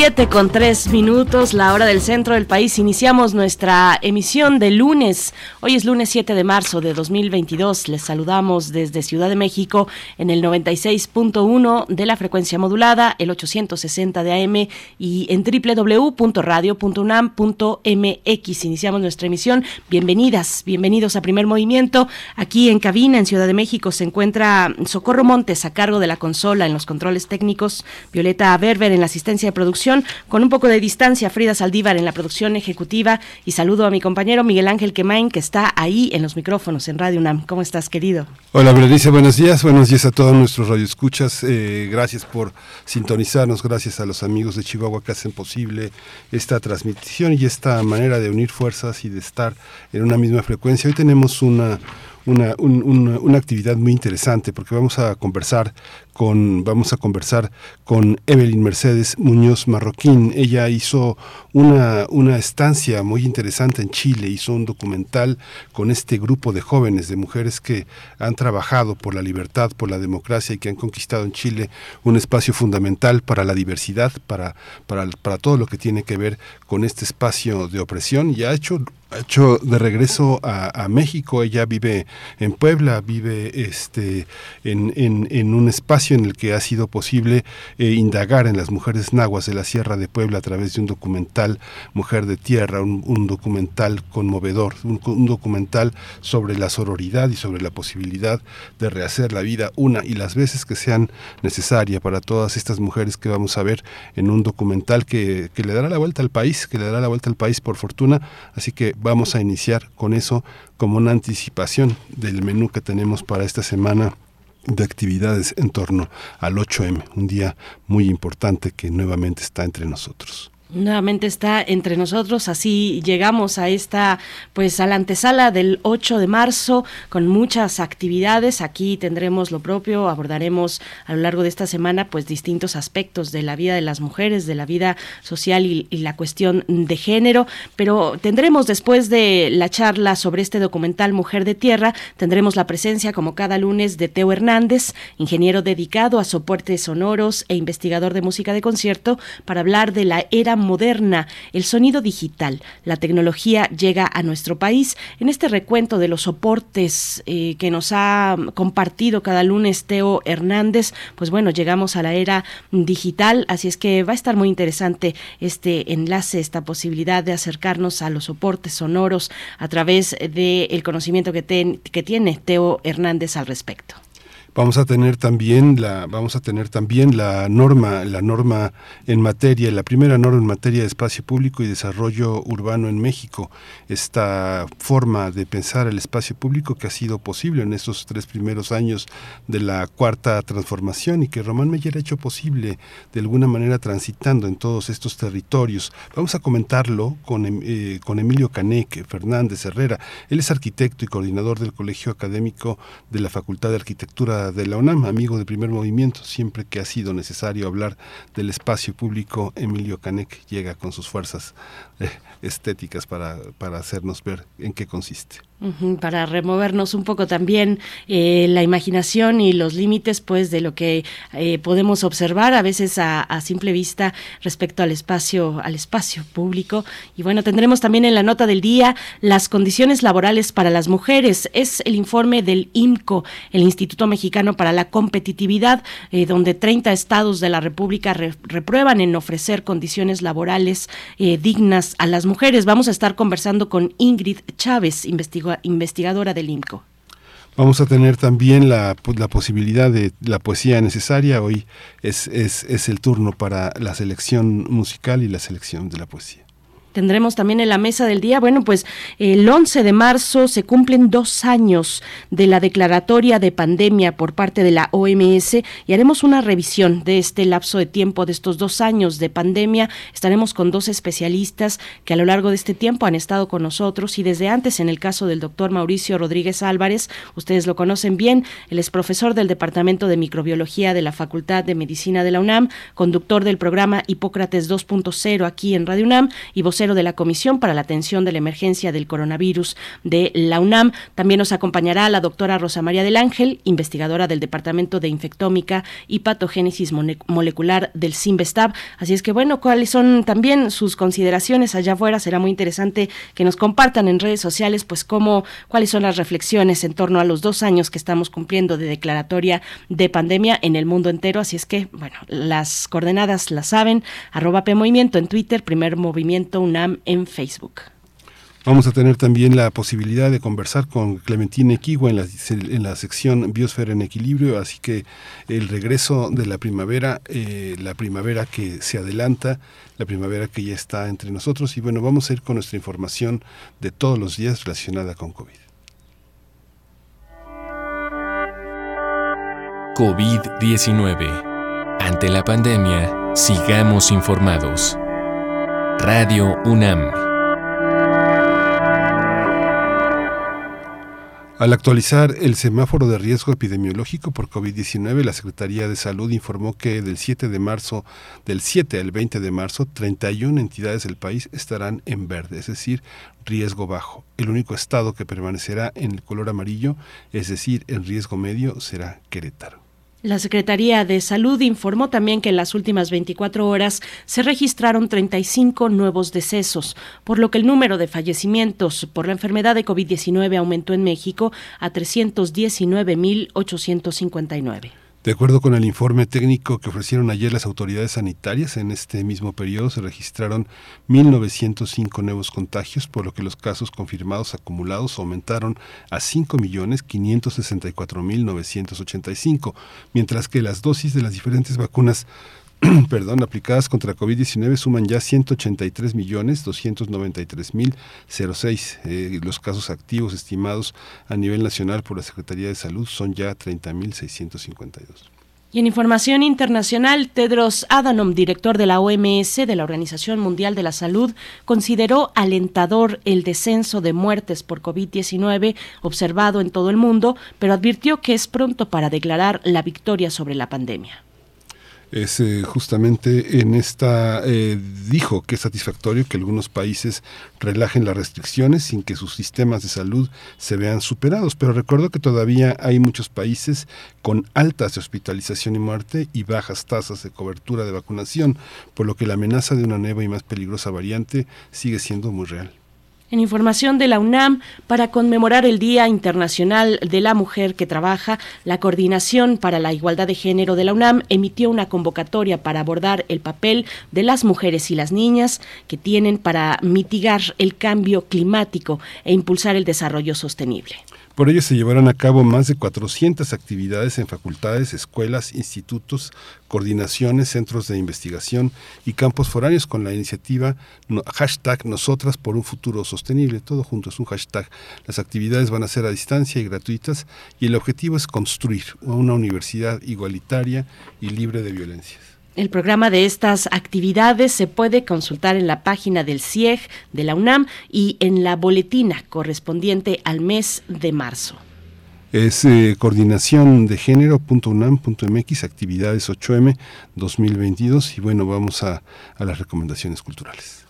Siete con tres minutos, la hora del centro del país. Iniciamos nuestra emisión de lunes. Hoy es lunes 7 de marzo de 2022. Les saludamos desde Ciudad de México en el 96.1 de la frecuencia modulada, el 860 de AM y en www.radio.unam.mx. Iniciamos nuestra emisión. Bienvenidas, bienvenidos a Primer Movimiento. Aquí en cabina en Ciudad de México se encuentra Socorro Montes a cargo de la consola en los controles técnicos, Violeta Berber en la asistencia de producción con un poco de distancia, Frida Saldívar en la producción ejecutiva y saludo a mi compañero Miguel Ángel Quemain que está ahí en los micrófonos en Radio UNAM. ¿Cómo estás, querido? Hola, Berenice, buenos días. Buenos días a todos nuestros radioescuchas. Eh, gracias por sintonizarnos, gracias a los amigos de Chihuahua que hacen posible esta transmisión y esta manera de unir fuerzas y de estar en una misma frecuencia. Hoy tenemos una una, una, actividad muy interesante porque vamos a conversar con, vamos a conversar con Evelyn Mercedes Muñoz Marroquín. Ella hizo una, una estancia muy interesante en Chile, hizo un documental con este grupo de jóvenes, de mujeres que han trabajado por la libertad, por la democracia y que han conquistado en Chile un espacio fundamental para la diversidad, para, para, para todo lo que tiene que ver con este espacio de opresión y ha hecho hecho de regreso a, México. Ella vive en Puebla, vive este, en, en, un espacio en el que ha sido posible eh, indagar en las mujeres nahuas de la Sierra de Puebla a través de un documental Mujer de Tierra, un, documental conmovedor, un, documental sobre la sororidad y sobre la posibilidad de rehacer la vida una y las veces que sean necesarias para todas estas mujeres que vamos a ver en un documental que, que le dará la vuelta al país, que le dará la vuelta al país por fortuna. Así que vamos a iniciar con eso como una anticipación del menú que tenemos para esta semana de actividades en torno al 8M, un día muy importante que nuevamente está entre nosotros. Nuevamente está entre nosotros, así llegamos a esta, pues a la antesala del 8 de marzo con muchas actividades. Aquí tendremos lo propio, abordaremos a lo largo de esta semana pues distintos aspectos de la vida de las mujeres, de la vida social y, la cuestión de género, pero tendremos después de la charla sobre este documental Mujer de Tierra, tendremos la presencia como cada lunes de Teo Hernández, ingeniero dedicado a soportes sonoros e investigador de música de concierto, para hablar de la era moderna, el sonido digital, la tecnología llega a nuestro país. En este recuento de los soportes eh, que nos ha compartido cada lunes Teo Hernández, pues bueno, llegamos a la era digital, así es que va a estar muy interesante este enlace, esta posibilidad de acercarnos a los soportes sonoros a través del conocimiento que, que tiene Teo Hernández al respecto. Vamos a tener también la vamos a tener también la norma la norma en materia la primera norma en materia de espacio público y desarrollo urbano en México. Esta forma de pensar el espacio público que ha sido posible en estos tres primeros años de la cuarta transformación y que Román Meyer ha hecho posible de alguna manera transitando en todos estos territorios. Vamos a comentarlo con, em, eh, con Emilio Caneque Fernández Herrera. Él es arquitecto y coordinador del Colegio Académico de la Facultad de Arquitectura de la UNAM, amigo de primer movimiento, siempre que ha sido necesario hablar del espacio público, Emilio Canek llega con sus fuerzas eh, estéticas para, para hacernos ver en qué consiste para removernos un poco también eh, la imaginación y los límites pues de lo que eh, podemos observar a veces a, simple vista respecto al espacio al espacio público. Y bueno tendremos también en la nota del día las condiciones laborales para las mujeres. Es el informe del IMCO el Instituto Mexicano para la Competitividad eh, donde 30 estados de la República reprueban en ofrecer condiciones laborales dignas a las mujeres. Vamos a estar conversando con Ingrid Chávez investigadora investigadora del INCO. Vamos a tener también la, la, posibilidad de la poesía necesaria. Hoy es el turno para la selección musical y la selección de la poesía. Tendremos también en la mesa del día, bueno, pues el 11 de marzo se cumplen dos años de la declaratoria de pandemia por parte de la OMS y haremos una revisión de este lapso de tiempo, de estos dos años de pandemia. Estaremos con dos especialistas que a lo largo de este tiempo han estado con nosotros y desde antes, en el caso del doctor Mauricio Rodríguez Álvarez, ustedes lo conocen bien, él es profesor del Departamento de Microbiología de la Facultad de Medicina de la UNAM, conductor del programa Hipócrates 2.0 aquí en Radio UNAM y vos de la Comisión para la Atención de la Emergencia del Coronavirus de la UNAM. También nos acompañará la doctora Rosa María del Ángel, investigadora del Departamento de Infectómica y Patogénesis Molecular del CIMBESTAB. Así es que, bueno, cuáles son también sus consideraciones allá afuera. Será muy interesante que nos compartan en redes sociales, pues, cómo, cuáles son las reflexiones en torno a los dos años que estamos cumpliendo de declaratoria de pandemia en el mundo entero. Así es que, bueno, las coordenadas las saben. Arroba P en Twitter, primer movimiento UNAM en Facebook. Vamos a tener también la posibilidad de conversar con Clementina Equigua en la, en la sección Biosfera en Equilibrio, así que el regreso de la primavera, eh, la primavera que se adelanta, la primavera que ya está entre nosotros y bueno, vamos a ir con nuestra información de todos los días relacionada con COVID. COVID-19. Ante la pandemia, sigamos informados. Radio UNAM. Al actualizar el semáforo de riesgo epidemiológico por COVID-19, la Secretaría de Salud informó que del 7 de marzo, del 7 al 20 de marzo, 31 entidades del país estarán en verde, es decir, riesgo bajo. El único estado que permanecerá en el color amarillo, es decir, en riesgo medio, será Querétaro. La Secretaría de Salud informó también que en las últimas 24 horas se registraron 35 nuevos decesos, por lo que el número de fallecimientos por la enfermedad de COVID-19 aumentó en México a 319.859. De acuerdo con el informe técnico que ofrecieron ayer las autoridades sanitarias, en este mismo periodo se registraron 1.905 nuevos contagios, por lo que los casos confirmados acumulados aumentaron a 5.564.985, mientras que las dosis de las diferentes vacunas perdón, aplicadas contra COVID-19 suman ya 183 millones 293 mil 06. Eh, los casos activos estimados a nivel nacional por la Secretaría de Salud son ya 30 mil 652. Y en información internacional, Tedros Adhanom, director de la OMS, de la Organización Mundial de la Salud, consideró alentador el descenso de muertes por COVID-19 observado en todo el mundo, pero advirtió que es pronto para declarar la victoria sobre la pandemia es eh, justamente en esta eh, dijo que es satisfactorio que algunos países relajen las restricciones sin que sus sistemas de salud se vean superados. Pero recuerdo que todavía hay muchos países con altas de hospitalización y muerte y bajas tasas de cobertura de vacunación por lo que la amenaza de una nueva y más peligrosa variante sigue siendo muy real en información de la UNAM, para conmemorar el Día Internacional de la Mujer que Trabaja, la Coordinación para la Igualdad de Género de la UNAM emitió una convocatoria para abordar el papel de las mujeres y las niñas que tienen para mitigar el cambio climático e impulsar el desarrollo sostenible. Por ello se llevarán a cabo más de 400 actividades en facultades, escuelas, institutos, coordinaciones, centros de investigación y campos foráneos con la iniciativa hashtag Nosotras por un futuro sostenible. Todo junto es un hashtag. Las actividades van a ser a distancia y gratuitas y el objetivo es construir una universidad igualitaria y libre de violencias. El programa de estas actividades se puede consultar en la página del CIEG de la UNAM y en la boletina correspondiente al mes de marzo. Es eh, coordinación de género.unam.mx, actividades 8M 2022 y bueno, vamos a, a las recomendaciones culturales.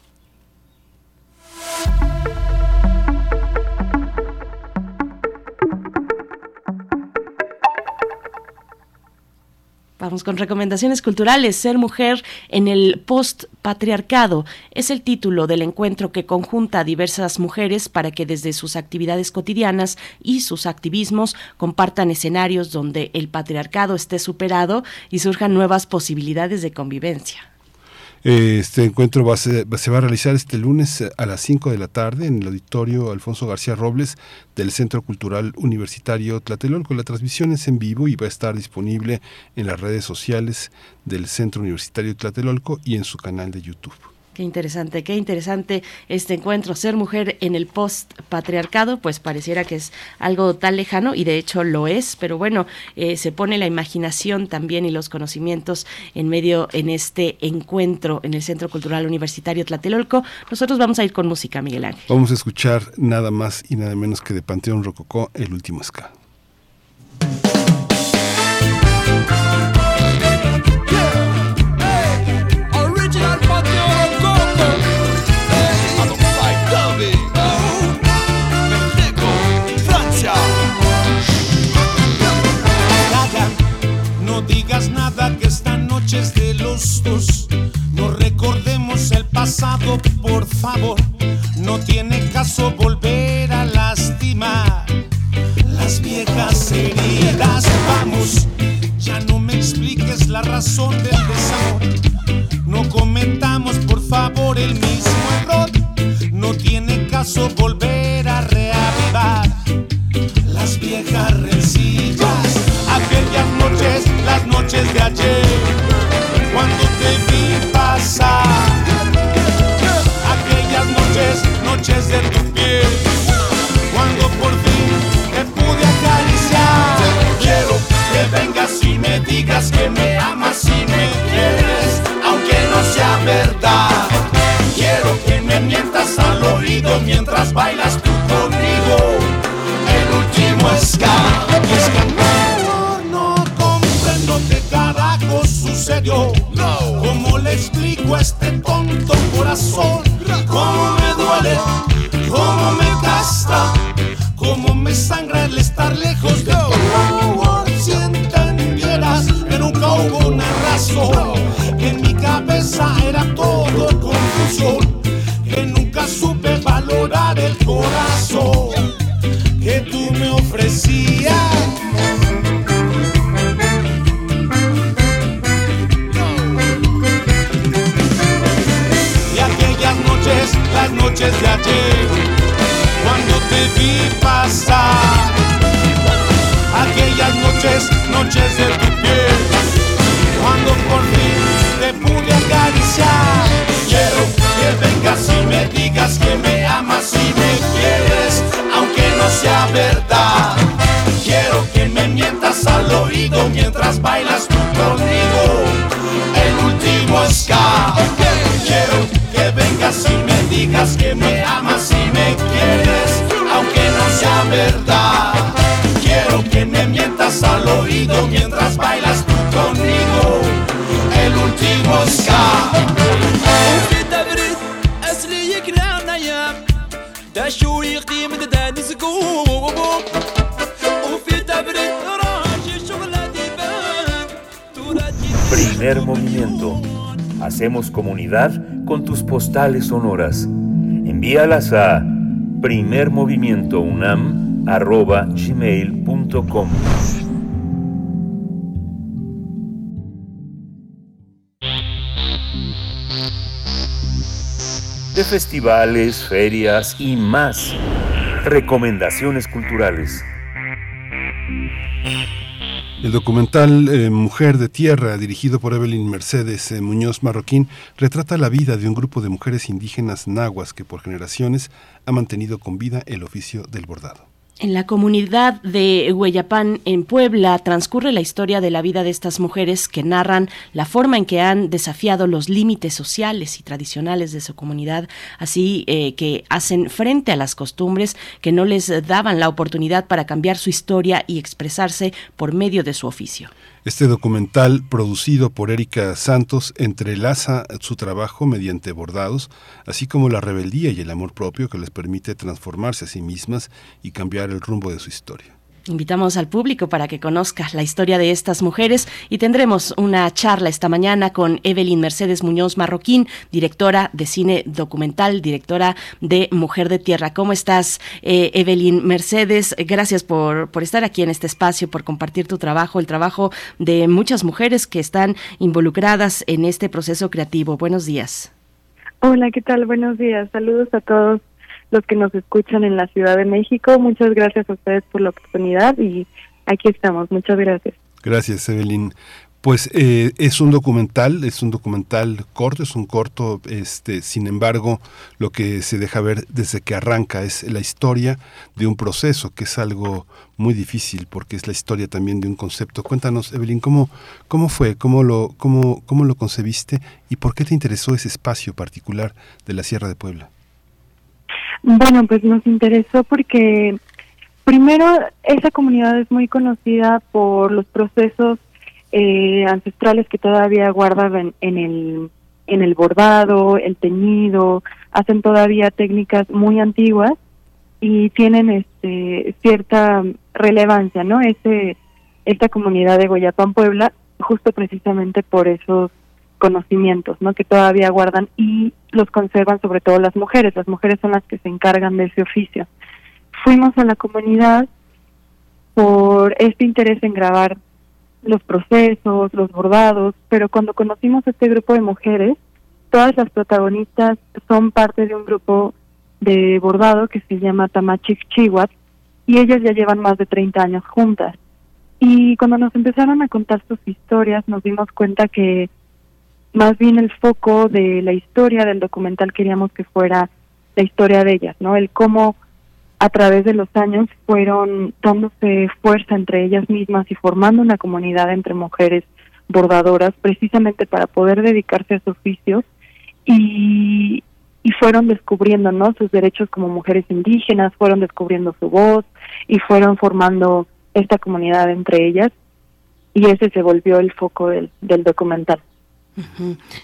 Vamos con recomendaciones culturales. Ser mujer en el post-patriarcado es el título del encuentro que conjunta a diversas mujeres para que desde sus actividades cotidianas y sus activismos compartan escenarios donde el patriarcado esté superado y surjan nuevas posibilidades de convivencia. Este encuentro va se va a realizar este lunes a las 5 de la tarde en el auditorio Alfonso García Robles del Centro Cultural Universitario Tlatelolco. La transmisión es en vivo y va a estar disponible en las redes sociales del Centro Universitario Tlatelolco y en su canal de YouTube. Qué interesante, qué interesante este encuentro. Ser mujer en el post-patriarcado, pues pareciera que es algo tan lejano y de hecho lo es, pero bueno, eh, se pone la imaginación también y los conocimientos en medio en este encuentro en el Centro Cultural Universitario Tlatelolco. Nosotros vamos a ir con música, Miguel Ángel. Vamos a escuchar nada más y nada menos que de Panteón Rococó, el último ska. Que esta noche es de los. No recordemos el pasado, por favor. No tiene caso volver a lastimar las viejas heridas. Vamos, ya no me expliques la razón del desamor. No comentamos, por favor, el mismo error. No tiene caso volver a reavivar las viejas rencillas. Aquellas noches, las noches de ayer, Aquellas noches, noches de tu piel, cuando por fin te pude acariciar. Quiero que vengas y me digas que me amas y me quieres, aunque no sea verdad. Quiero que me mientas al oído mientras bailas tú conmigo. El último ska, no, no comprendo qué carajo sucedió. ¿Cómo le explico a este tonto corazón? ¿Cómo me duele? ¿Cómo me gasta? ¿Cómo me sangra el estar lejos de ti? Si entendieras que nunca hubo una razón, en mi cabeza era todo confusión, noches de ayer, cuando te vi pasar. Aquellas noches, noches de tu piel, cuando por fin te pude acariciar. Quiero que vengas y me digas que me amas y me quieres, aunque no sea verdad. Quiero que me mientas al oído mientras bailas tú conmigo. digas que me amas y me quieres, aunque no sea verdad. Quiero que me mientas al oído mientras bailas tú conmigo el último ska. Primer movimiento. Hacemos comunidad con tus postales sonoras Envíalas a primermovimientounam.gmail.com De festivales, ferias y más. Recomendaciones culturales. El documental eh, Mujer de Tierra, dirigido por Evelyn Mercedes eh, Muñoz Marroquín, retrata la vida de un grupo de mujeres indígenas nahuas que por generaciones ha mantenido con vida el oficio del bordado. En la comunidad de Hueyapán, en Puebla, transcurre la historia de la vida de estas mujeres que narran la forma en que han desafiado los límites sociales y tradicionales de su comunidad, así eh, que hacen frente a las costumbres que no les daban la oportunidad para cambiar su historia y expresarse por medio de su oficio. Este documental, producido por Erika Santos, entrelaza su trabajo mediante bordados, así como la rebeldía y el amor propio que les permite transformarse a sí mismas y cambiar el rumbo de su historia. Invitamos al público para que conozca la historia de estas mujeres y tendremos una charla esta mañana con Evelyn Mercedes Muñoz Marroquín, directora de cine documental, directora de Mujer de Tierra. ¿Cómo estás, eh, Evelyn Mercedes? Gracias por, por estar aquí en este espacio, por compartir tu trabajo, el trabajo de muchas mujeres que están involucradas en este proceso creativo. Buenos días. Hola, ¿qué tal? Buenos días. Saludos a todos los que nos escuchan en la Ciudad de México. Muchas gracias a ustedes por la oportunidad y aquí estamos. Muchas gracias. Gracias, Evelyn. Pues eh, es un documental, es un documental corto, es un corto, este, sin embargo, lo que se deja ver desde que arranca es la historia de un proceso, que es algo muy difícil, porque es la historia también de un concepto. Cuéntanos, Evelyn, ¿cómo, cómo fue, cómo lo, cómo, cómo lo concebiste y por qué te interesó ese espacio particular de la Sierra de Puebla? Bueno, pues nos interesó porque primero esa comunidad es muy conocida por los procesos eh, ancestrales que todavía guardan en, el en el bordado, el teñido, hacen todavía técnicas muy antiguas y tienen este cierta relevancia, ¿no? Ese esta comunidad de Goyapán Puebla justo precisamente por esos conocimientos, ¿no? Que todavía guardan y los conservan sobre todo las mujeres. Las mujeres son las que se encargan de ese oficio. Fuimos a la comunidad por este interés en grabar los procesos, los bordados, pero cuando conocimos a este grupo de mujeres, todas las protagonistas son parte de un grupo de bordado que se llama Tamachik Chihuat y ellas ya llevan más de 30 años juntas. Y cuando nos empezaron a contar sus historias, nos dimos cuenta que más bien el foco de la historia del documental queríamos que fuera la historia de ellas, ¿no? El cómo a través de los años fueron dándose fuerza entre ellas mismas y formando una comunidad entre mujeres bordadoras precisamente para poder dedicarse a su oficios y, y fueron descubriendo ¿no? sus derechos como mujeres indígenas, fueron descubriendo su voz y fueron formando esta comunidad entre ellas y ese se volvió el foco del, del documental.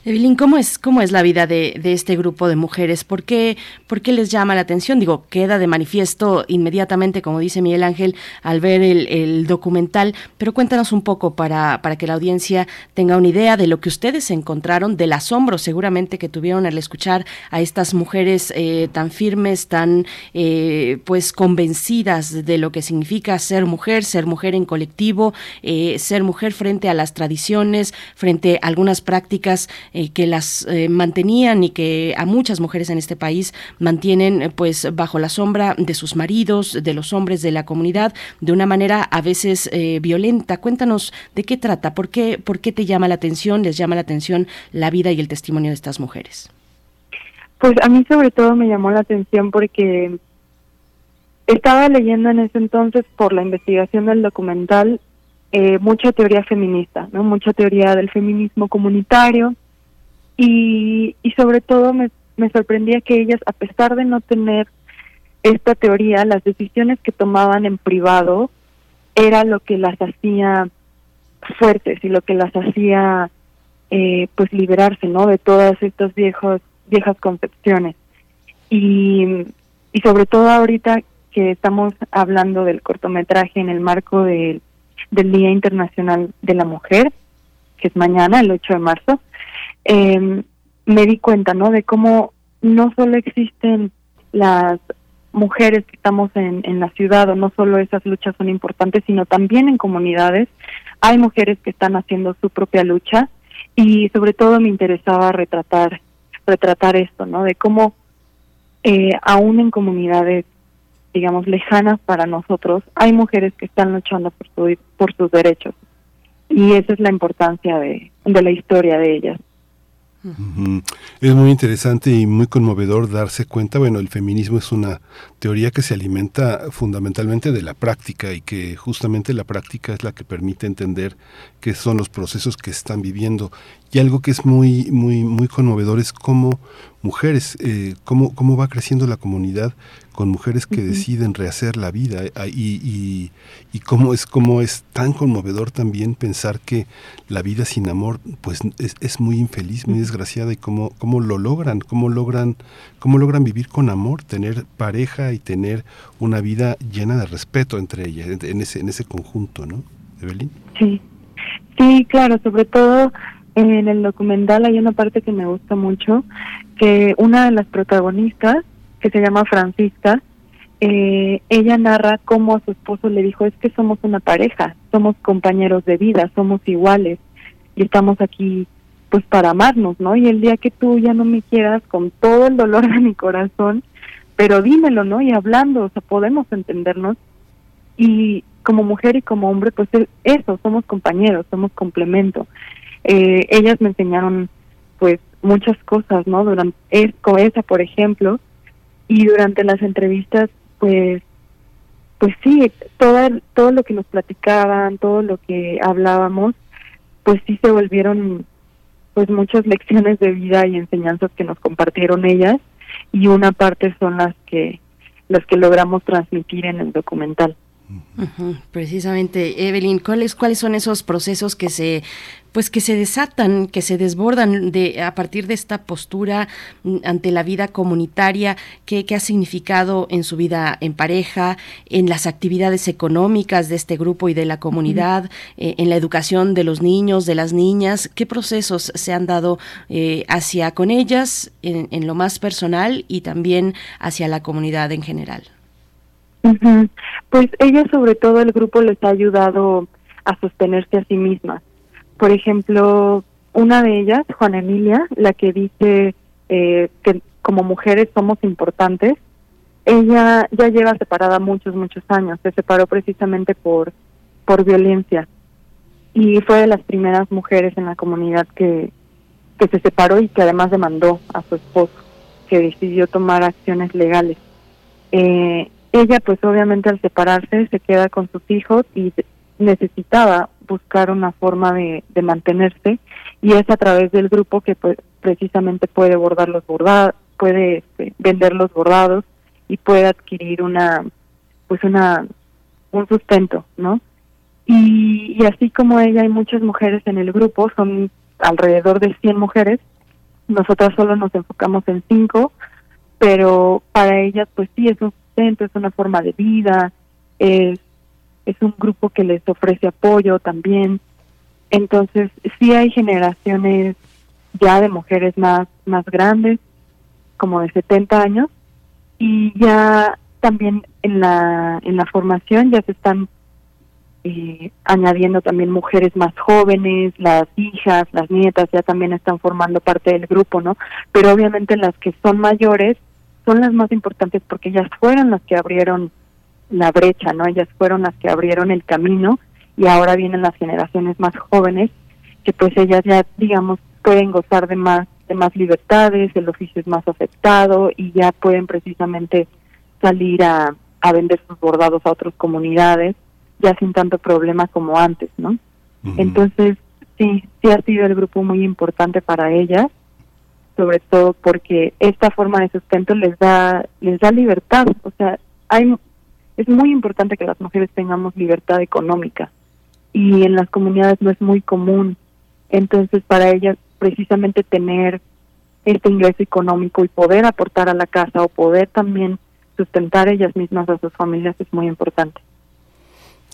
Evelyn, ¿cómo es, cómo es la vida de, este grupo de mujeres? ¿Por qué, ¿Por qué les llama la atención? Digo, queda de manifiesto inmediatamente, como dice Miguel Ángel, al ver el, documental, pero cuéntanos un poco para, para que la audiencia tenga una idea de lo que ustedes encontraron, del asombro seguramente que tuvieron al escuchar a estas mujeres eh, tan firmes, tan eh, pues convencidas de lo que significa ser mujer, ser mujer en colectivo, eh, ser mujer frente a las tradiciones, frente a algunas prácticas prácticas eh, que las eh, mantenían y que a muchas mujeres en este país mantienen eh, pues bajo la sombra de sus maridos, de los hombres de la comunidad, de una manera a veces violenta. Cuéntanos de qué trata, por qué, por qué te llama la atención, les llama la atención la vida y el testimonio de estas mujeres. Pues a mí sobre todo me llamó la atención porque estaba leyendo en ese entonces por la investigación del documental eh, mucha teoría feminista, ¿no? mucha teoría del feminismo comunitario. Y, y sobre todo me, me sorprendía que ellas, a pesar de no tener esta teoría, las decisiones que tomaban en privado era lo que las hacía fuertes y lo que las hacía eh, pues liberarse no de todas estas viejos viejas concepciones. Y y sobre todo ahorita que estamos hablando del cortometraje en el marco del del Día Internacional de la Mujer, que es mañana, el 8 de marzo, eh, me di cuenta, ¿no? De cómo no solo existen las mujeres que estamos en, en la ciudad, o no solo esas luchas son importantes, sino también en comunidades hay mujeres que están haciendo su propia lucha y sobre todo me interesaba retratar retratar esto, ¿no? De cómo eh, aún en comunidades digamos, lejanas para nosotros, hay mujeres que están luchando por, su, por sus derechos. Y esa es la importancia de, de la historia de ellas. Es muy interesante y muy conmovedor darse cuenta, bueno, el feminismo es una teoría que se alimenta fundamentalmente de la práctica y que justamente la práctica es la que permite entender qué son los procesos que están viviendo. Y algo que es muy, muy, muy conmovedor es cómo mujeres, eh, cómo, cómo va creciendo la comunidad con mujeres que deciden rehacer la vida eh, y, y, y, cómo es cómo es tan conmovedor también pensar que la vida sin amor pues es, es muy infeliz, muy desgraciada y cómo, cómo lo logran, cómo logran, cómo logran vivir con amor, tener pareja y tener una vida llena de respeto entre ellas, en ese, en ese conjunto, ¿no? Evelyn. Sí, sí, claro, sobre todo en el documental hay una parte que me gusta mucho, que una de las protagonistas que se llama Francisca, eh, ella narra cómo a su esposo le dijo, es que somos una pareja, somos compañeros de vida, somos iguales y estamos aquí pues para amarnos, ¿no? Y el día que tú ya no me quieras con todo el dolor de mi corazón, pero dímelo, ¿no? Y hablando, o sea, podemos entendernos. Y como mujer y como hombre, pues es eso, somos compañeros, somos complemento. Eh, ellas me enseñaron pues muchas cosas, ¿no? Durante esa, por ejemplo, y durante las entrevistas, pues, pues sí, todo, todo lo que nos platicaban, todo lo que hablábamos, pues sí se volvieron pues muchas lecciones de vida y enseñanzas que nos compartieron ellas y una parte son las que las que logramos transmitir en el documental. Precisamente, Evelyn, ¿cuáles cuáles son esos procesos que se pues que se desatan, que se desbordan de a partir de esta postura mm, ante la vida comunitaria, qué, ha significado en su vida en pareja, en las actividades económicas de este grupo y de la comunidad, eh, en la educación de los niños, de las niñas, qué procesos se han dado eh, hacia con ellas en lo más personal y también hacia la comunidad en general. Pues ella sobre todo el grupo les ha ayudado a sostenerse a sí mismas. Por ejemplo, una de ellas, Juana Emilia, la que dice eh, que como mujeres somos importantes, ella ya lleva separada muchos, muchos años. Se separó precisamente por, por violencia y fue de las primeras mujeres en la comunidad que, que se separó y que además demandó a su esposo, que decidió tomar acciones legales. Eh, ella pues obviamente al separarse se queda con sus hijos y necesitaba buscar una forma de, mantenerse y es a través del grupo que pues, precisamente puede bordar los bordados, puede este, vender los bordados y puede adquirir una pues una un sustento, ¿no? Y, así como ella hay muchas mujeres en el grupo, son alrededor de 100 mujeres, nosotras solo nos enfocamos en cinco, pero para ellas pues sí es es una forma de vida, es, es un grupo que les ofrece apoyo también. Entonces, sí hay generaciones ya de mujeres más, más grandes, como de 70 años, y ya también en la, en la formación ya se están eh, añadiendo también mujeres más jóvenes, las hijas, las nietas ya también están formando parte del grupo, ¿no? Pero obviamente las que son mayores son las más importantes porque ellas fueron las que abrieron la brecha, ¿no? Ellas fueron las que abrieron el camino y ahora vienen las generaciones más jóvenes que pues ellas ya digamos pueden gozar de más de más libertades, el oficio es más aceptado y ya pueden precisamente salir a, a vender sus bordados a otras comunidades ya sin tanto problema como antes, ¿no? Entonces, sí, sí ha sido el grupo muy importante para ellas sobre todo porque esta forma de sustento les da les da libertad, o sea, hay es muy importante que las mujeres tengamos libertad económica y en las comunidades no es muy común. Entonces, para ellas precisamente tener este ingreso económico y poder aportar a la casa o poder también sustentar ellas mismas a sus familias es muy importante.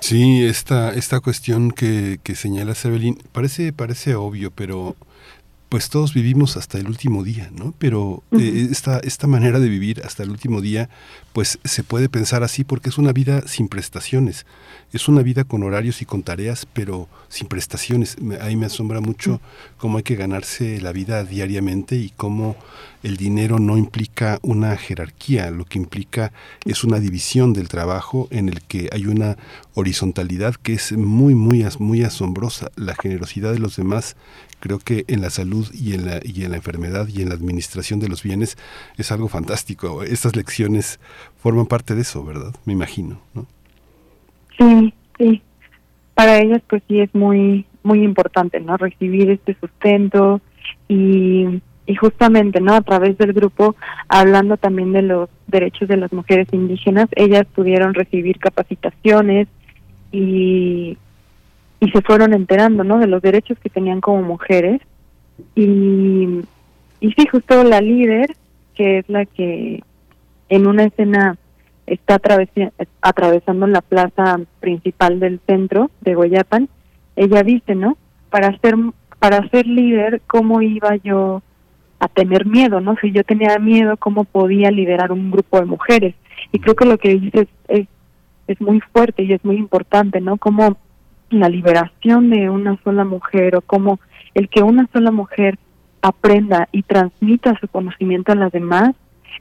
Sí, esta, esta cuestión que, que señala Evelyn parece, parece obvio, pero pues todos vivimos hasta el último día, ¿no? Pero eh, esta, esta manera de vivir hasta el último día, pues se puede pensar así porque es una vida sin prestaciones, es una vida con horarios y con tareas, pero sin prestaciones. Ahí me asombra mucho cómo hay que ganarse la vida diariamente y cómo el dinero no implica una jerarquía, lo que implica es una división del trabajo en el que hay una horizontalidad que es muy, muy, muy asombrosa. La generosidad de los demás creo que en la salud y en la, y en la enfermedad y en la administración de los bienes es algo fantástico. Estas lecciones forman parte de eso, ¿verdad? Me imagino, ¿no? Sí, sí. Para ellas pues sí es muy muy importante, ¿no? Recibir este sustento y, y justamente, ¿no? A través del grupo, hablando también de los derechos de las mujeres indígenas, ellas pudieron recibir capacitaciones y y se fueron enterando, ¿no? De los derechos que tenían como mujeres. Y, y sí, justo la líder, que es la que en una escena está atravesando la plaza principal del centro de Guayapan, ella dice, ¿no? Para ser, para ser líder, ¿cómo iba yo a tener miedo, ¿no? Si yo tenía miedo, ¿cómo podía liderar un grupo de mujeres? Y creo que lo que dices es, es muy fuerte y es muy importante, ¿no? Como la liberación de una sola mujer o como el que una sola mujer aprenda y transmita su conocimiento a las demás,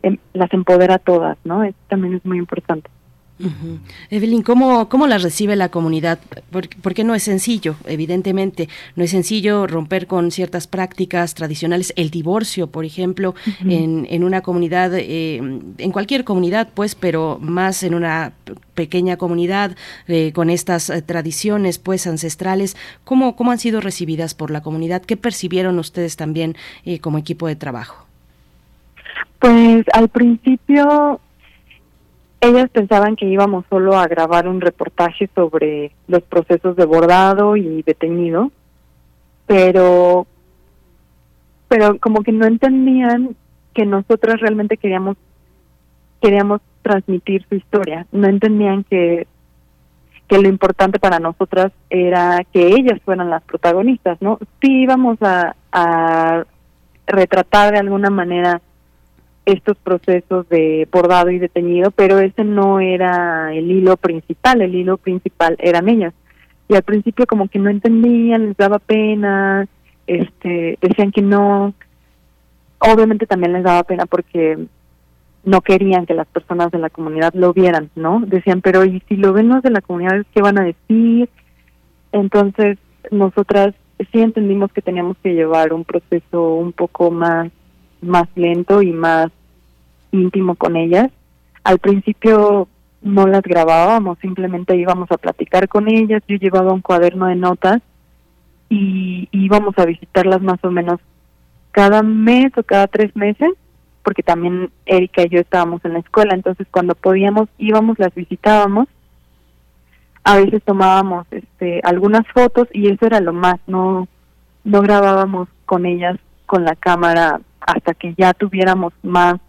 em, las empodera a todas, ¿no? Eso también es muy importante. Evelyn, ¿cómo, ¿cómo la recibe la comunidad? Porque, porque no es sencillo, evidentemente, no es sencillo romper con ciertas prácticas tradicionales, el divorcio, por ejemplo, en, en una comunidad, eh, en cualquier comunidad, pues, pero más en una pequeña comunidad eh, con estas eh, tradiciones, pues, ancestrales. ¿Cómo, ¿Cómo han sido recibidas por la comunidad? ¿Qué percibieron ustedes también eh, como equipo de trabajo? Pues al principio ellas pensaban que íbamos solo a grabar un reportaje sobre los procesos de bordado y de teñido, pero pero como que no entendían que nosotras realmente queríamos queríamos transmitir su historia, no entendían que que lo importante para nosotras era que ellas fueran las protagonistas, ¿no? Sí íbamos a, a retratar de alguna manera estos procesos de bordado y de teñido, pero ese no era el hilo principal, el hilo principal eran ellas. Y al principio como que no entendían, les daba pena, este, decían que no. Obviamente también les daba pena porque no querían que las personas de la comunidad lo vieran, ¿no? Decían, pero ¿y si lo ven los de la comunidad, qué van a decir? Entonces, nosotras sí entendimos que teníamos que llevar un proceso un poco más más lento y más íntimo con ellas. Al principio no las grabábamos, simplemente íbamos a platicar con ellas, yo llevaba un cuaderno de notas y íbamos a visitarlas más o menos cada mes o cada tres meses, porque también Erika y yo estábamos en la escuela, entonces cuando podíamos íbamos, las visitábamos, a veces tomábamos este algunas fotos y eso era lo más, no no grabábamos con ellas con la cámara hasta que ya tuviéramos más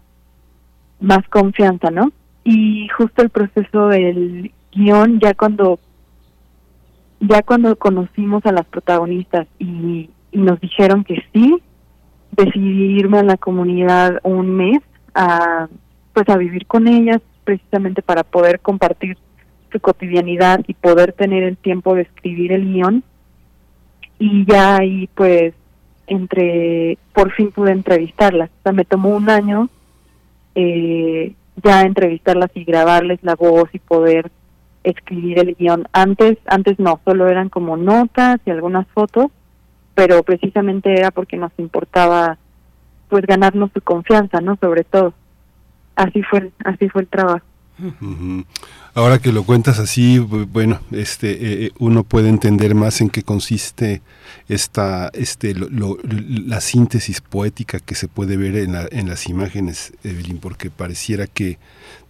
más confianza, ¿no? Y justo el proceso del guion, ya cuando ya cuando conocimos a las protagonistas y, nos dijeron que sí, decidí irme a la comunidad un mes a pues a vivir con ellas precisamente para poder compartir su cotidianidad y poder tener el tiempo de escribir el guion y ya ahí pues entre por fin pude entrevistarlas. O sea me tomó un año eh, ya entrevistarlas y grabarles la voz y poder escribir el guion. Antes antes no solo eran como notas y algunas fotos pero precisamente era porque nos importaba pues ganarnos su confianza no sobre todo. Así fue así fue el trabajo Ahora que lo cuentas así, bu- bueno, este, eh, eh, uno puede entender más en qué consiste esta, este, lo- lo- la síntesis poética que se puede ver en, la- en las imágenes, Evelyn, porque pareciera que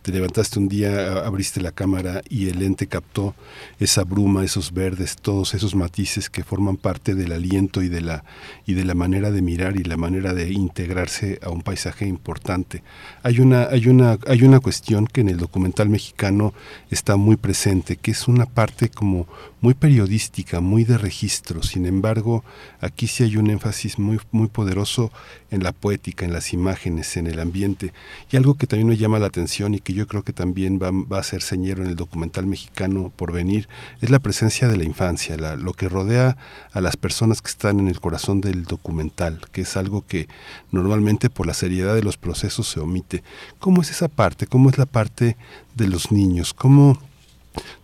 te levantaste un día, abriste la cámara y el lente captó esa bruma, esos verdes, todos esos matices que forman parte del aliento y de la y de la manera de mirar y la manera de integrarse a un paisaje importante. Hay una hay una hay una cuestión que en el documental mexicano está muy presente, que es una parte como muy periodística, muy de registro. Sin embargo, aquí sí hay un énfasis muy muy poderoso en la poética, en las imágenes, en el ambiente. Y algo que también me llama la atención y que yo creo que también va, a ser señero en el documental mexicano por venir, es la presencia de la infancia, la- lo que rodea a las personas que están en el corazón del documental, que es algo que normalmente por la seriedad de los procesos se omite. ¿Cómo es esa parte? ¿Cómo es la parte de los niños? ¿Cómo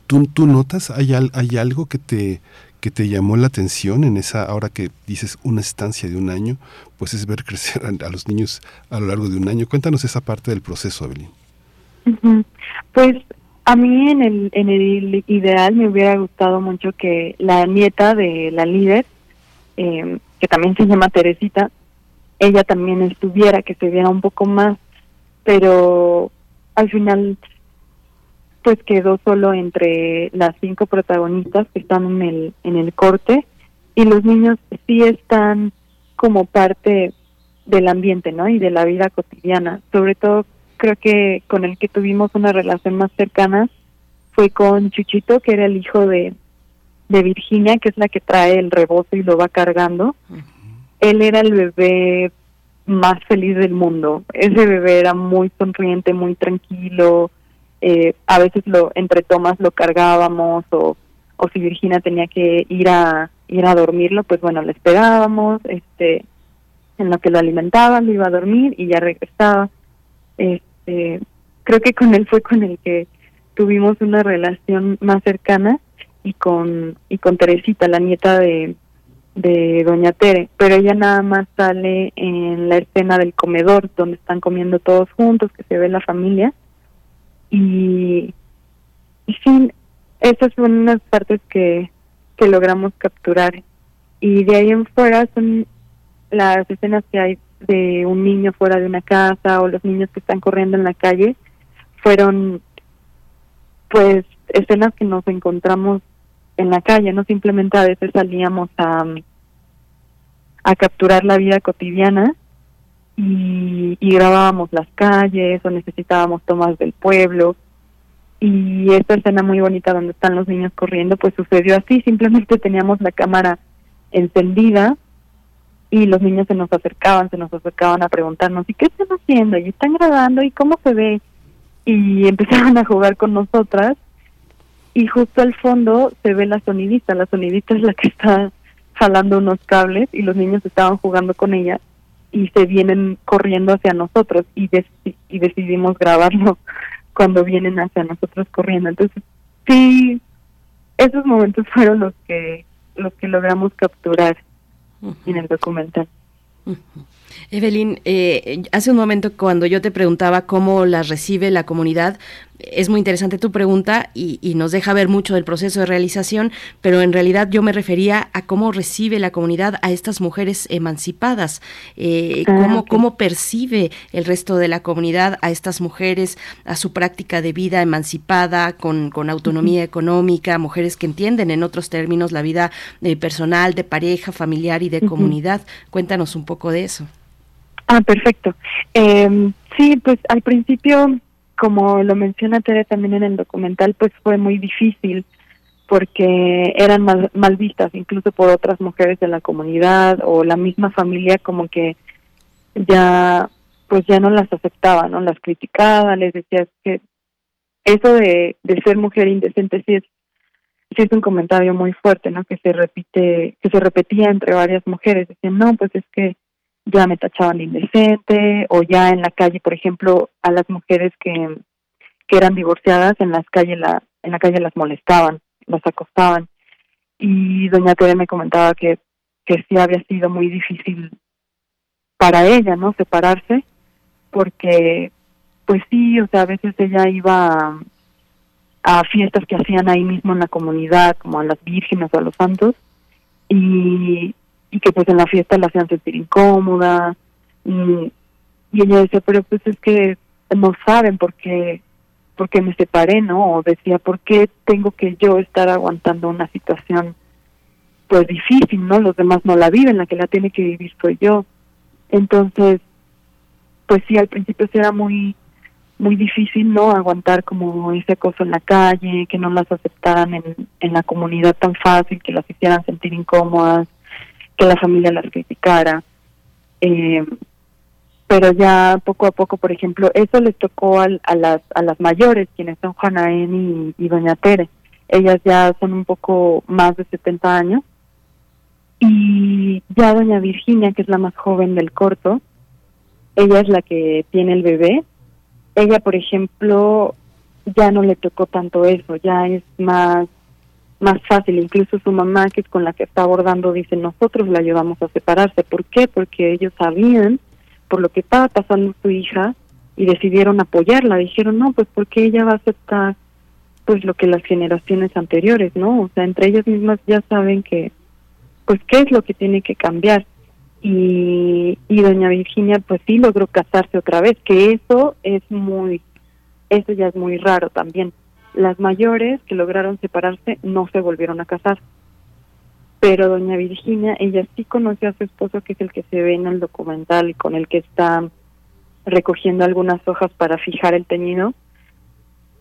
tú, tú notas, hay, hay algo que te que te llamó la atención en esa, ahora que dices una estancia de un año, pues es ver crecer a los niños a lo largo de un año. Cuéntanos esa parte del proceso, Evelyn. Pues a mí en el, en el ideal me hubiera gustado mucho que la nieta de la líder, eh, que también se llama Teresita, ella también estuviera, que se viera un poco más, pero al final pues quedó solo entre las cinco protagonistas que están en el, en el corte y los niños sí están como parte del ambiente, ¿no? Y de la vida cotidiana. Sobre todo creo que con el que tuvimos una relación más cercana fue con Chuchito, que era el hijo de, de Virginia, que es la que trae el rebozo y lo va cargando. Él era el bebé más feliz del mundo. Ese bebé era muy sonriente, muy tranquilo. Eh, a veces lo entre tomas lo cargábamos o, o si Virginia tenía que ir a ir a dormirlo, pues bueno, le esperábamos, este en lo que lo alimentaba, lo iba a dormir y ya regresaba. Este, creo que con él fue con el que tuvimos una relación más cercana y con y con Teresita, la nieta de Doña Tere, pero ella nada más sale en la escena del comedor donde están comiendo todos juntos, que se ve la familia. Y, y sí, esas son unas partes que que logramos capturar. Y de ahí en fuera son las escenas que hay de un niño fuera de una casa o los niños que están corriendo en la calle fueron pues escenas que nos encontramos en la calle, no simplemente a veces salíamos a, a capturar la vida cotidiana y, y grabábamos las calles o necesitábamos tomas del pueblo. Y esta escena muy bonita donde están los niños corriendo pues sucedió así, simplemente teníamos la cámara encendida y los niños se nos acercaban, se nos acercaban a preguntarnos, ¿y qué están haciendo? ¿Y están grabando? ¿Y cómo se ve? Y empezaban a jugar con nosotras y justo al fondo se ve la sonidista, la sonidista es la que está jalando unos cables y los niños estaban jugando con ella y se vienen corriendo hacia nosotros y, y decidimos grabarlo cuando vienen hacia nosotros corriendo. Entonces, sí, esos momentos fueron los que los que logramos capturar en el documental. Evelyn, eh, hace un momento cuando yo te preguntaba cómo las recibe la comunidad, es muy interesante tu pregunta y, y nos deja ver mucho del proceso de realización, pero en realidad yo me refería a cómo recibe la comunidad a estas mujeres emancipadas, eh, Ah, cómo, cómo percibe el resto de la comunidad a estas mujeres, a su práctica de vida emancipada, con, con autonomía económica, mujeres que entienden en otros términos la vida eh, personal, de pareja, familiar y de comunidad. Cuéntanos un poco de eso. Ah, perfecto. Eh, sí, pues al principio, como lo menciona Tere también en el documental, pues fue muy difícil porque eran mal, mal vistas incluso por otras mujeres de la comunidad o la misma familia como que ya pues ya no las aceptaba, no las criticaba, les decía que eso de, de ser mujer indecente sí es sí es un comentario muy fuerte, ¿no? Que se repite, que se repetía entre varias mujeres, decían, no, pues es que ya me tachaban de indecente, o ya en la calle, por ejemplo, a las mujeres que, que eran divorciadas en las calles la, en la calle las molestaban, las acostaban. Y doña Tere me comentaba que, que sí había sido muy difícil para ella, ¿no? Separarse, porque pues sí, o sea, a veces ella iba a, a fiestas que hacían ahí mismo en la comunidad, como a las vírgenes o a los santos, y, y que pues en la fiesta la hacían sentir incómoda, y, ella decía, pero pues es que no saben por qué, por qué me separé, ¿no? O decía, ¿por qué tengo que yo estar aguantando una situación pues difícil, ¿no? Los demás no la viven, la que la tiene que vivir soy yo. Entonces, pues sí, al principio era muy muy difícil no aguantar como ese acoso en la calle, que no las aceptaran en, en la comunidad tan fácil, que las hicieran sentir incómodas, que la familia las criticara. Eh, pero ya poco a poco, por ejemplo, eso les tocó al, a las a las mayores, quienes son Juanaén y, y Doña Tere. Ellas ya son un poco más de 70 años. Y ya Doña Virginia, que es la más joven del corto, ella es la que tiene el bebé ella, por ejemplo, ya no le tocó tanto eso, ya es más más fácil, incluso su mamá, que es con la que está abordando, dice, nosotros la ayudamos a separarse. ¿Por qué? Porque ellos sabían por lo que estaba pasando su hija y decidieron apoyarla. Dijeron, no, pues porque ella va a aceptar pues lo que las generaciones anteriores, ¿no? O sea, entre ellas mismas ya saben que, pues, qué es lo que tiene que cambiar y, y doña Virginia pues sí logró casarse otra vez, que eso es muy, eso ya es muy raro también. Las mayores que lograron separarse no se volvieron a casar, pero doña Virginia, ella sí conoció a su esposo, que es el que se ve en el documental y con el que está recogiendo algunas hojas para fijar el teñido.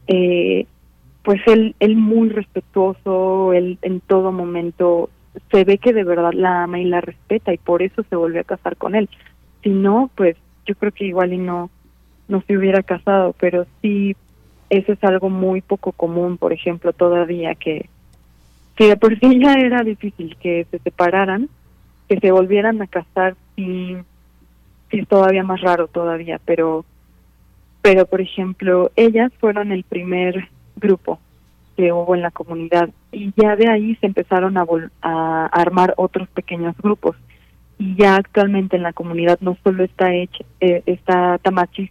Eh, pues él, él muy respetuoso, él en todo momento se ve que de verdad la ama y la respeta y por eso se volvió a casar con él. Si no, pues yo creo que igual y no no se hubiera casado, pero sí eso es algo muy poco común, por ejemplo, todavía que si de por sí ya era difícil que se separaran, que se volvieran a casar sí, sí es todavía más raro todavía, pero pero por ejemplo, ellas fueron el primer grupo que hubo en la comunidad y ya de ahí se empezaron a, a armar otros pequeños grupos. Y ya actualmente en la comunidad no solo está hecha, eh, está Tamachi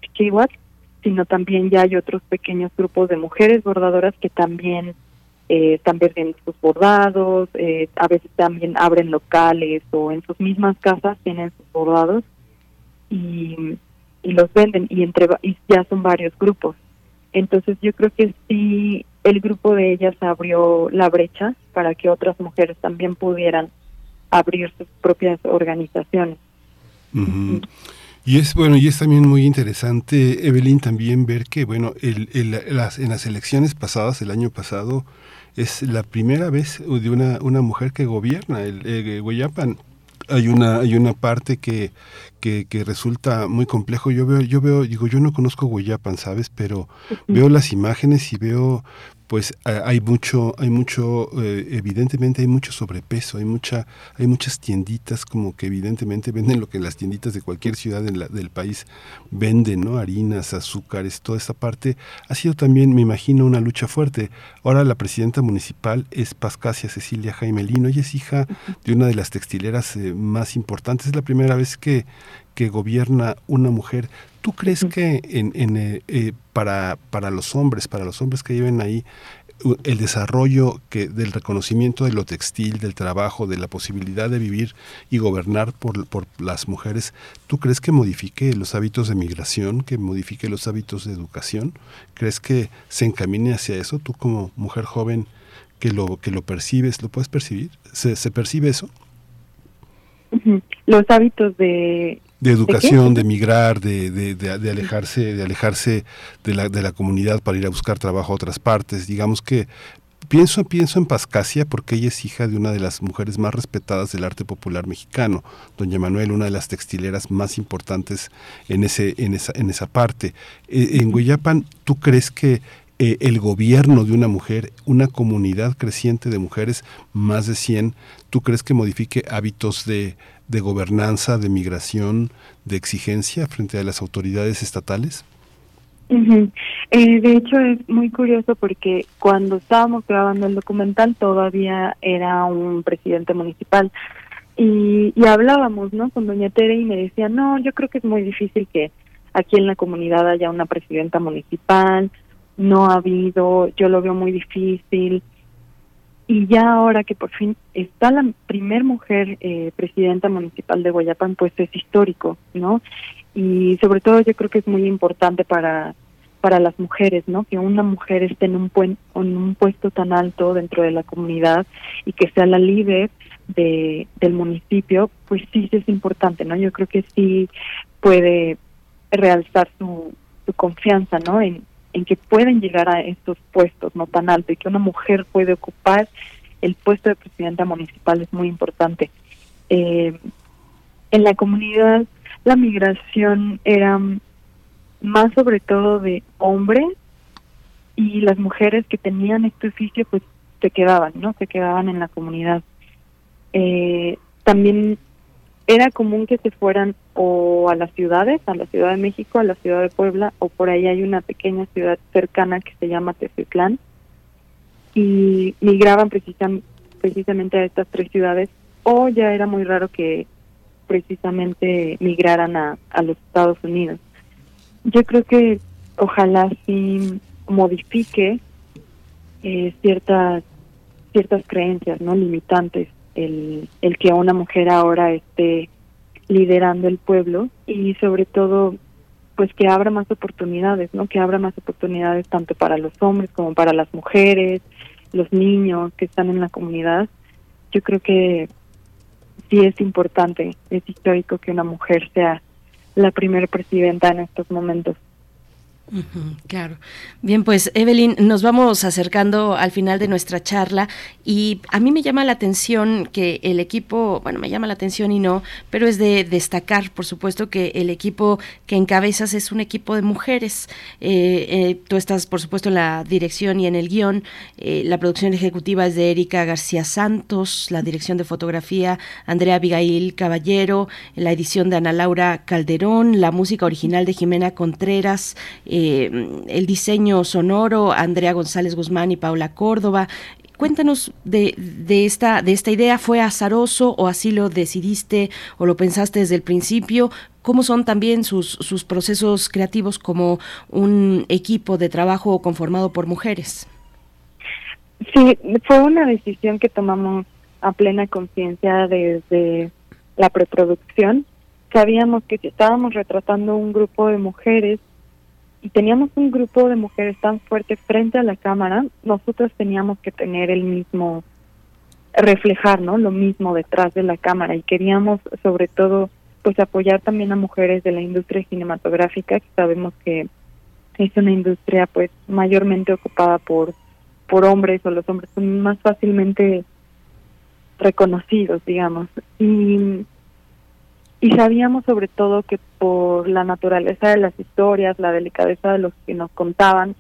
sino también ya hay otros pequeños grupos de mujeres bordadoras que también eh, están vendiendo sus bordados, eh, a veces también abren locales o en sus mismas casas tienen sus bordados y, y los venden y entre y ya son varios grupos. Entonces yo creo que sí el grupo de ellas abrió la brecha para que otras mujeres también pudieran abrir sus propias organizaciones. Y es bueno y es también muy interesante, Evelyn, también ver que bueno, el, las, en las elecciones pasadas, el año pasado, es la primera vez de una, una mujer que gobierna el, el Guayapan hay una hay una parte que, que, que, resulta muy complejo. Yo veo yo veo digo yo no conozco Guayapan sabes pero veo las imágenes y veo pues hay mucho, hay mucho, eh, evidentemente hay mucho sobrepeso, hay mucha, hay muchas tienditas como que evidentemente venden lo que las tienditas de cualquier ciudad del país venden, ¿no? Harinas, azúcares, toda esta parte ha sido también, me imagino, una lucha fuerte. Ahora la presidenta municipal es Pascasia Cecilia Jaime Lino, ella es hija de una de las textileras eh, más importantes, es la primera vez que, que gobierna una mujer. ¿Tú crees que en, en eh, eh, para, para los hombres, para los hombres que viven ahí, el desarrollo que del reconocimiento de lo textil, del trabajo, de la posibilidad de vivir y gobernar por, por las mujeres, ¿tú crees que modifique los hábitos de migración, que modifique los hábitos de educación? ¿Crees que se encamine hacia eso? Tú como mujer joven que lo que lo percibes, ¿lo puedes percibir? ¿Se, se percibe eso? Los hábitos de de educación, de, migrar, de, de, de, alejarse, de alejarse de la, de la comunidad para ir a buscar trabajo a otras partes. Digamos que pienso, pienso en Pascasia porque ella es hija de una de las mujeres más respetadas del arte popular mexicano, doña Manuel, una de las textileras más importantes en ese, en esa, en esa parte. Eh, en Guayapan, ¿tú crees que eh, el gobierno de una mujer, una comunidad creciente de mujeres, más de 100, ¿tú crees que modifique hábitos de de gobernanza, de migración, de exigencia frente a las autoridades estatales? Eh, de hecho es muy curioso porque cuando estábamos grabando el documental todavía era un presidente municipal y, y hablábamos no con doña Tere y me decía no yo creo que es muy difícil que aquí en la comunidad haya una presidenta municipal no ha habido yo lo veo muy difícil y ya ahora que por fin está la primer mujer eh, presidenta municipal de Guayapán, pues es histórico, ¿no? Y sobre todo yo creo que es muy importante para para las mujeres, ¿no? Que una mujer esté en un, en un puesto tan alto dentro de la comunidad y que sea la líder de, del municipio, pues sí, sí es importante, ¿no? Yo creo que sí puede realzar su, su confianza, ¿no? En, en que pueden llegar a estos puestos no tan altos y que una mujer puede ocupar el puesto de presidenta municipal es muy importante. Eh, en la comunidad la migración era más sobre todo de hombres y las mujeres que tenían este oficio pues se quedaban, ¿no? Se quedaban en la comunidad. Eh, también era común que se fueran o a las ciudades, a la Ciudad de México, a la Ciudad de Puebla, o por ahí hay una pequeña ciudad cercana que se llama Teciutlán, y migraban precisamente a estas tres ciudades, o ya era muy raro que precisamente migraran a, a los Estados Unidos. Yo creo que ojalá sí modifique eh, ciertas ciertas creencias no limitantes el, el que una mujer ahora esté liderando el pueblo y sobre todo pues que abra más oportunidades, ¿no? Que abra más oportunidades tanto para los hombres como para las mujeres, los niños que están en la comunidad. Yo creo que sí es importante, es histórico que una mujer sea la primera presidenta en estos momentos claro. Bien, pues Evelyn, nos vamos acercando al final de nuestra charla y a mí me llama la atención que el equipo, bueno, me llama la atención y no, pero es de destacar, por supuesto, que el equipo que encabezas es un equipo de mujeres. Eh, eh, tú estás, por supuesto, en la dirección y en el guion. Eh, la producción ejecutiva es de Erika García Santos, la dirección de fotografía Andrea Abigail Caballero, la edición de Ana Laura Calderón, la música original de Jimena Contreras. El diseño sonoro, Andrea González Guzmán y Paula Córdoba. Cuéntanos de, de, esta, de esta idea, ¿fue azaroso o así lo decidiste o lo pensaste desde el principio? ¿Cómo son también sus, sus procesos creativos como un equipo de trabajo conformado por mujeres? Sí, fue una decisión que tomamos a plena conciencia desde la preproducción. Sabíamos que si estábamos retratando un grupo de mujeres y teníamos un grupo de mujeres tan fuerte frente a la cámara, nosotros teníamos que tener el mismo, reflejar, ¿no? Lo mismo detrás de la cámara y queríamos sobre todo pues apoyar también a mujeres de la industria cinematográfica, que sabemos que es una industria pues mayormente ocupada por por hombres o los hombres son más fácilmente reconocidos, digamos. Y y sabíamos sobre todo que por la naturaleza de las historias, la delicadeza de los que nos contaban,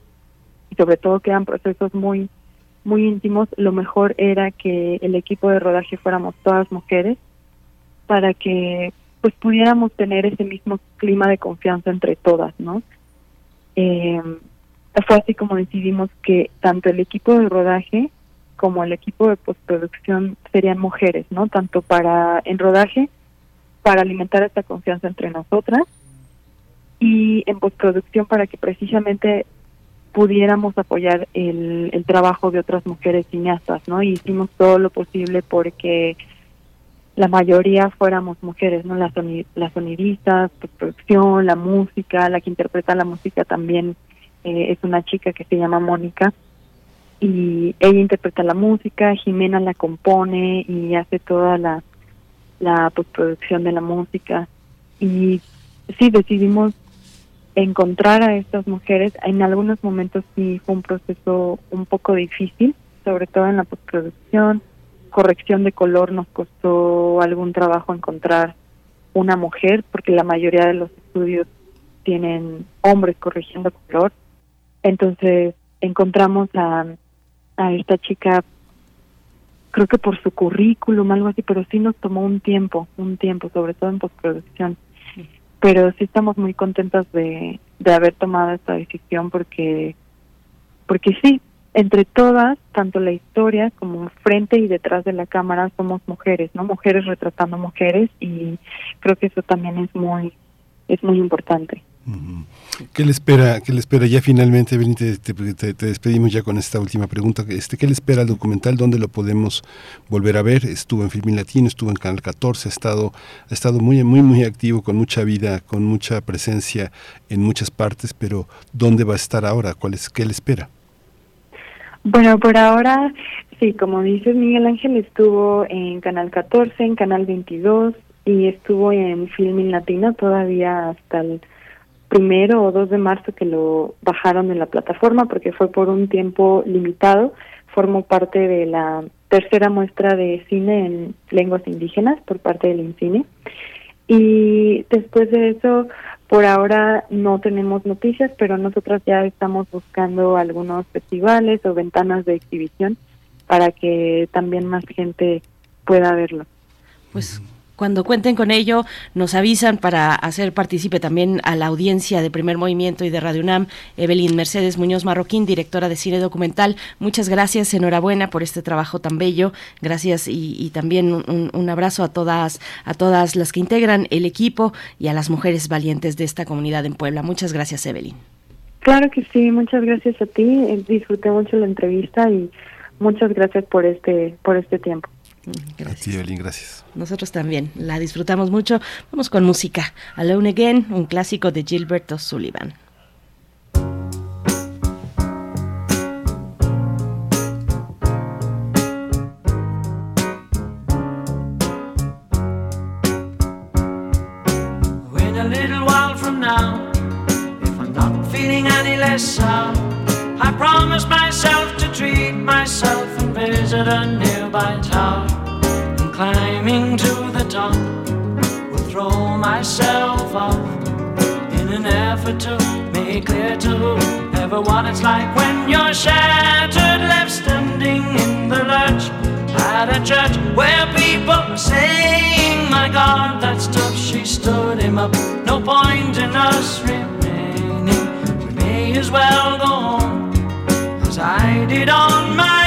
y sobre todo que eran procesos muy, muy íntimos, lo mejor era que el equipo de rodaje fuéramos todas mujeres para que pues pudiéramos tener ese mismo clima de confianza entre todas, ¿no? Eh, fue así como decidimos que tanto el equipo de rodaje como el equipo de postproducción serían mujeres, ¿no? Tanto para en rodaje para alimentar esta confianza entre nosotras y en postproducción para que precisamente pudiéramos apoyar el, el trabajo de otras mujeres cineastas, ¿no? Y hicimos todo lo posible porque la mayoría fuéramos mujeres, ¿no? Las, las sonidistas, postproducción, la música, la que interpreta la música también eh, es una chica que se llama Mónica y ella interpreta la música, Jimena la compone y hace toda la la postproducción de la música y sí decidimos encontrar a estas mujeres. En algunos momentos sí fue un proceso un poco difícil, sobre todo en la postproducción. Corrección de color nos costó algún trabajo encontrar una mujer, porque la mayoría de los estudios tienen hombres corrigiendo color. Entonces encontramos a, a esta chica creo que por su currículum, algo así, pero sí nos tomó un tiempo, un tiempo, sobre todo en postproducción. Pero sí estamos muy contentas de, de haber tomado esta decisión porque, porque sí, entre todas, tanto la historia como frente y detrás de la cámara somos mujeres, ¿no? Mujeres retratando mujeres y creo que eso también es muy, es muy importante. ¿Qué le espera? ¿Qué le espera? Ya finalmente, Benítez, te, te, despedimos ya con esta última pregunta. Este, ¿Qué le espera al documental? ¿Dónde lo podemos volver a ver? Estuvo en Filmin Latino, estuvo en Canal 14, ha estado, ha estado muy, muy, muy activo, con mucha vida, con mucha presencia en muchas partes, pero ¿dónde va a estar ahora? ¿Cuál es, ¿Qué le espera? Bueno, por ahora, sí, como dices, Miguel Ángel estuvo en Canal 14, en Canal 22 y estuvo en Filmin Latino todavía hasta el primero o 2 de marzo que lo bajaron en la plataforma porque fue por un tiempo limitado. Formó parte de la tercera muestra de cine en lenguas indígenas por parte del INCINE. Y después de eso, por ahora no tenemos noticias, pero nosotras ya estamos buscando algunos festivales o ventanas de exhibición para que también más gente pueda verlo. Pues cuando cuenten con ello, nos avisan para hacer partícipe también a la audiencia de Primer Movimiento y de Radio UNAM. Evelyn Mercedes Muñoz Marroquín, directora de cine documental. Muchas gracias, enhorabuena por este trabajo tan bello. Gracias y, también un, un, abrazo a todas, a todas las que integran el equipo y a las mujeres valientes de esta comunidad en Puebla. Muchas gracias, Evelyn. Claro que sí, muchas gracias a ti. Disfruté mucho la entrevista y muchas gracias por este, por este tiempo. Gracias. A ti, gracias. Nosotros también la disfrutamos mucho. Vamos con música. Alone Again, un clásico de Gilbert O'Sullivan. When a little while from now, if I'm not feeling any less sound, I promise myself to treat myself and visit a nearby town. To the top, will throw myself off in an effort to make clear to what it's like when you're shattered, left standing in the lurch at a church where people were saying, My God, that's tough. She stood him up. No point in us remaining we may as well go home as I did on my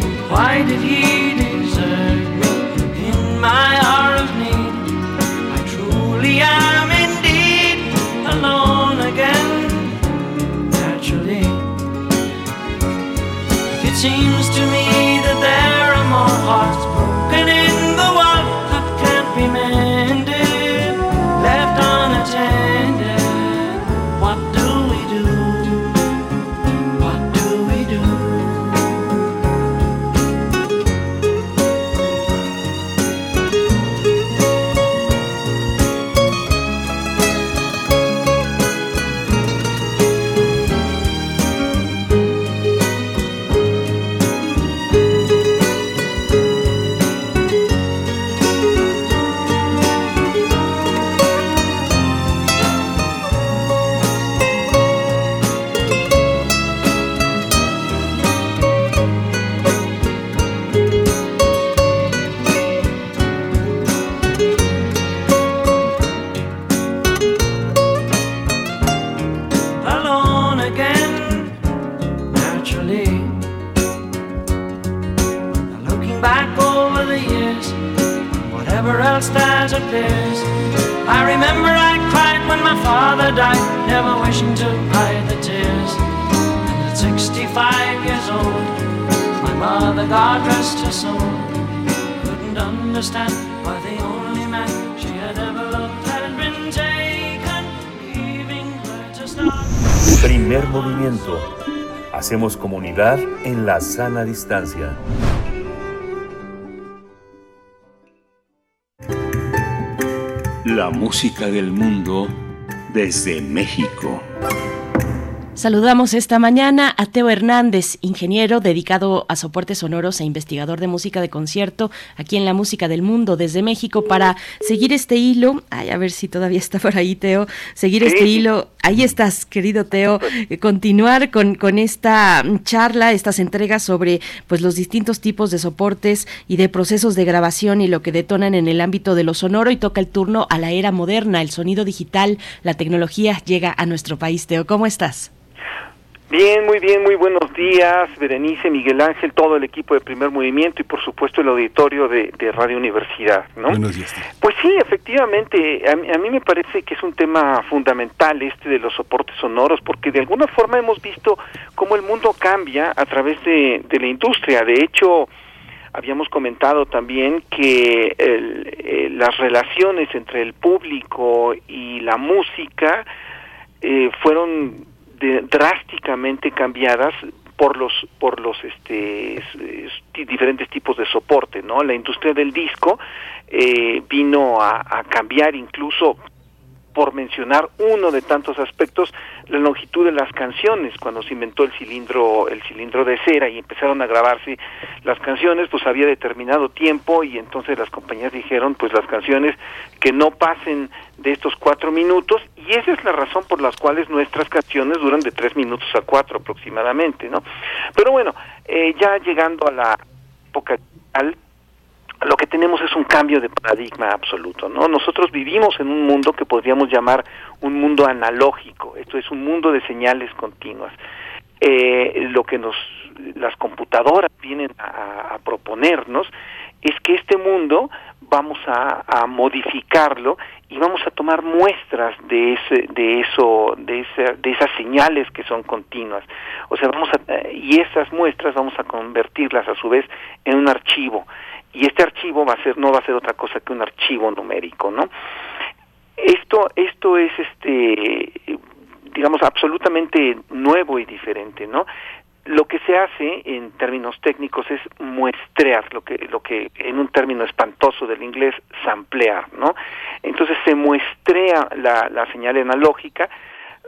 Why did He desert me in my hour of need? I truly am indeed alone again. Naturally, it seems en la sana distancia. La música del mundo desde México. Saludamos esta mañana a Teo Hernández, ingeniero dedicado a soportes sonoros e investigador de música de concierto aquí en la Música del Mundo desde México para seguir este hilo. Ay, a ver si todavía está por ahí, Teo. Seguir este hilo. Ahí estás, querido Teo. Eh, Continuar con, con esta charla, estas entregas sobre pues los distintos tipos de soportes y de procesos de grabación y lo que detonan en el ámbito de lo sonoro y toca el turno a la era moderna, el sonido digital, la tecnología llega a nuestro país. Teo, ¿cómo estás? Bien, muy bien, muy buenos días, Berenice, Miguel Ángel, todo el equipo de Primer Movimiento y por supuesto el auditorio de, de Radio Universidad, ¿no? Buenos días. Pues sí, efectivamente, a, mí- a mí me parece que es un tema fundamental este de los soportes sonoros, porque de alguna forma hemos visto cómo el mundo cambia a través de, de la industria. De hecho, habíamos comentado también que el- eh, las relaciones entre el público y la música eh, fueron de- drásticamente cambiadas por los por los este diferentes tipos de soporte no la industria del disco eh, vino a, a cambiar incluso por mencionar uno de tantos aspectos, la longitud de las canciones, cuando se inventó el cilindro, el cilindro de cera y empezaron a grabarse las canciones, pues había determinado tiempo y entonces las compañías dijeron, pues las canciones que no pasen de estos cuatro minutos y esa es la razón por las cuales nuestras canciones duran de tres minutos a cuatro aproximadamente, ¿no? Pero bueno, eh, ya llegando a la época digital, lo que tenemos es un cambio de paradigma absoluto, ¿no? Nosotros vivimos en un mundo que podríamos llamar un mundo analógico, esto es un mundo de señales continuas. Eh, lo que nos las computadoras vienen a proponernos es que este mundo vamos a, modificarlo y vamos a tomar muestras de ese de eso de esa, de esas señales que son continuas. O sea vamos a eh, y esas muestras vamos a convertirlas a su vez en un archivo. Y este archivo va a ser no va a ser otra cosa que un archivo numérico no esto esto es este digamos absolutamente nuevo y diferente no lo que se hace en términos técnicos es muestrear, lo que, lo que en un término espantoso del inglés, samplear, ¿no? Entonces se muestrea la, la señal analógica,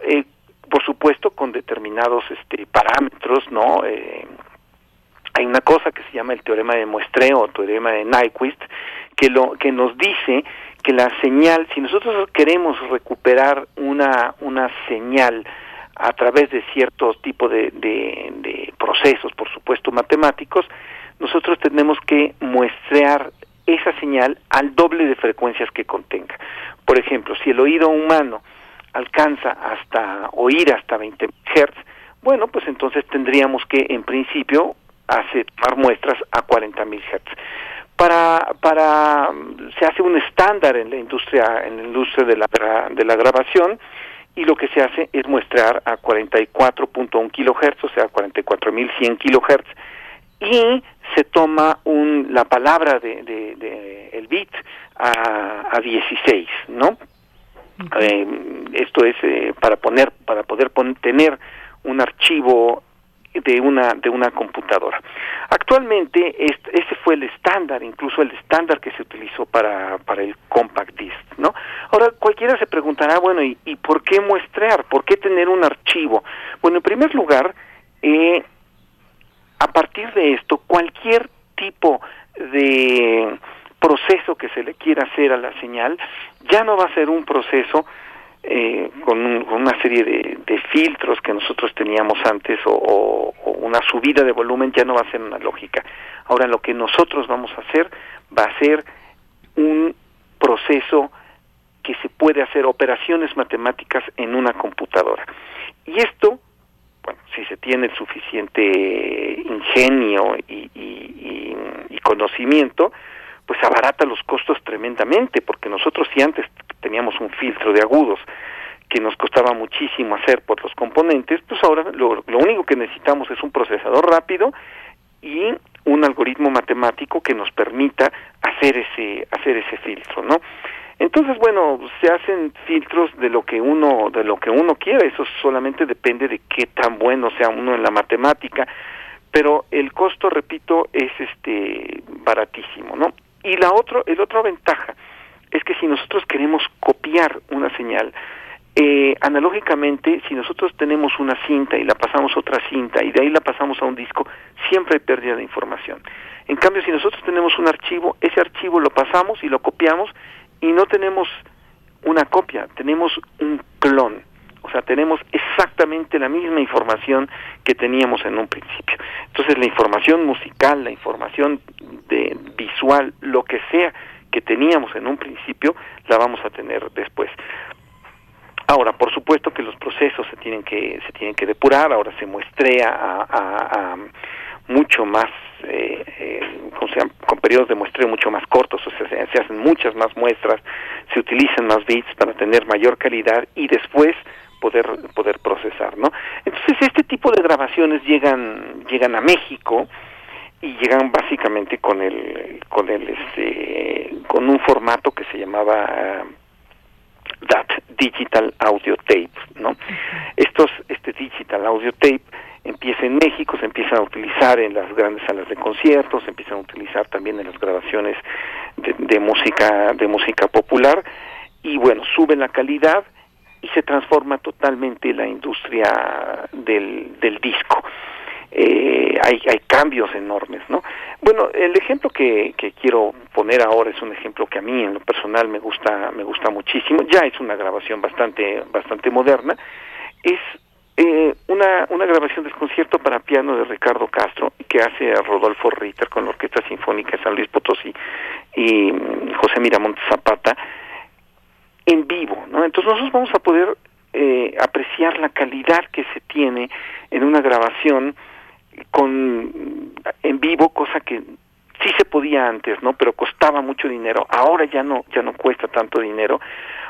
eh, por supuesto con determinados este, parámetros, ¿no? Eh, hay una cosa que se llama el teorema de muestreo o teorema de Nyquist que lo que nos dice que la señal, si nosotros queremos recuperar una una señal a través de cierto tipo de, de, procesos, por supuesto matemáticos, nosotros tenemos que muestrear esa señal al doble de frecuencias que contenga. Por ejemplo, si el oído humano alcanza hasta oír hasta 20 Hz, bueno, pues entonces tendríamos que en principio hacer tomar muestras a 40.000 Hz. Para, para se hace un estándar en la industria en la industria de la de la grabación y lo que se hace es muestrar a 44.1 kilohertz, o sea, 44.100 kilohertz, y se toma un, la palabra de, de, el bit a, a 16, ¿no? Eh, esto es eh, para poner, para poder tener un archivo de una de una computadora. Actualmente este, ese fue el estándar, incluso el estándar que se utilizó para, para el compact disc, ¿no? Ahora cualquiera se preguntará, bueno, ¿y, y por qué muestrear? ¿Por qué tener un archivo? Bueno, en primer lugar, eh, a partir de esto, cualquier tipo de proceso que se le quiera hacer a la señal ya no va a ser un proceso eh, con, una serie de, filtros que nosotros teníamos antes o, una subida de volumen ya no va a ser una lógica. Ahora lo que nosotros vamos a hacer va a ser un proceso que se puede hacer operaciones matemáticas en una computadora. Y esto, bueno, si se tiene el suficiente ingenio y, y conocimiento, pues abarata los costos tremendamente, porque nosotros si antes teníamos un filtro de agudos que nos costaba muchísimo hacer por los componentes, pues ahora lo, único que necesitamos es un procesador rápido y un algoritmo matemático que nos permita hacer ese hacer ese filtro, ¿no? Entonces, bueno, se hacen filtros de lo que uno de lo que uno quiera, eso solamente depende de qué tan bueno sea uno en la matemática, pero el costo, repito, es este baratísimo, ¿no? Y la otro, el otra ventaja es que si nosotros queremos copiar una señal, eh, analógicamente, si nosotros tenemos una cinta y la pasamos a otra cinta y de ahí la pasamos a un disco, siempre hay pérdida de información. En cambio, si nosotros tenemos un archivo, ese archivo lo pasamos y lo copiamos y no tenemos una copia, tenemos un clon. O sea, tenemos exactamente la misma información que teníamos en un principio. Entonces, la información musical, la información de visual, lo que sea que teníamos en un principio, la vamos a tener después. Ahora, por supuesto que los procesos se tienen que se tienen que depurar. Ahora se muestrea a, mucho más eh, eh, con, periodos de muestreo mucho más cortos, o sea, se, se, hacen muchas más muestras, se utilizan más bits para tener mayor calidad y después poder poder procesar, ¿no? Entonces este tipo de grabaciones llegan llegan a México y llegan básicamente con el con el este con un formato que se llamaba DAT Digital Audio Tape, ¿no? Estos este Digital Audio Tape empieza en México, se empiezan a utilizar en las grandes salas de conciertos, se empiezan a utilizar también en las grabaciones de, de música de música popular y bueno, suben la calidad y se transforma totalmente la industria del, del disco. Eh, hay, hay cambios enormes, ¿no? Bueno, el ejemplo que, quiero poner ahora es un ejemplo que a mí en lo personal me gusta me gusta muchísimo. Ya es una grabación bastante bastante moderna. Es eh, una, una grabación del concierto para piano de Ricardo Castro que hace a Rodolfo Ritter con la Orquesta Sinfónica de San Luis Potosí y mm, José Miramonte Zapata en vivo, ¿no? Entonces nosotros vamos a poder eh, apreciar la calidad que se tiene en una grabación con en vivo, cosa que sí se podía antes, ¿no? Pero costaba mucho dinero. Ahora ya no ya no cuesta tanto dinero,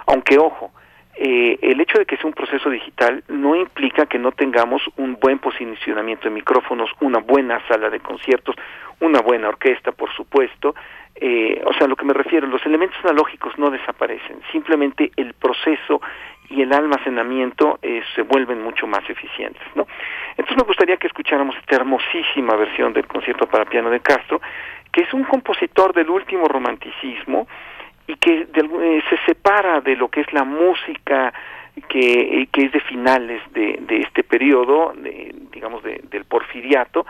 aunque ojo, eh, el hecho de que sea un proceso digital no implica que no tengamos un buen posicionamiento de micrófonos, una buena sala de conciertos, una buena orquesta, por supuesto. Eh, o sea, lo que me refiero, los elementos analógicos no desaparecen, simplemente el proceso y el almacenamiento eh, se vuelven mucho más eficientes, ¿no? Entonces me gustaría que escucháramos esta hermosísima versión del concierto para piano de Castro, que es un compositor del último romanticismo, y que eh, se separa de lo que es la música que, eh, que es de finales de, de este periodo, de, digamos de, del porfiriato,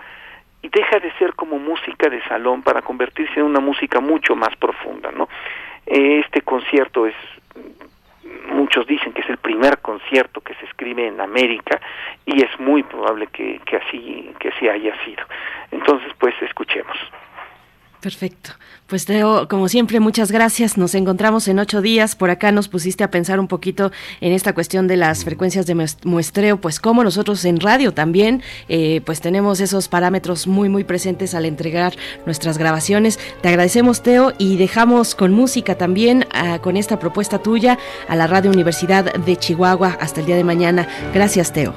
y deja de ser como música de salón para convertirse en una música mucho más profunda, ¿no? Este concierto es muchos dicen que es el primer concierto que se escribe en América y es muy probable que, que así que así haya sido. Entonces, pues escuchemos. Perfecto. Pues Teo, como siempre, muchas gracias. Nos encontramos en ocho días. Por acá nos pusiste a pensar un poquito en esta cuestión de las frecuencias de muestreo, pues como nosotros en radio también, eh, pues tenemos esos parámetros muy, muy presentes al entregar nuestras grabaciones. Te agradecemos, Teo, y dejamos con música también, uh, con esta propuesta tuya, a la Radio Universidad de Chihuahua. Hasta el día de mañana. Gracias, Teo.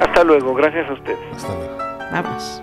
Hasta luego. Gracias a ustedes. Hasta luego. Vamos.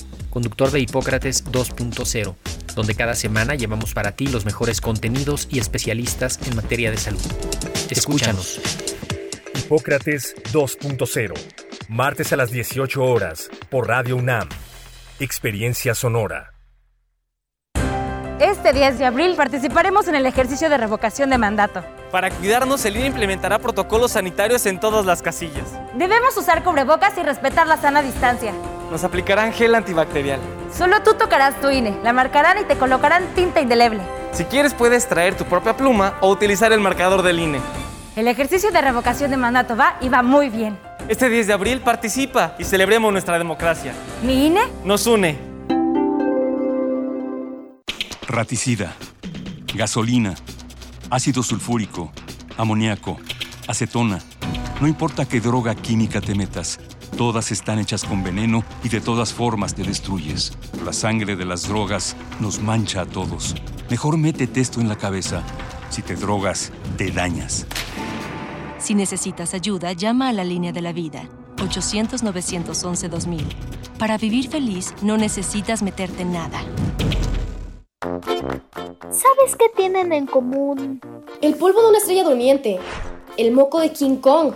conductor de Hipócrates 2.0, donde cada semana llevamos para ti los mejores contenidos y especialistas en materia de salud. Escúchanos. Hipócrates 2.0, martes a las 18 horas, por Radio UNAM. Experiencia sonora. Este 10 de abril participaremos en el ejercicio de revocación de mandato. Para cuidarnos, el INE implementará protocolos sanitarios en todas las casillas. Debemos usar cubrebocas y respetar la sana distancia. Nos aplicarán gel antibacterial. Solo tú tocarás tu INE, la marcarán y te colocarán tinta indeleble. Si quieres puedes traer tu propia pluma o utilizar el marcador del INE. El ejercicio de revocación de mandato va y va muy bien. Este 10 de abril participa y celebremos nuestra democracia. ¿Mi INE? Nos une. Raticida. gasolina, ácido sulfúrico, amoníaco, acetona. No importa qué droga química te metas, todas están hechas con veneno y de todas formas te destruyes. La sangre de las drogas nos mancha a todos. Mejor métete esto en la cabeza. Si te drogas, te dañas. Si necesitas ayuda, llama a la línea de la vida, 800-911-2000. Para vivir feliz, no necesitas meterte en nada. ¿Sabes qué tienen en común? El polvo de una estrella durmiente, el moco de King Kong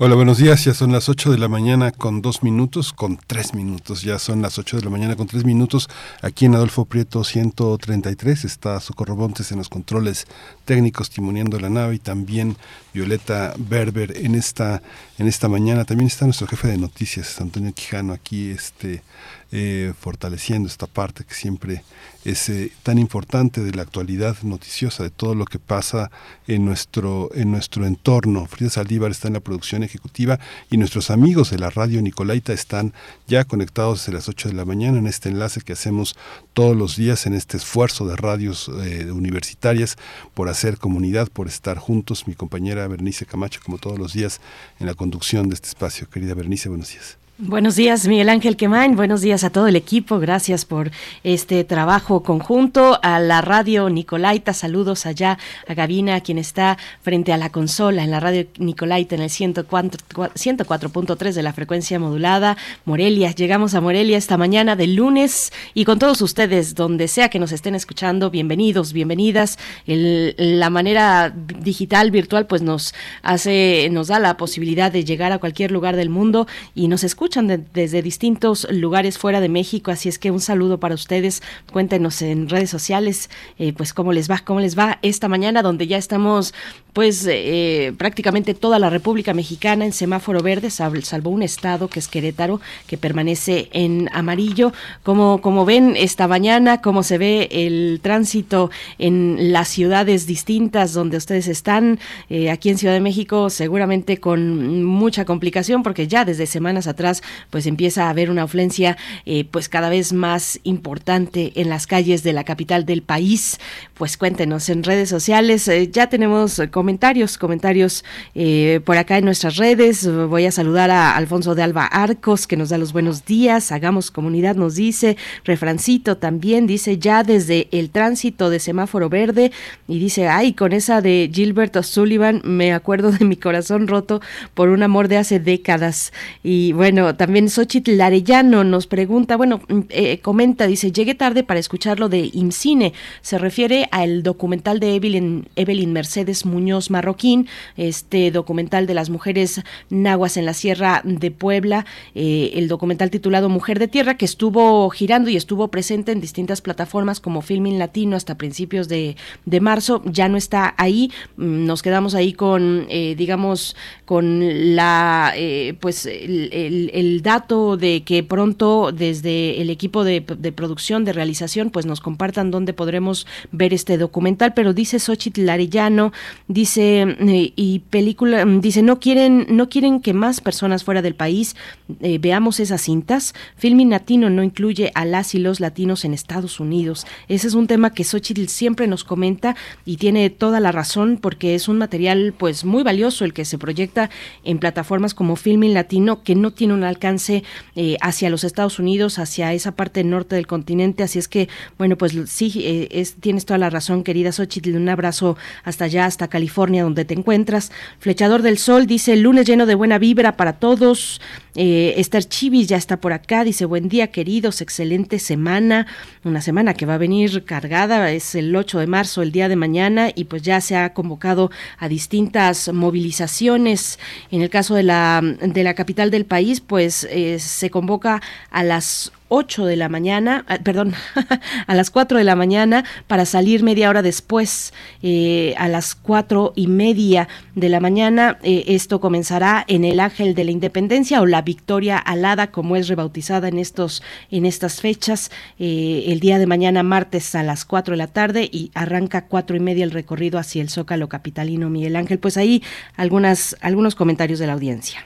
Hola, buenos días. Ya son las 8 de la mañana con dos minutos, con tres minutos. Ya son las 8 de la mañana con tres minutos. Aquí en Adolfo Prieto 133 está Socorro Montes en los controles técnicos timoneando la nave y también Violeta Berber en esta, en esta mañana. También está nuestro jefe de noticias, Antonio Quijano, aquí este, eh, fortaleciendo esta parte que siempre es eh, tan importante de la actualidad noticiosa, de todo lo que pasa en nuestro, en nuestro entorno. Frida Saldívar está en la producción ejecutiva y nuestros amigos de la radio Nicolaita están ya conectados desde las 8 de la mañana en este enlace que hacemos todos los días en este esfuerzo de radios eh, universitarias por hacer comunidad, por estar juntos. Mi compañera Bernice Camacho, como todos los días, en la conducción de este espacio. Querida Bernice, buenos días. Buenos días, Miguel Ángel Quemain. Buenos días a todo el equipo. Gracias por este trabajo conjunto. A la radio Nicolaita, saludos allá a Gavina, quien está frente a la consola en la radio Nicolaita en el 104.3 de la frecuencia modulada. Morelia, llegamos a Morelia esta mañana del lunes y con todos ustedes, donde sea que nos estén escuchando, bienvenidos, bienvenidas. El, la manera digital, virtual, pues nos hace, nos da la posibilidad de llegar a cualquier lugar del mundo y nos escucha escuchan de, desde distintos lugares fuera de México, así es que un saludo para ustedes. Cuéntenos en redes sociales, eh, pues cómo les va, cómo les va esta mañana, donde ya estamos, pues eh, prácticamente toda la República Mexicana en semáforo verde, salvo un estado que es Querétaro, que permanece en amarillo. Como, como ven esta mañana, cómo se ve el tránsito en las ciudades distintas donde ustedes están, eh, aquí en Ciudad de México, seguramente con mucha complicación, porque ya desde semanas atrás pues empieza a haber una afluencia eh, pues cada vez más importante en las calles de la capital del país. Pues cuéntenos en redes sociales, eh, ya tenemos comentarios, comentarios eh, por acá en nuestras redes. Voy a saludar a Alfonso de Alba Arcos que nos da los buenos días. Hagamos comunidad, nos dice. Refrancito también dice ya desde el tránsito de semáforo verde y dice, ay, con esa de Gilbert O'Sullivan me acuerdo de mi corazón roto por un amor de hace décadas. Y bueno, también Xochitl Arellano nos pregunta, bueno, eh, comenta, dice, llegué tarde para escuchar lo de IMCINE. Se refiere al documental de Evelyn, Evelyn Mercedes Muñoz Marroquín, este documental de las mujeres nahuas en la Sierra de Puebla, eh, el documental titulado Mujer de Tierra, que estuvo girando y estuvo presente en distintas plataformas como Filmin Latino hasta principios de, de marzo, ya no está ahí, mm, nos quedamos ahí con, eh, digamos, con la, pues, el, el dato de que pronto desde el equipo de, producción, de realización, pues nos compartan dónde podremos ver este documental, pero dice Xochitl Arellano, dice, eh, y película, dice, no quieren, no quieren que más personas fuera del país eh, veamos esas cintas. Filming Latino no incluye a las y los latinos en Estados Unidos. Ese es un tema que Xochitl siempre nos comenta y tiene toda la razón porque es un material pues muy valioso el que se proyecta en plataformas como Filming Latino que no tiene un alcance eh, hacia los Estados Unidos, hacia esa parte norte del continente. Así es que, bueno, pues sí, eh, es, tienes toda la razón, querida Xochitl. Un abrazo hasta allá, hasta California, donde te encuentras. Flechador del Sol dice: lunes lleno de buena vibra para todos. Eh, Esther Chivis ya está por acá, dice buen día queridos, excelente semana, una semana que va a venir cargada, es el 8 de marzo, el día de mañana, y pues ya se ha convocado a distintas movilizaciones. En el caso de la, de la capital del país, pues eh, se convoca a las 8 de la mañana, ah, perdón, a las 4 de la mañana para salir media hora después, eh, a las cuatro y media de la mañana. Eh, esto comenzará en el Ángel de la Independencia o la Victoria Alada, como es rebautizada en estos en estas fechas. Eh, el día de mañana, martes a las 4 de la tarde y arranca cuatro y media el recorrido hacia el Zócalo capitalino Miguel Ángel. Pues ahí algunas algunos comentarios de la audiencia.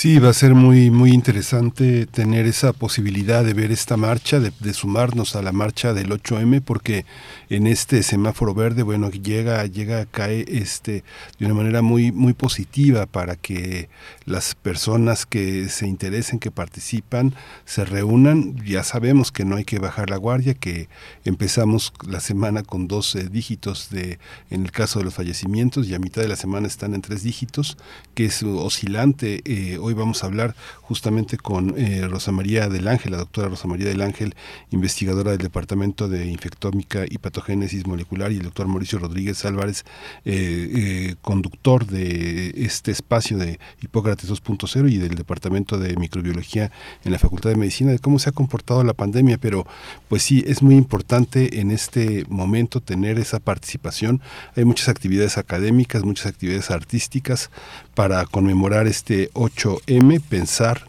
Sí, va a ser muy muy interesante tener esa posibilidad de ver esta marcha, de, sumarnos a la marcha del 8M, porque en este semáforo verde, bueno, llega, llega, cae este de una manera muy, muy positiva para que las personas que se interesen, que participan, se reúnan. Ya sabemos que no hay que bajar la guardia, que empezamos la semana con 12 dígitos de, en el caso de los fallecimientos, y a mitad de la semana están en tres dígitos, que es oscilante. Eh, hoy vamos a hablar justamente con eh, Rosa María del Ángel, la doctora Rosa María del Ángel, investigadora del Departamento de Infectómica y Patogénesis Molecular, y el doctor Mauricio Rodríguez Álvarez, eh, eh, conductor de este espacio de Hipócrates 2.0 y del Departamento de Microbiología en la Facultad de Medicina, de cómo se ha comportado la pandemia, pero pues sí, es muy importante en este momento tener esa participación. Hay muchas actividades académicas, muchas actividades artísticas para conmemorar este 8M, pensar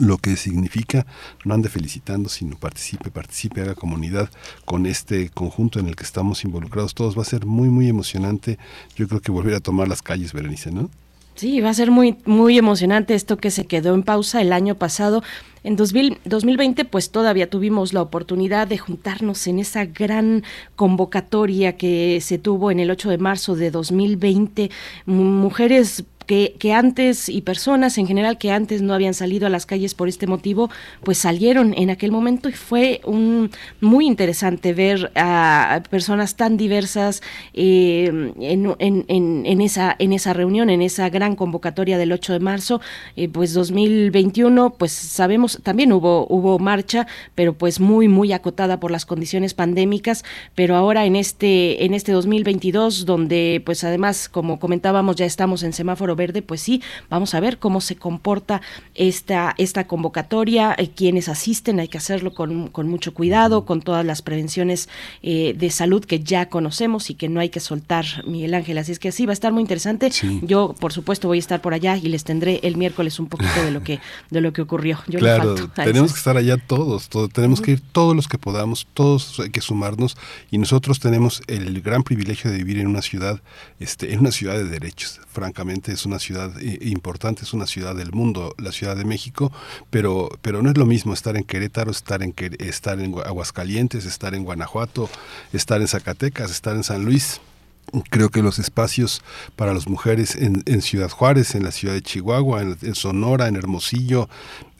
lo que significa, no ande felicitando, sino participe, participe, haga comunidad con este conjunto en el que estamos involucrados todos. Va a ser muy, muy emocionante. Yo creo que volver a tomar las calles, Berenice, ¿no? Sí, va a ser muy, muy emocionante esto que se quedó en pausa el año pasado. En 2000, 2020, pues todavía tuvimos la oportunidad de juntarnos en esa gran convocatoria que se tuvo en el 8 de marzo de 2020. Mujeres que, antes y personas en general que antes no habían salido a las calles por este motivo, pues salieron en aquel momento y fue un muy interesante ver a personas tan diversas eh, en, en, en, esa, en esa reunión, en esa gran convocatoria del 8 de marzo, eh, pues 2021, pues sabemos, también hubo, hubo marcha, pero pues muy, muy acotada por las condiciones pandémicas, pero ahora en este, en este 2022, donde pues además, como comentábamos, ya estamos en semáforo verde, pues sí, vamos a ver cómo se comporta esta, esta convocatoria, eh, quienes asisten, hay que hacerlo con, con, mucho cuidado, con todas las prevenciones eh, de salud que ya conocemos y que no hay que soltar, Miguel Ángel. Así es que sí, va a estar muy interesante. Sí. Yo, por supuesto, voy a estar por allá y les tendré el miércoles un poquito de lo que, de lo que ocurrió. Yo claro, tenemos que estar allá todos, todos tenemos que ir todos los que podamos, todos hay que sumarnos y nosotros tenemos el gran privilegio de vivir en una ciudad, este, en una ciudad de derechos. Francamente, es una ciudad importante, es una ciudad del mundo, la Ciudad de México, pero, pero no es lo mismo estar en Querétaro, estar en, estar en Aguascalientes, estar en Guanajuato, estar en Zacatecas, estar en San Luis. Creo que los espacios para las mujeres en, en, Ciudad Juárez, en la ciudad de Chihuahua, en, en Sonora, en Hermosillo,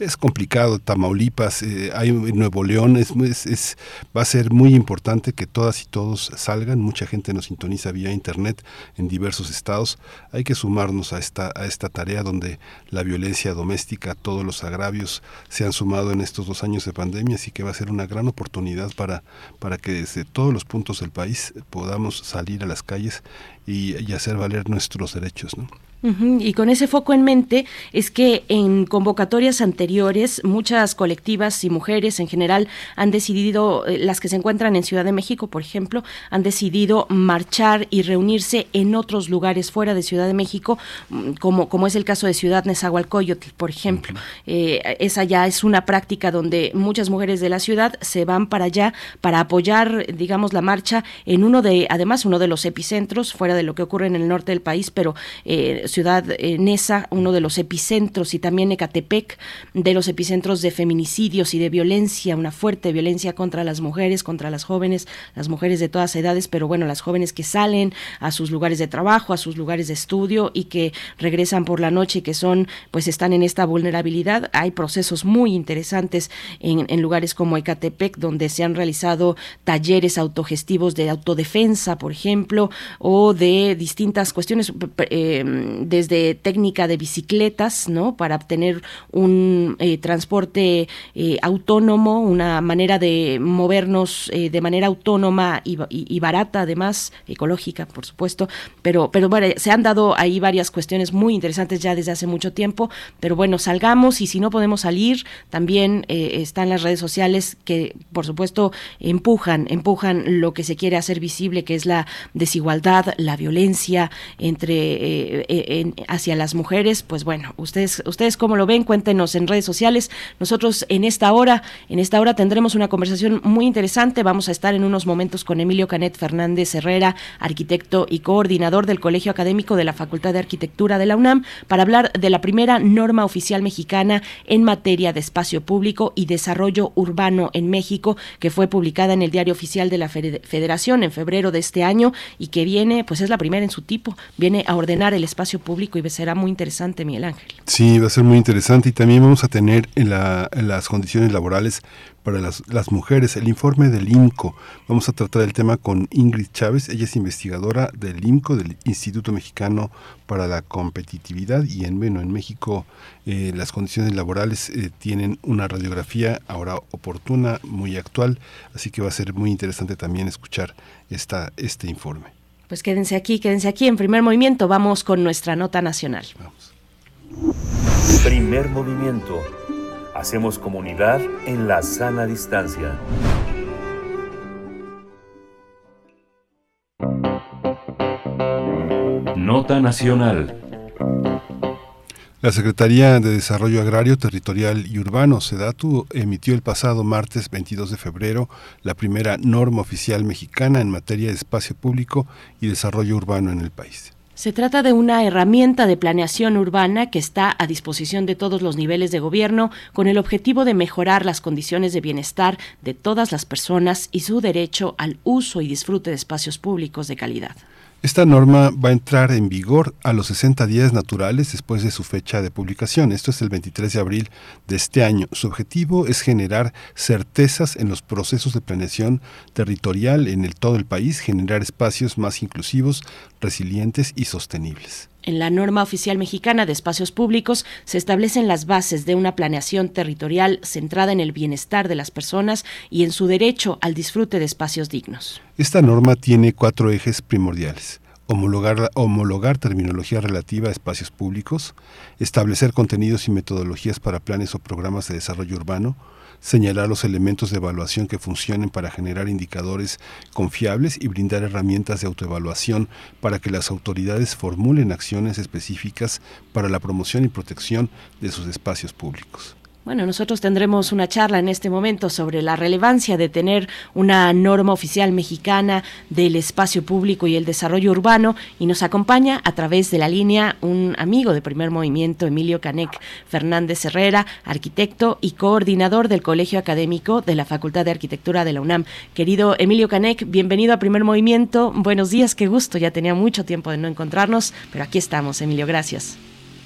es complicado, Tamaulipas, eh, hay Nuevo León, es, es, va a ser muy importante que todas y todos salgan, mucha gente nos sintoniza vía internet en diversos estados, hay que sumarnos a esta, a esta tarea donde la violencia doméstica, todos los agravios se han sumado en estos dos años de pandemia, así que va a ser una gran oportunidad para, para que desde todos los puntos del país podamos salir a las calles y, y hacer valer nuestros derechos. ¿no? Uh -huh. Y con ese foco en mente es que en convocatorias anteriores muchas colectivas y mujeres en general han decidido, eh, las que se encuentran en Ciudad de México, por ejemplo, han decidido marchar y reunirse en otros lugares fuera de Ciudad de México, como, como es el caso de Ciudad Nezahualcóyotl, por ejemplo. Uh -huh. eh, esa ya es una práctica donde muchas mujeres de la ciudad se van para allá para apoyar, digamos, la marcha en uno de, además, uno de los epicentros, fuera de lo que ocurre en el norte del país, pero eh, ciudad eh, Nesa, uno de los epicentros, y también Ecatepec, de los epicentros de feminicidios y de violencia, una fuerte violencia contra las mujeres, contra las jóvenes, las mujeres de todas edades, pero bueno, las jóvenes que salen a sus lugares de trabajo, a sus lugares de estudio y que regresan por la noche y que son, pues están en esta vulnerabilidad. Hay procesos muy interesantes en, en lugares como Ecatepec, donde se han realizado talleres autogestivos de autodefensa, por ejemplo, o de distintas cuestiones, eh, desde técnica de bicicletas, ¿no? Para obtener un eh, transporte eh, autónomo, una manera de movernos de manera autónoma y, y, barata, además, ecológica, por supuesto. Pero, pero bueno, se han dado ahí varias cuestiones muy interesantes ya desde hace mucho tiempo. Pero bueno, salgamos y si no podemos salir, también están las redes sociales que, por supuesto, empujan, empujan lo que se quiere hacer visible, que es la desigualdad, la violencia entre hacia las mujeres. Pues bueno, ustedes, ustedes cómo lo ven, cuéntenos en redes sociales. Nosotros en esta hora, en esta hora tendremos una conversación muy interesante. Vamos a estar en unos momentos con Emilio Canet Fernández Herrera, arquitecto y coordinador del Colegio Académico de la Facultad de Arquitectura de la UNAM, para hablar de la primera norma oficial mexicana en materia de espacio público y desarrollo urbano en México, que fue publicada en el Diario Oficial de la Federación en febrero de este año y que viene, pues es la primera en su tipo, viene a ordenar el espacio público y será muy interesante, Miguel Ángel. Sí, va a ser muy interesante y también vamos a tener en, la, las condiciones laborales para las, las, mujeres, el informe del IMCO. Vamos a tratar el tema con Ingrid Chávez, ella es investigadora del IMCO, del Instituto Mexicano para la Competitividad y en, bueno, en México eh, las condiciones laborales eh, tienen una radiografía ahora oportuna, muy actual, así que va a ser muy interesante también escuchar esta, este informe. Pues quédense aquí, quédense aquí en primer movimiento, vamos con nuestra nota nacional. Vamos. Primer movimiento Hacemos comunidad en la sana distancia. Nota Nacional. La Secretaría de Desarrollo Agrario, Territorial y Urbano, SEDATU, emitió el pasado martes 22 de febrero la primera norma oficial mexicana en materia de espacio público y desarrollo urbano en el país. Se trata de una herramienta de planeación urbana que está a disposición de todos los niveles de gobierno con el objetivo de mejorar las condiciones de bienestar de todas las personas y su derecho al uso y disfrute de espacios públicos de calidad. Esta norma va a entrar en vigor a los 60 días naturales después de su fecha de publicación. Esto es el 23 de abril de este año. Su objetivo es generar certezas en los procesos de planeación territorial en el, todo el país, generar espacios más inclusivos, resilientes y sostenibles. En la norma oficial mexicana de espacios públicos se establecen las bases de una planeación territorial centrada en el bienestar de las personas y en su derecho al disfrute de espacios dignos. Esta norma tiene cuatro ejes primordiales. Homologar, terminología relativa a espacios públicos, establecer contenidos y metodologías para planes o programas de desarrollo urbano, señalar los elementos de evaluación que funcionen para generar indicadores confiables y brindar herramientas de autoevaluación para que las autoridades formulen acciones específicas para la promoción y protección de sus espacios públicos. Bueno, nosotros tendremos una charla en este momento sobre la relevancia de tener una norma oficial mexicana del espacio público y el desarrollo urbano y nos acompaña a través de la línea un amigo de primer movimiento, Emilio Canec Fernández Herrera, arquitecto y coordinador del Colegio Académico de la Facultad de Arquitectura de la UNAM. Querido Emilio Canec, bienvenido a primer movimiento. Buenos días, qué gusto, ya tenía mucho tiempo de no encontrarnos, pero aquí estamos, Emilio, gracias.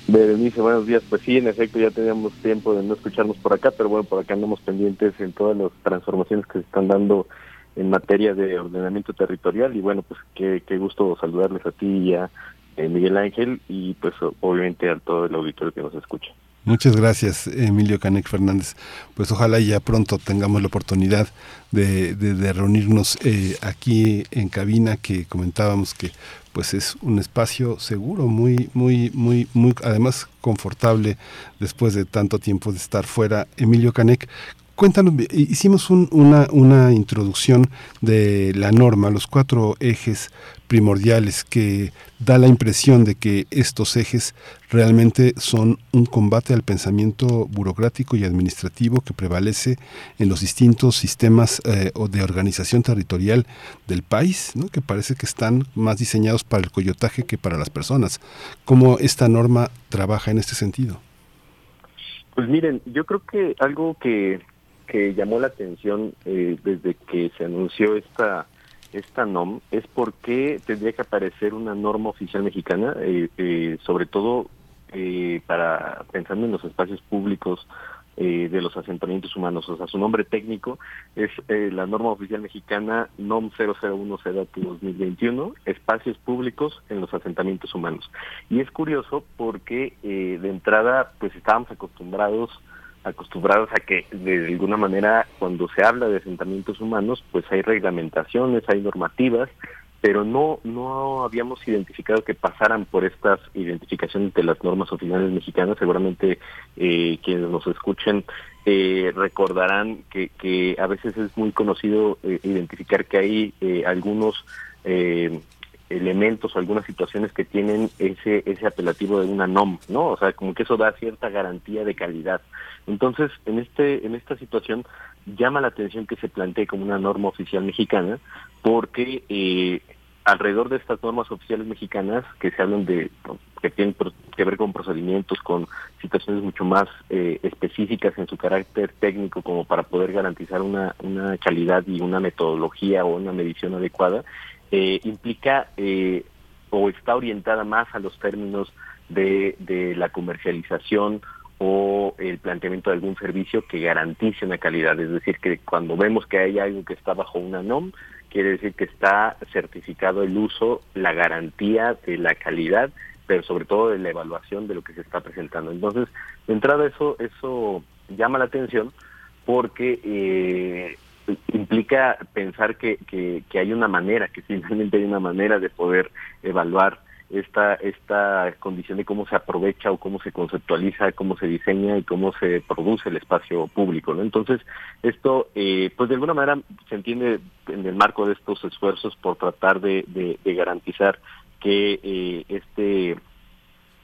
Berenice, buenos días. Pues sí, en efecto, ya teníamos tiempo de no escucharnos por acá, pero bueno, por acá andamos pendientes en todas las transformaciones que se están dando en materia de ordenamiento territorial y bueno, pues qué, qué gusto saludarles a ti y a eh, Miguel Ángel y pues obviamente a todo el auditorio que nos escucha. Muchas gracias, Emilio Canec Fernández. Pues ojalá ya pronto tengamos la oportunidad de, reunirnos eh, aquí en cabina, que comentábamos que pues es un espacio seguro, muy, muy, muy, muy, además confortable después de tanto tiempo de estar fuera. Emilio Canec, Cuéntanos, hicimos una, una introducción de la norma, los cuatro ejes primordiales que da la impresión de que estos ejes realmente son un combate al pensamiento burocrático y administrativo que prevalece en los distintos sistemas eh, de organización territorial del país, ¿no? que parece que están más diseñados para el coyotaje que para las personas. ¿Cómo esta norma trabaja en este sentido? Pues miren, yo creo que algo que, que llamó la atención eh, desde que se anunció esta esta NOM es porque tendría que aparecer una norma oficial mexicana, eh, eh, sobre todo eh, para pensando en los espacios públicos de los asentamientos humanos. O sea, su nombre técnico es la norma oficial mexicana NOM 001 CEDATU 2021, espacios públicos en los asentamientos humanos. Y es curioso porque de entrada, pues estábamos acostumbrados acostumbrados a que de alguna manera cuando se habla de asentamientos humanos pues hay reglamentaciones, hay normativas, pero no no habíamos identificado que pasaran por estas identificaciones de las normas oficiales mexicanas. Seguramente eh, quienes nos escuchen eh, recordarán que, que a veces es muy conocido eh, identificar que hay eh, algunos eh, elementos o algunas situaciones que tienen ese ese apelativo de una NOM, ¿no? O sea, como que eso da cierta garantía de calidad. Entonces, en este en esta situación llama la atención que se plantee como una norma oficial mexicana, porque eh, alrededor de estas normas oficiales mexicanas que se hablan de que tienen que ver con procedimientos, con situaciones mucho más eh, específicas en su carácter técnico como para poder garantizar una, una calidad y una metodología o una medición adecuada, eh, implica eh, o está orientada más a los términos de, de la comercialización o el planteamiento de algún servicio que garantice una calidad. Es decir, que cuando vemos que hay algo que está bajo una NOM, quiere decir que está certificado el uso, la garantía de la calidad, pero sobre todo de la evaluación de lo que se está presentando. Entonces, de entrada eso, eso llama la atención porque eh, implica pensar que, que, hay una manera, que finalmente hay una manera de poder evaluar esta esta condición de cómo se aprovecha o cómo se conceptualiza, cómo se diseña y cómo se produce el espacio público, ¿no? Entonces, esto, eh, pues de alguna manera se entiende en el marco de estos esfuerzos por tratar de, de, de garantizar que eh, este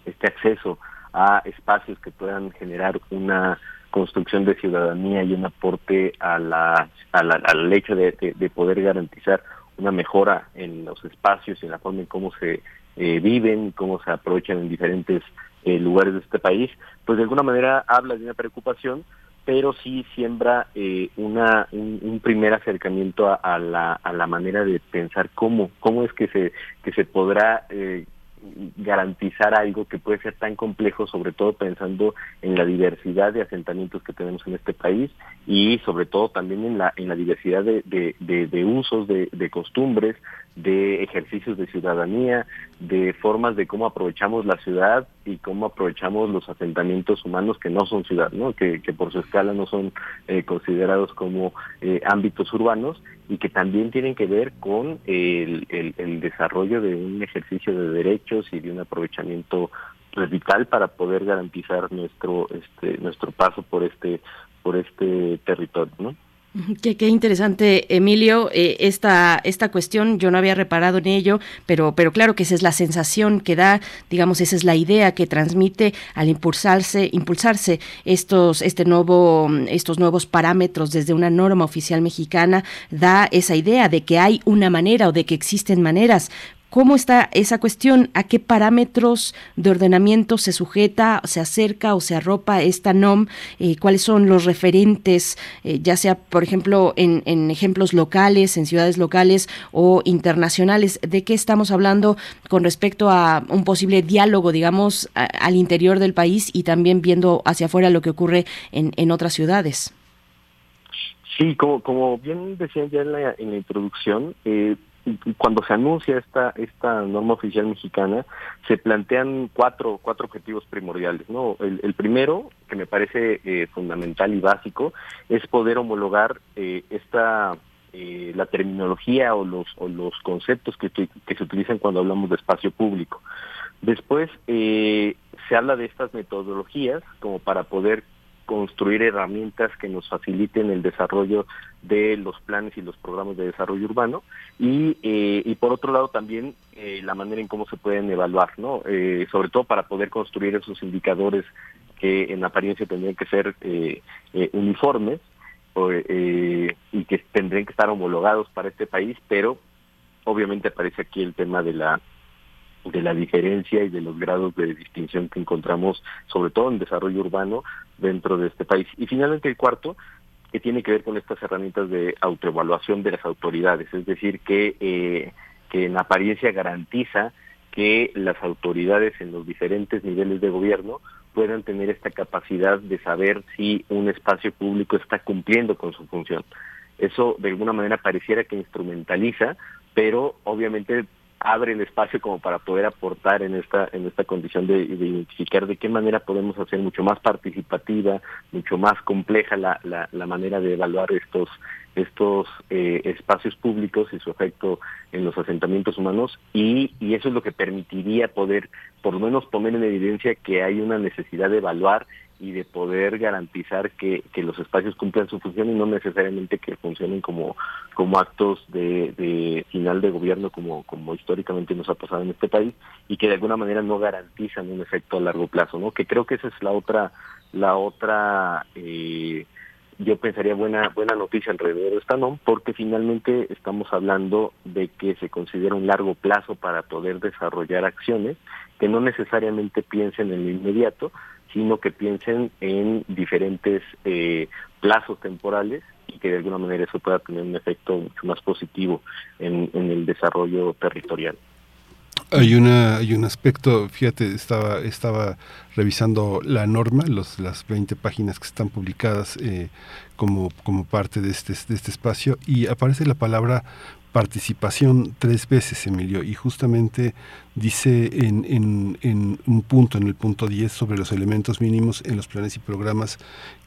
este acceso a espacios que puedan generar una construcción de ciudadanía y un aporte a la, a la, al hecho de, de, de poder garantizar una mejora en los espacios y en la forma en cómo se eh, viven, cómo se aprovechan en diferentes eh, lugares de este país, pues de alguna manera habla de una preocupación, pero sí siembra eh, una un, un, primer acercamiento a, a, la, a la manera de pensar cómo cómo es que se que se podrá eh, garantizar algo que puede ser tan complejo, sobre todo pensando en la diversidad de asentamientos que tenemos en este país y sobre todo también en la en la diversidad de, de, de, de usos, de, de costumbres, de ejercicios de ciudadanía, de formas de cómo aprovechamos la ciudad y cómo aprovechamos los asentamientos humanos que no son ciudad, ¿no? Que, por su escala no son eh, considerados como eh, ámbitos urbanos y que también tienen que ver con el, el, el desarrollo de un ejercicio de derechos y de un aprovechamiento vital para poder garantizar nuestro este nuestro paso por este por este territorio, ¿no? Qué, interesante, Emilio, eh, esta, esta cuestión, yo no había reparado en ello, pero, pero claro que esa es la sensación que da, digamos, esa es la idea que transmite al impulsarse, impulsarse estos, este nuevo, estos nuevos parámetros desde una norma oficial mexicana, da esa idea de que hay una manera o de que existen maneras ¿Cómo está esa cuestión? ¿A qué parámetros de ordenamiento se sujeta, se acerca o se arropa esta NOM? Eh, ¿Cuáles son los referentes, eh, ya sea, por ejemplo, en, ejemplos locales, en ciudades locales o internacionales? ¿De qué estamos hablando con respecto a un posible diálogo, digamos, al interior del país y también viendo hacia afuera lo que ocurre en, en otras ciudades? Sí, como, bien decían ya en la, en la introducción, eh, cuando se anuncia esta esta norma oficial mexicana se plantean cuatro cuatro objetivos primordiales no el, el primero que me parece eh, fundamental y básico es poder homologar eh, esta eh, la terminología o los o los conceptos que, que se utilizan cuando hablamos de espacio público. Después eh, se habla de estas metodologías como para poder construir herramientas que nos faciliten el desarrollo de los planes y los programas de desarrollo urbano y, eh, y por otro lado también eh, la manera en cómo se pueden evaluar, ¿no? Eh, sobre todo para poder construir esos indicadores que en apariencia tendrían que ser eh, eh, uniformes o, y que tendrían que estar homologados para este país, pero obviamente aparece aquí el tema de la de la diferencia y de los grados de distinción que encontramos, sobre todo en desarrollo urbano, dentro de este país. Y finalmente el cuarto, que tiene que ver con estas herramientas de autoevaluación de las autoridades, es decir, que, eh, que en apariencia garantiza que las autoridades en los diferentes niveles de gobierno puedan tener esta capacidad de saber si un espacio público está cumpliendo con su función. Eso de alguna manera pareciera que instrumentaliza, pero obviamente abre el espacio como para poder aportar en esta en esta condición de, de identificar de qué manera podemos hacer mucho más participativa, mucho más compleja la, la, la manera de evaluar estos estos eh, espacios públicos y su efecto en los asentamientos humanos. Y, y eso es lo que permitiría poder por lo menos poner en evidencia que hay una necesidad de evaluar y de poder garantizar que, que los espacios cumplan su función y no necesariamente que funcionen como, como actos de, de final de gobierno como, como históricamente nos ha pasado en este país y que de alguna manera no garantizan un efecto a largo plazo, ¿no? Que creo que esa es la otra, la otra eh, yo pensaría buena buena noticia alrededor de esta NOM porque finalmente estamos hablando de que se considera un largo plazo para poder desarrollar acciones que no necesariamente piensen en lo inmediato, sino que piensen en diferentes eh, plazos temporales y que de alguna manera eso pueda tener un efecto mucho más positivo en, en el desarrollo territorial. Hay una hay un aspecto, fíjate, estaba estaba revisando la norma, los las 20 páginas que están publicadas eh, como como parte de este de este espacio y aparece la palabra participación tres veces, Emilio, y justamente dice en, en, un punto, en el punto 10, sobre los elementos mínimos en los planes y programas,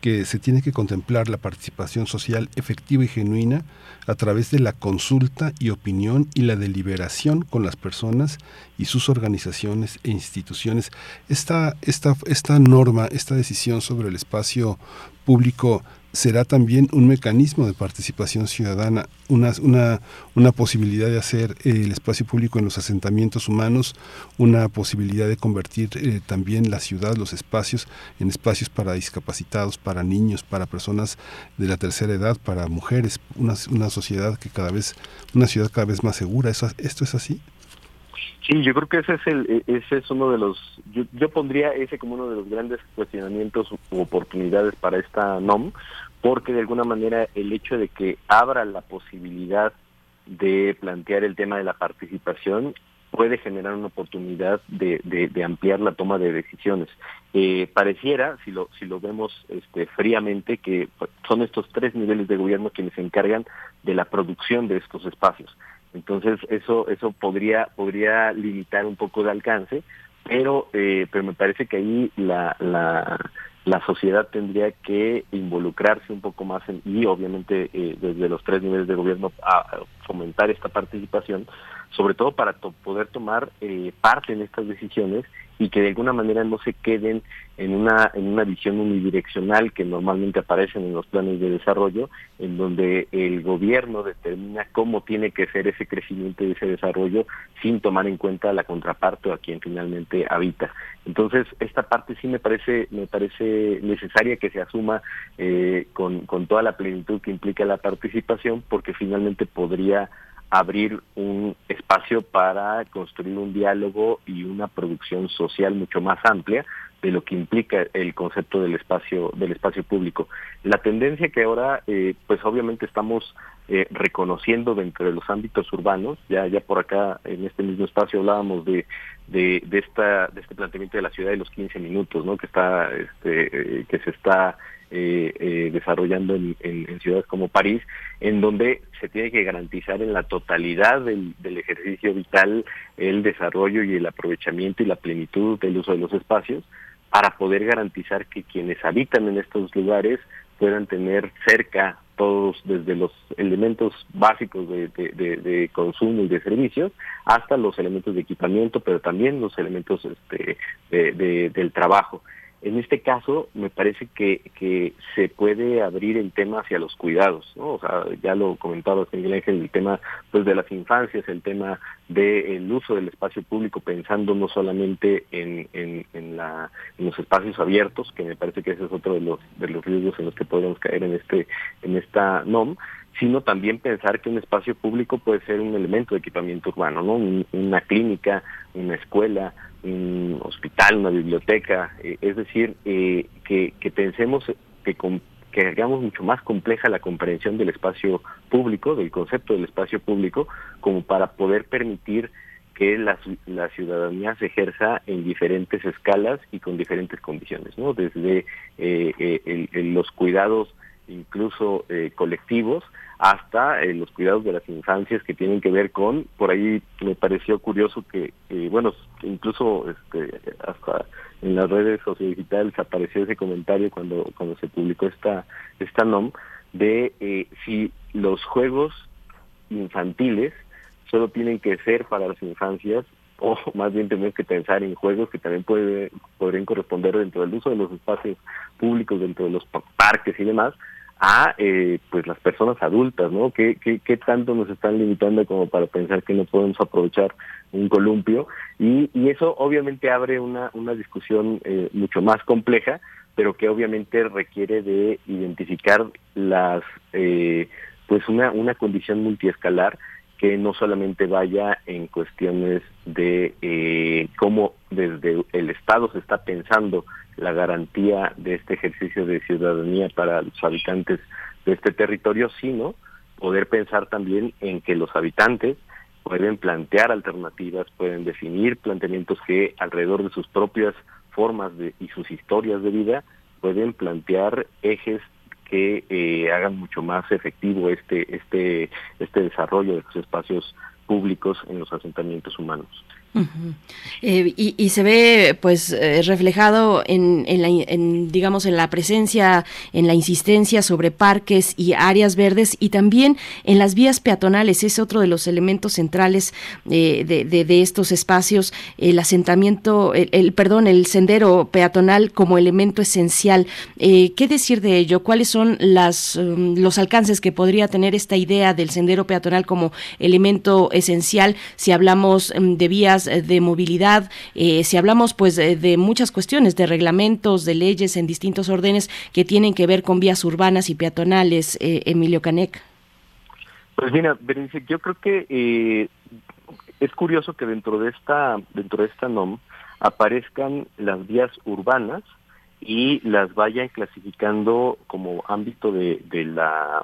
que se tiene que contemplar la participación social efectiva y genuina a través de la consulta y opinión y la deliberación con las personas y sus organizaciones e instituciones. Esta, esta, esta norma, esta decisión sobre el espacio público será también un mecanismo de participación ciudadana, una, una, una posibilidad de hacer eh, el espacio público en los asentamientos humanos, una posibilidad de convertir eh, también la ciudad, los espacios, en espacios para discapacitados, para niños, para personas de la tercera edad, para mujeres, una, una sociedad que cada vez, una ciudad cada vez más segura. ¿Eso, ¿Esto es así? Sí, yo creo que ese es el, ese es uno de los, yo, yo pondría ese como uno de los grandes cuestionamientos u oportunidades para esta NOM, porque de alguna manera el hecho de que abra la posibilidad de plantear el tema de la participación puede generar una oportunidad de, de, de ampliar la toma de decisiones. Eh, pareciera, si lo, si lo vemos este, fríamente, que son estos tres niveles de gobierno quienes se encargan de la producción de estos espacios. Entonces eso eso podría podría limitar un poco de alcance, pero eh, pero me parece que ahí la, la la sociedad tendría que involucrarse un poco más en, y obviamente eh, desde los tres niveles de gobierno a, fomentar esta participación, sobre todo para poder tomar eh, parte en estas decisiones y que de alguna manera no se queden en una en una visión unidireccional que normalmente aparecen en los planes de desarrollo en donde el gobierno determina cómo tiene que ser ese crecimiento y ese desarrollo sin tomar en cuenta la contraparte o a quien finalmente habita. Entonces esta parte sí me parece me parece necesaria que se asuma eh, con con toda la plenitud que implica la participación porque finalmente podría abrir un espacio para construir un diálogo y una producción social mucho más amplia de lo que implica el concepto del espacio del espacio público. La tendencia que ahora, eh, pues obviamente estamos eh, reconociendo dentro de los ámbitos urbanos, ya ya por acá en este mismo espacio hablábamos de de, de esta de este planteamiento de la ciudad de los 15 minutos, ¿no? Que está este eh, que se está eh, eh, desarrollando en, en, ciudades como París, en donde se tiene que garantizar en la totalidad del, ejercicio vital el desarrollo y el aprovechamiento y la plenitud del uso de los espacios para poder garantizar que quienes habitan en estos lugares puedan tener cerca todos desde los elementos básicos de, de, de, de, consumo y de servicios hasta los elementos de equipamiento, pero también los elementos este, del trabajo. En este caso, me parece que, que se puede abrir el tema hacia los cuidados, ¿no? O sea, ya lo comentaba Miguel Ángel, el tema pues de las infancias, el tema del uso del espacio público, pensando no solamente en, en, la, en los espacios abiertos, que me parece que ese es otro de los, de los riesgos en los que podemos caer en, este, en esta NOM, sino también pensar que un espacio público puede ser un elemento de equipamiento urbano, ¿no? una clínica, una escuela, un hospital, una biblioteca, eh, es decir, eh, que, que, pensemos que, que hagamos mucho más compleja la comprensión del espacio público, del concepto del espacio público, como para poder permitir que la, la ciudadanía se ejerza en diferentes escalas y con diferentes condiciones, ¿no? Desde eh, el, los cuidados incluso colectivos hasta eh, los cuidados de las infancias que tienen que ver con, por ahí me pareció curioso que, bueno, incluso este, hasta en las redes sociodigitales apareció ese comentario cuando, cuando se publicó esta, esta NOM, de eh, si los juegos infantiles solo tienen que ser para las infancias o más bien tenemos que pensar en juegos que también puede, podrían corresponder dentro del uso de los espacios públicos, dentro de los parques y demás, a eh, pues las personas adultas, ¿no? ¿Qué, ¿Qué, qué, tanto nos están limitando como para pensar que no podemos aprovechar un columpio? Y, y eso obviamente abre una, una discusión eh, mucho más compleja, pero que obviamente requiere de identificar las eh, pues una, una condición multiescalar que no solamente vaya en cuestiones de eh, cómo desde el Estado se está pensando la garantía de este ejercicio de ciudadanía para los habitantes de este territorio, sino poder pensar también en que los habitantes pueden plantear alternativas, pueden definir planteamientos que alrededor de sus propias formas de, y sus historias de vida pueden plantear ejes que eh, hagan mucho más efectivo este este este desarrollo de los espacios públicos en los asentamientos humanos. Eh, y, se ve pues eh, reflejado en, la, en, digamos en la presencia en la insistencia sobre parques y áreas verdes y también en las vías peatonales. Es otro de los elementos centrales eh, de, de, estos espacios. El asentamiento el, perdón el sendero peatonal como elemento esencial. Qué decir de ello cuáles son las um, los alcances que podría tener esta idea del sendero peatonal como elemento esencial si hablamos um, de vías eh, de movilidad, eh, si hablamos pues de, muchas cuestiones, de reglamentos, de leyes en distintos órdenes que tienen que ver con vías urbanas y peatonales, eh, Emilio Canec. Pues mira, Berenice, yo creo que es curioso que dentro de esta dentro de esta NOM aparezcan las vías urbanas y las vayan clasificando como ámbito de, de la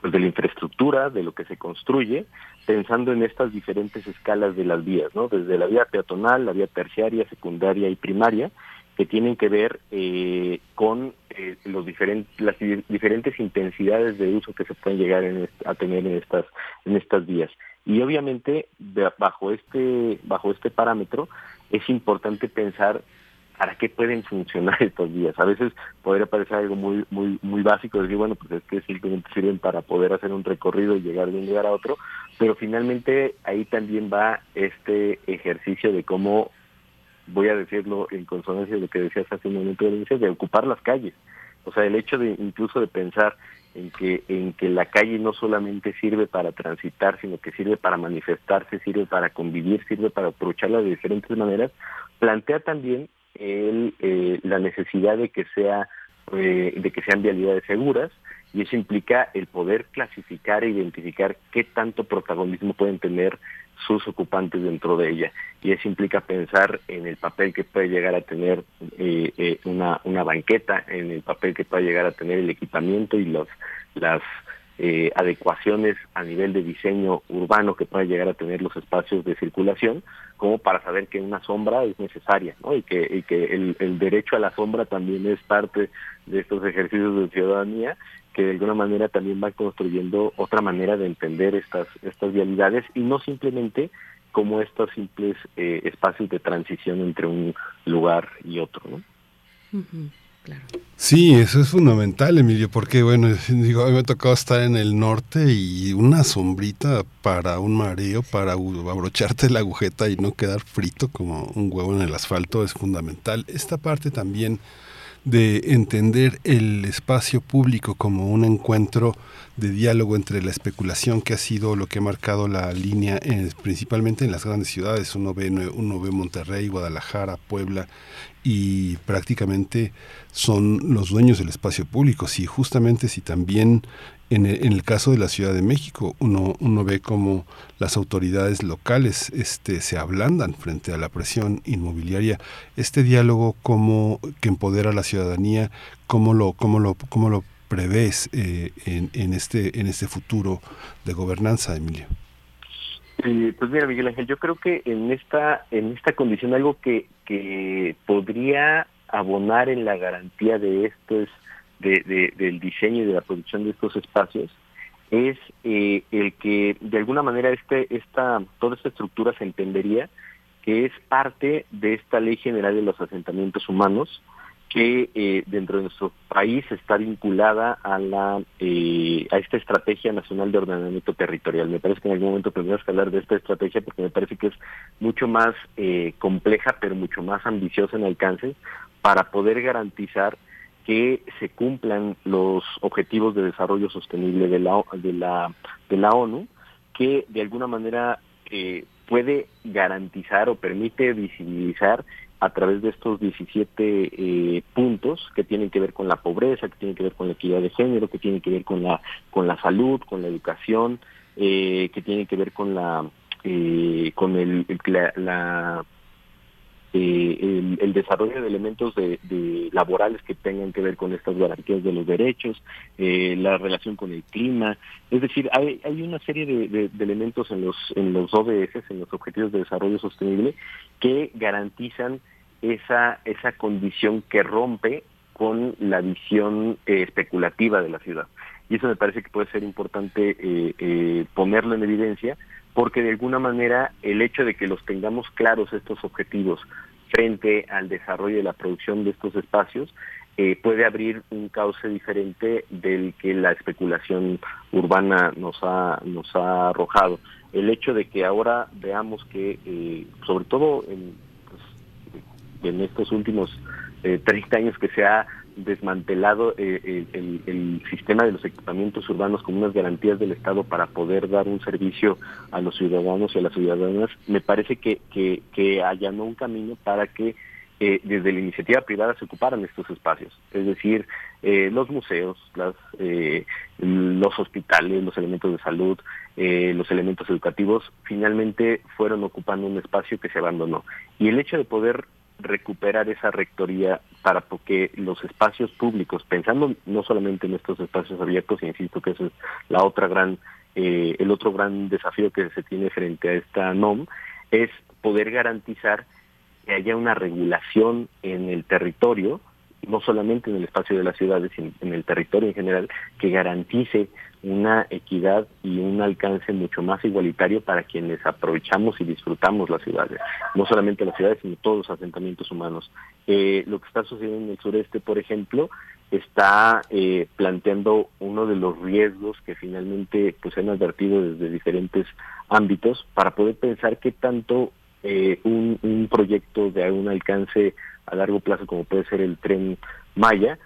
pues de la infraestructura, de lo que se construye, pensando en estas diferentes escalas de las vías, ¿no? Desde la vía peatonal, la vía terciaria, secundaria y primaria, que tienen que ver eh, con eh, los diferentes las diferentes intensidades de uso que se pueden llegar a tener en estas en estas vías y obviamente bajo este bajo este parámetro es importante pensar para qué pueden funcionar estos días. A veces podría parecer algo muy muy muy básico, decir, bueno, pues es que simplemente sirven para poder hacer un recorrido y llegar de un lugar a otro, pero finalmente ahí también va este ejercicio de cómo, voy a decirlo en consonancia de lo que decías hace un momento, de ocupar las calles. O sea, el hecho de incluso de pensar en que en que la calle no solamente sirve para transitar, sino que sirve para manifestarse, sirve para convivir, sirve para aprovecharla de diferentes maneras, plantea también el, eh, la necesidad de que sea eh, de que sean vialidades seguras y eso implica el poder clasificar e identificar qué tanto protagonismo pueden tener sus ocupantes dentro de ella y eso implica pensar en el papel que puede llegar a tener eh, una, una banqueta, en el papel que puede llegar a tener el equipamiento y los las eh, adecuaciones a nivel de diseño urbano que pueda llegar a tener los espacios de circulación, como para saber que una sombra es necesaria, ¿no? Y que, y que el derecho a la sombra también es parte de estos ejercicios de ciudadanía que de alguna manera también van construyendo otra manera de entender estas estas vialidades y no simplemente como estos simples eh, espacios de transición entre un lugar y otro, ¿no? Sí, eso es fundamental, Emilio, porque bueno, digo, a mí me ha tocado estar en el norte y una sombrita para un mareo, para abrocharte la agujeta y no quedar frito como un huevo en el asfalto es fundamental. Esta parte también de entender el espacio público como un encuentro de diálogo entre la especulación que ha sido lo que ha marcado la línea principalmente en las grandes ciudades. Uno ve uno ve Monterrey Guadalajara Puebla y prácticamente son los dueños del espacio público. Si justamente si también en el, caso de la Ciudad de México, uno, uno ve como las autoridades locales este, se ablandan frente a la presión inmobiliaria. Este diálogo como que empodera a la ciudadanía, ¿cómo lo, cómo lo, cómo lo prevés eh, en, en, este, en este futuro de gobernanza, Emilio? pues mira, Miguel Ángel, yo creo que en esta, en esta condición algo que, que podría abonar en la garantía de esto es de, del diseño y de la producción de estos espacios es eh, el que de alguna manera este esta toda esta estructura se entendería que es parte de esta ley general de los asentamientos humanos que eh, dentro de nuestro país está vinculada a la eh, a esta estrategia nacional de ordenamiento territorial. Me parece que en algún momento tendríamos que hablar de esta estrategia porque me parece que es mucho más compleja, pero mucho más ambiciosa en alcance para poder garantizar que se cumplan los objetivos de desarrollo sostenible de la, de la, de la ONU, que de alguna manera eh, puede garantizar o permite visibilizar a través de estos 17 eh, puntos que tienen que ver con la pobreza, que tienen que ver con la equidad de género, que tienen que ver con la con la salud, con la educación, eh, que tienen que ver con la con el, la eh, el, desarrollo de elementos de, laborales que tengan que ver con estas garantías de los derechos, eh, la relación con el clima, es decir, hay, hay una serie de, elementos en los en los ODS, en los Objetivos de Desarrollo Sostenible, que garantizan esa esa condición que rompe con la visión eh, especulativa de la ciudad. Y eso me parece que puede ser importante ponerlo en evidencia porque de alguna manera el hecho de que los tengamos claros estos objetivos frente al desarrollo y la producción de estos espacios eh, puede abrir un cauce diferente del que la especulación urbana nos ha nos ha arrojado. El hecho de que ahora veamos que, eh, sobre todo en, pues, en estos últimos eh, 30 años que se ha desmantelado eh, el, sistema de los equipamientos urbanos como unas garantías del Estado para poder dar un servicio a los ciudadanos y a las ciudadanas, me parece que, que, que allanó un camino para que eh, desde la iniciativa privada se ocuparan estos espacios, es decir, eh, los museos, las, los hospitales, los elementos de salud, los elementos educativos, finalmente fueron ocupando un espacio que se abandonó. Y el hecho de poder recuperar esa rectoría para que los espacios públicos, pensando no solamente en estos espacios abiertos, insisto que eso es la otra gran, eh, el otro gran desafío que se tiene frente a esta NOM, es poder garantizar que haya una regulación en el territorio, no solamente en el espacio de las ciudades, sino en el territorio en general, que garantice una equidad y un alcance mucho más igualitario para quienes aprovechamos y disfrutamos las ciudades, no solamente las ciudades, sino todos los asentamientos humanos. Eh, lo que está sucediendo en el sureste, por ejemplo, está eh, planteando uno de los riesgos que finalmente pues han advertido desde diferentes ámbitos para poder pensar qué tanto eh, un, un proyecto de un alcance a largo plazo como puede ser el tren Maya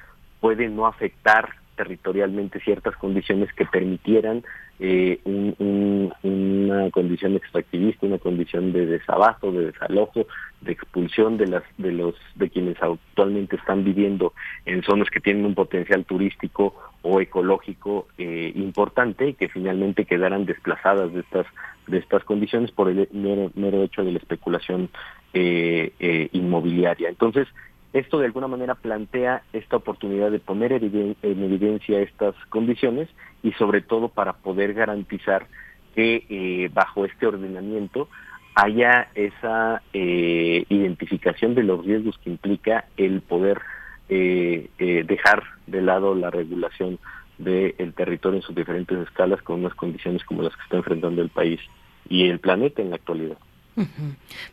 puede no afectar territorialmente ciertas condiciones que permitieran eh, una condición extractivista, una condición de desabasto, de desalojo, de expulsión de las de los de quienes actualmente están viviendo en zonas que tienen un potencial turístico o ecológico eh, importante y que finalmente quedaran desplazadas de estas de estas condiciones por el mero, hecho de la especulación eh, inmobiliaria. Entonces, esto de alguna manera plantea esta oportunidad de poner en evidencia estas condiciones y sobre todo para poder garantizar que eh, bajo este ordenamiento haya esa eh, identificación de los riesgos que implica el poder eh, dejar de lado la regulación del territorio en sus diferentes escalas con unas condiciones como las que está enfrentando el país y el planeta en la actualidad.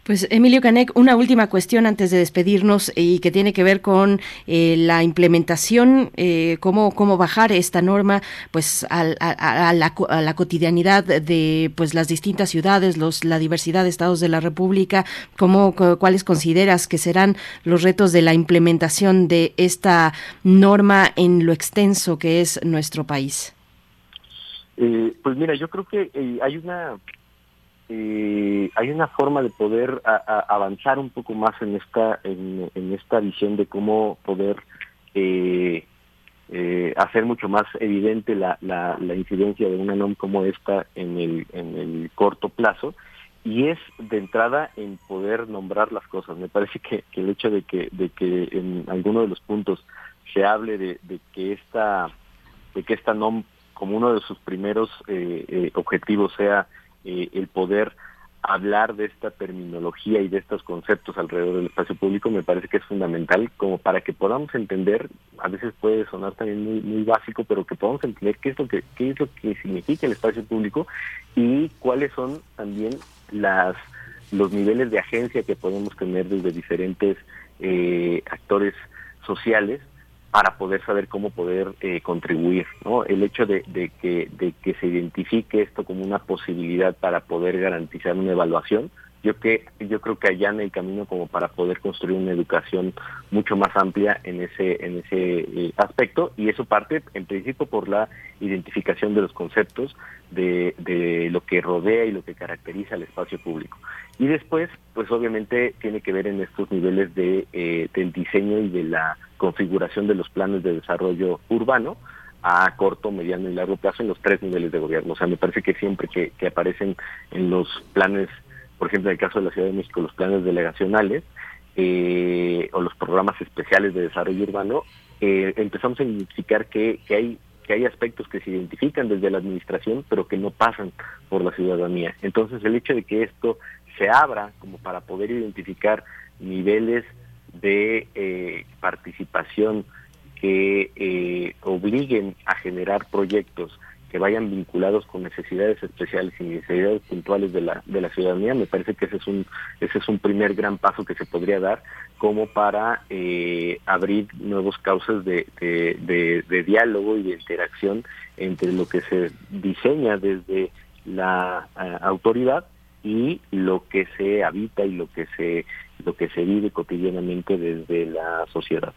Pues Emilio Canek, una última cuestión antes de despedirnos y que tiene que ver con eh, la implementación, eh, cómo, cómo bajar esta norma pues a, la, cotidianidad de pues las distintas ciudades, los, la diversidad de estados de la República, cómo, cuáles consideras que serán los retos de la implementación de esta norma en lo extenso que es nuestro país. Eh, pues mira, yo creo que hay una eh, hay una forma de poder avanzar un poco más en esta en, esta visión de cómo poder eh, eh, hacer mucho más evidente la, la, incidencia de una NOM como esta en el, en el corto plazo y es de entrada en poder nombrar las cosas. Me parece que, el hecho de que, de que en alguno de los puntos se hable de, que esta de que esta NOM como uno de sus primeros objetivos sea eh, el poder hablar de esta terminología y de estos conceptos alrededor del espacio público me parece que es fundamental como para que podamos entender, a veces puede sonar también muy, muy básico, pero que podamos entender qué es lo que qué es lo que significa el espacio público y cuáles son también las los niveles de agencia que podemos tener desde diferentes eh, actores sociales para poder saber cómo poder eh, contribuir. ¿no? El hecho de, que, de que se identifique esto como una posibilidad para poder garantizar una evaluación, yo que yo creo que allá en el camino como para poder construir una educación mucho más amplia en ese en ese eh, aspecto y eso parte en principio por la identificación de los conceptos de, de lo que rodea y lo que caracteriza el espacio público y después pues obviamente tiene que ver en estos niveles de eh, del diseño y de la configuración de los planes de desarrollo urbano a corto, mediano y largo plazo en los tres niveles de gobierno. O sea, me parece que siempre que, aparecen en los planes por ejemplo, en el caso de la Ciudad de México, los planes delegacionales eh, o los programas especiales de desarrollo urbano, eh, empezamos a identificar que, que hay que hay aspectos que se identifican desde la administración, pero que no pasan por la ciudadanía. Entonces, el hecho de que esto se abra como para poder identificar niveles de eh, participación que obliguen a generar proyectos que vayan vinculados con necesidades especiales y necesidades puntuales de la de la ciudadanía me parece que ese es un ese es un primer gran paso que se podría dar como para eh, abrir nuevos causas de, de, diálogo y de interacción entre lo que se diseña desde la eh, autoridad y lo que se habita y lo que se lo que se vive cotidianamente desde la sociedad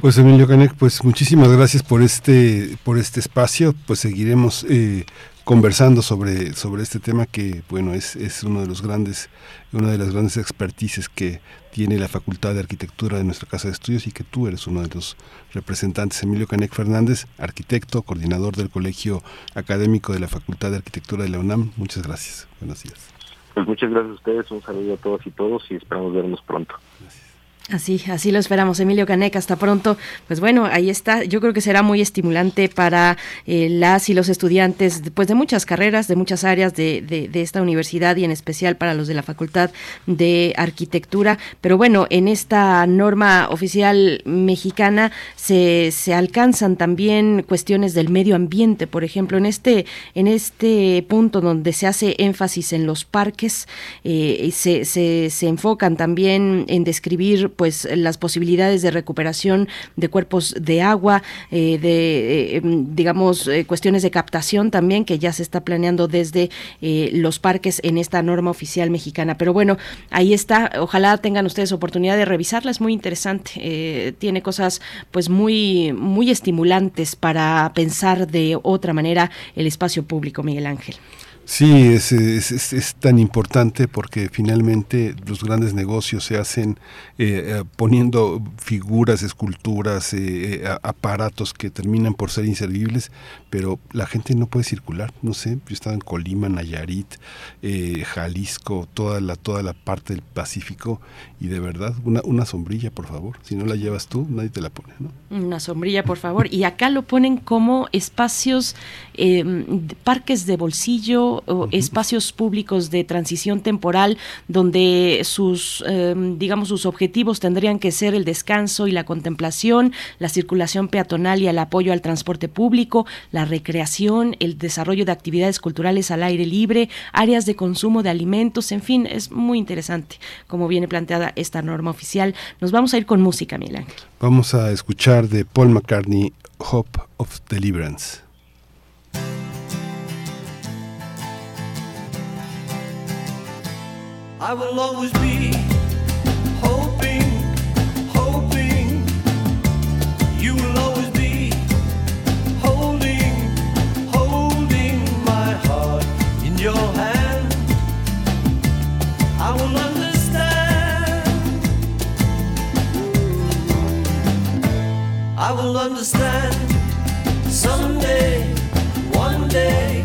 pues Emilio Canek, pues muchísimas gracias por este, por este espacio. Pues seguiremos eh, conversando sobre, sobre este tema que, bueno, es, es uno de los grandes, una de las grandes expertices que tiene la Facultad de Arquitectura de nuestra Casa de Estudios y que tú eres uno de los representantes. Emilio Canek Fernández, arquitecto, coordinador del Colegio Académico de la Facultad de Arquitectura de la UNAM. Muchas gracias. Buenos días. Pues muchas gracias a ustedes, un saludo a todos y todos y esperamos vernos pronto. Así, así lo esperamos, Emilio Caneca. Hasta pronto. Pues bueno, ahí está. Yo creo que será muy estimulante para eh, las y los estudiantes, después de muchas carreras, de muchas áreas de, de, esta universidad y en especial para los de la Facultad de Arquitectura. Pero bueno, en esta norma oficial mexicana se, se alcanzan también cuestiones del medio ambiente. Por ejemplo, en este, en este punto donde se hace énfasis en los parques, eh, se, se, se enfocan también en describir pues las posibilidades de recuperación de cuerpos de agua, eh, de eh, em, digamos eh, cuestiones de captación también que ya se está planeando desde los parques en esta norma oficial mexicana. Pero bueno, ahí está. Ojalá tengan ustedes oportunidad de revisarla. Es muy interesante. tiene cosas pues muy muy estimulantes para pensar de otra manera el espacio público, Miguel Ángel. Sí, es, es, es, tan importante porque finalmente los grandes negocios se hacen eh, eh, poniendo figuras, esculturas, eh, aparatos que terminan por ser inservibles, pero la gente no puede circular. No sé, yo estaba en Colima, Nayarit, Jalisco, toda la, toda la parte del Pacífico y de verdad, una, una sombrilla, por favor. Si no la llevas tú, nadie te la pone, ¿no? Una sombrilla, por favor. Y acá lo ponen como espacios, parques de bolsillo, o, o espacios públicos de transición temporal donde sus, eh, digamos, sus objetivos tendrían que ser el descanso y la contemplación, la circulación peatonal y el apoyo al transporte público, la recreación, el desarrollo de actividades culturales al aire libre, áreas de consumo de alimentos, en fin, es muy interesante como viene planteada esta norma oficial. Nos vamos a ir con música, Ángel. Vamos a escuchar de Paul McCartney Hope of Deliverance. I will always be hoping, hoping. You will always be holding, holding my heart in your hand. I will understand. I will understand someday, one day.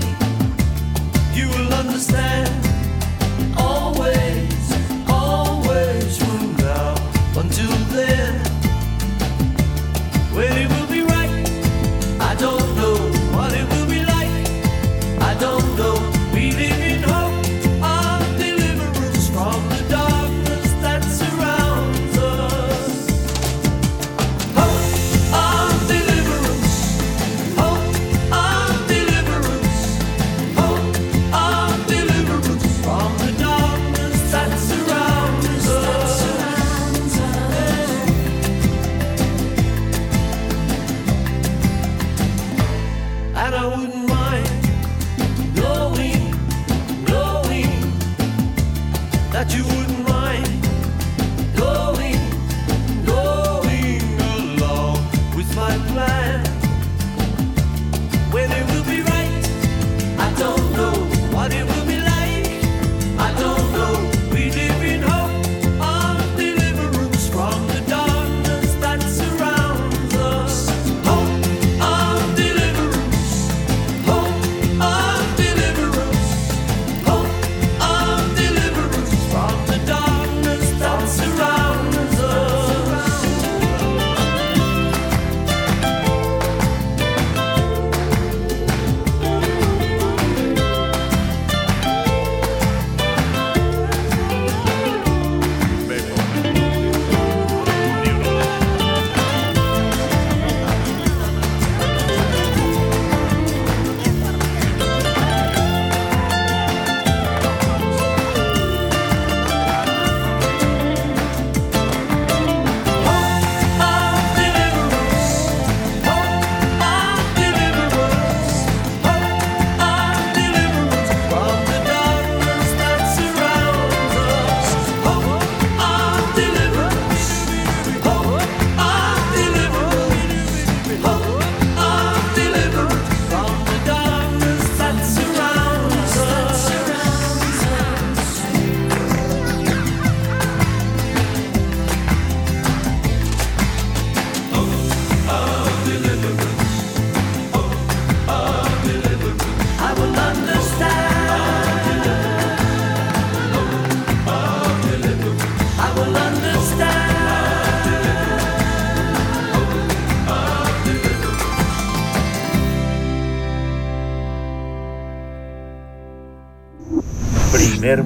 You will understand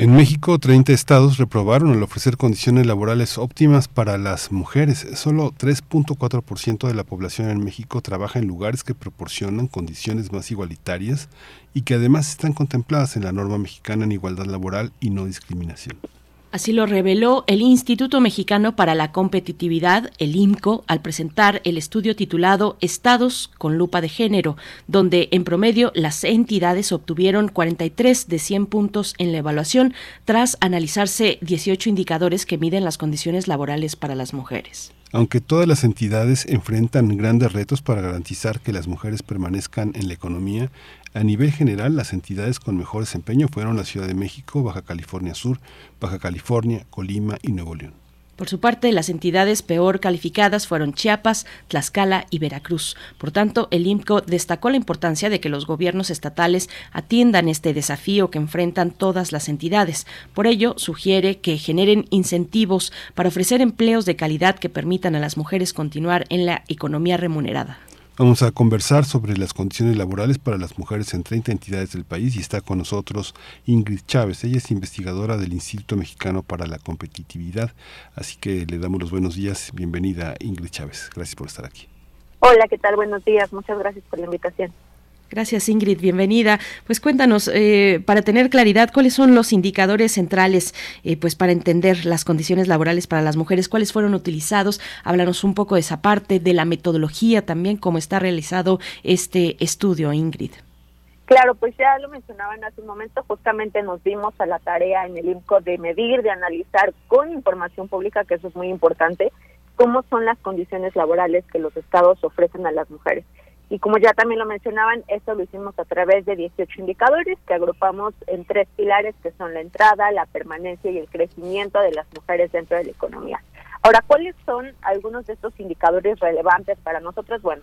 En México, 30 estados reprobaron al ofrecer condiciones laborales óptimas para las mujeres. Solo 3.4% de la población en México trabaja en lugares que proporcionan condiciones más igualitarias y que además están contempladas en la norma mexicana en igualdad laboral y no discriminación. Así lo reveló el Instituto Mexicano para la Competitividad, el IMCO, al presentar el estudio titulado Estados con lupa de género, donde en promedio las entidades obtuvieron 43 de 100 puntos en la evaluación tras analizarse 18 indicadores que miden las condiciones laborales para las mujeres. Aunque todas las entidades enfrentan grandes retos para garantizar que las mujeres permanezcan en la economía, a nivel general las entidades con mejor desempeño fueron la Ciudad de México, Baja California Sur, Baja California, Colima y Nuevo León. Por su parte, las entidades peor calificadas fueron Chiapas, Tlaxcala y Veracruz. Por tanto, el IMCO destacó la importancia de que los gobiernos estatales atiendan este desafío que enfrentan todas las entidades. Por ello, sugiere que generen incentivos para ofrecer empleos de calidad que permitan a las mujeres continuar en la economía remunerada. Vamos a conversar sobre las condiciones laborales para las mujeres en 30 entidades del país y está con nosotros Ingrid Chávez. Ella es investigadora del Instituto Mexicano para la Competitividad, así que le damos los buenos días. Bienvenida Ingrid Chávez. Gracias por estar aquí. Hola, ¿qué tal? Buenos días. Muchas gracias por la invitación. Gracias Ingrid, bienvenida. Pues cuéntanos, eh, para tener claridad, cuáles son los indicadores centrales eh, pues para entender las condiciones laborales para las mujeres, cuáles fueron utilizados. Háblanos un poco de esa parte, de la metodología también, cómo está realizado este estudio, Ingrid. Claro, pues ya lo mencionaban hace un momento, justamente nos dimos a la tarea en el INCO de medir, de analizar con información pública, que eso es muy importante, cómo son las condiciones laborales que los estados ofrecen a las mujeres. Y como ya también lo mencionaban, esto lo hicimos a través de 18 indicadores que agrupamos en tres pilares que son la entrada, la permanencia y el crecimiento de las mujeres dentro de la economía. Ahora, ¿cuáles son algunos de estos indicadores relevantes para nosotros? Bueno,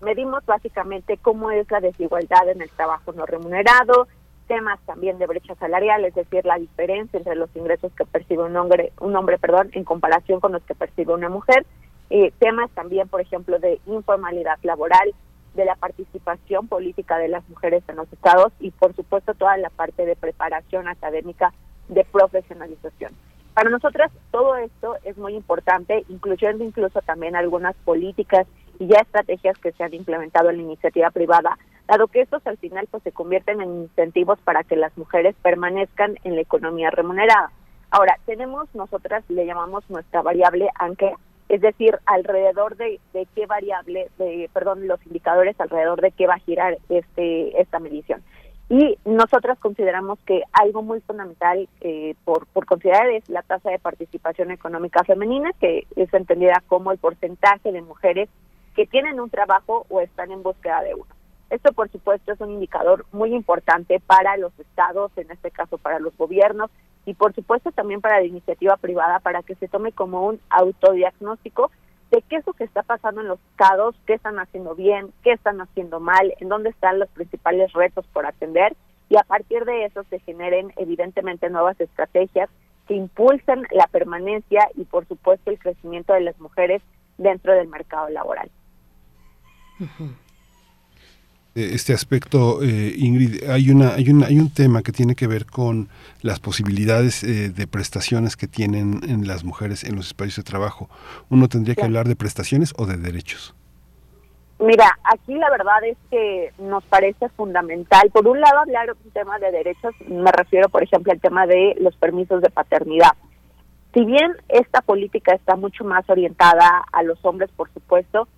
medimos básicamente cómo es la desigualdad en el trabajo no remunerado, temas también de brecha salarial, es decir, la diferencia entre los ingresos que percibe un hombre, un hombre, perdón, en comparación con los que percibe una mujer, eh, temas también, por ejemplo, de informalidad laboral, de la participación política de las mujeres en los estados y, por supuesto, toda la parte de preparación académica, de profesionalización. Para nosotras todo esto es muy importante, incluyendo incluso también algunas políticas y ya estrategias que se han implementado en la iniciativa privada, dado que estos al final pues se convierten en incentivos para que las mujeres permanezcan en la economía remunerada. Ahora, tenemos nosotras, le llamamos nuestra variable ancla, es decir, alrededor de, de qué variable, de, perdón, los indicadores alrededor de qué va a girar este esta medición. Y nosotras consideramos que algo muy fundamental eh, por, por considerar es la tasa de participación económica femenina, que es entendida como el porcentaje de mujeres que tienen un trabajo o están en búsqueda de uno. Esto, por supuesto, es un indicador muy importante para los estados, en este caso para los gobiernos, y por supuesto también para la iniciativa privada, para que se tome como un autodiagnóstico de qué es lo que está pasando en los estados, qué están haciendo bien, qué están haciendo mal, en dónde están los principales retos por atender, y a partir de eso se generen evidentemente nuevas estrategias que impulsen la permanencia y por supuesto el crecimiento de las mujeres dentro del mercado laboral. Eh, este aspecto, eh, Ingrid, hay, una, hay, una, hay un tema que tiene que ver con las posibilidades eh, de prestaciones que tienen en las mujeres en los espacios de trabajo. ¿Uno tendría que hablar de prestaciones o de derechos? Mira, aquí la verdad es que nos parece fundamental, por un lado, hablar de un tema de derechos, me refiero, por ejemplo, al tema de los permisos de paternidad. Si bien esta política está mucho más orientada a los hombres, por supuesto,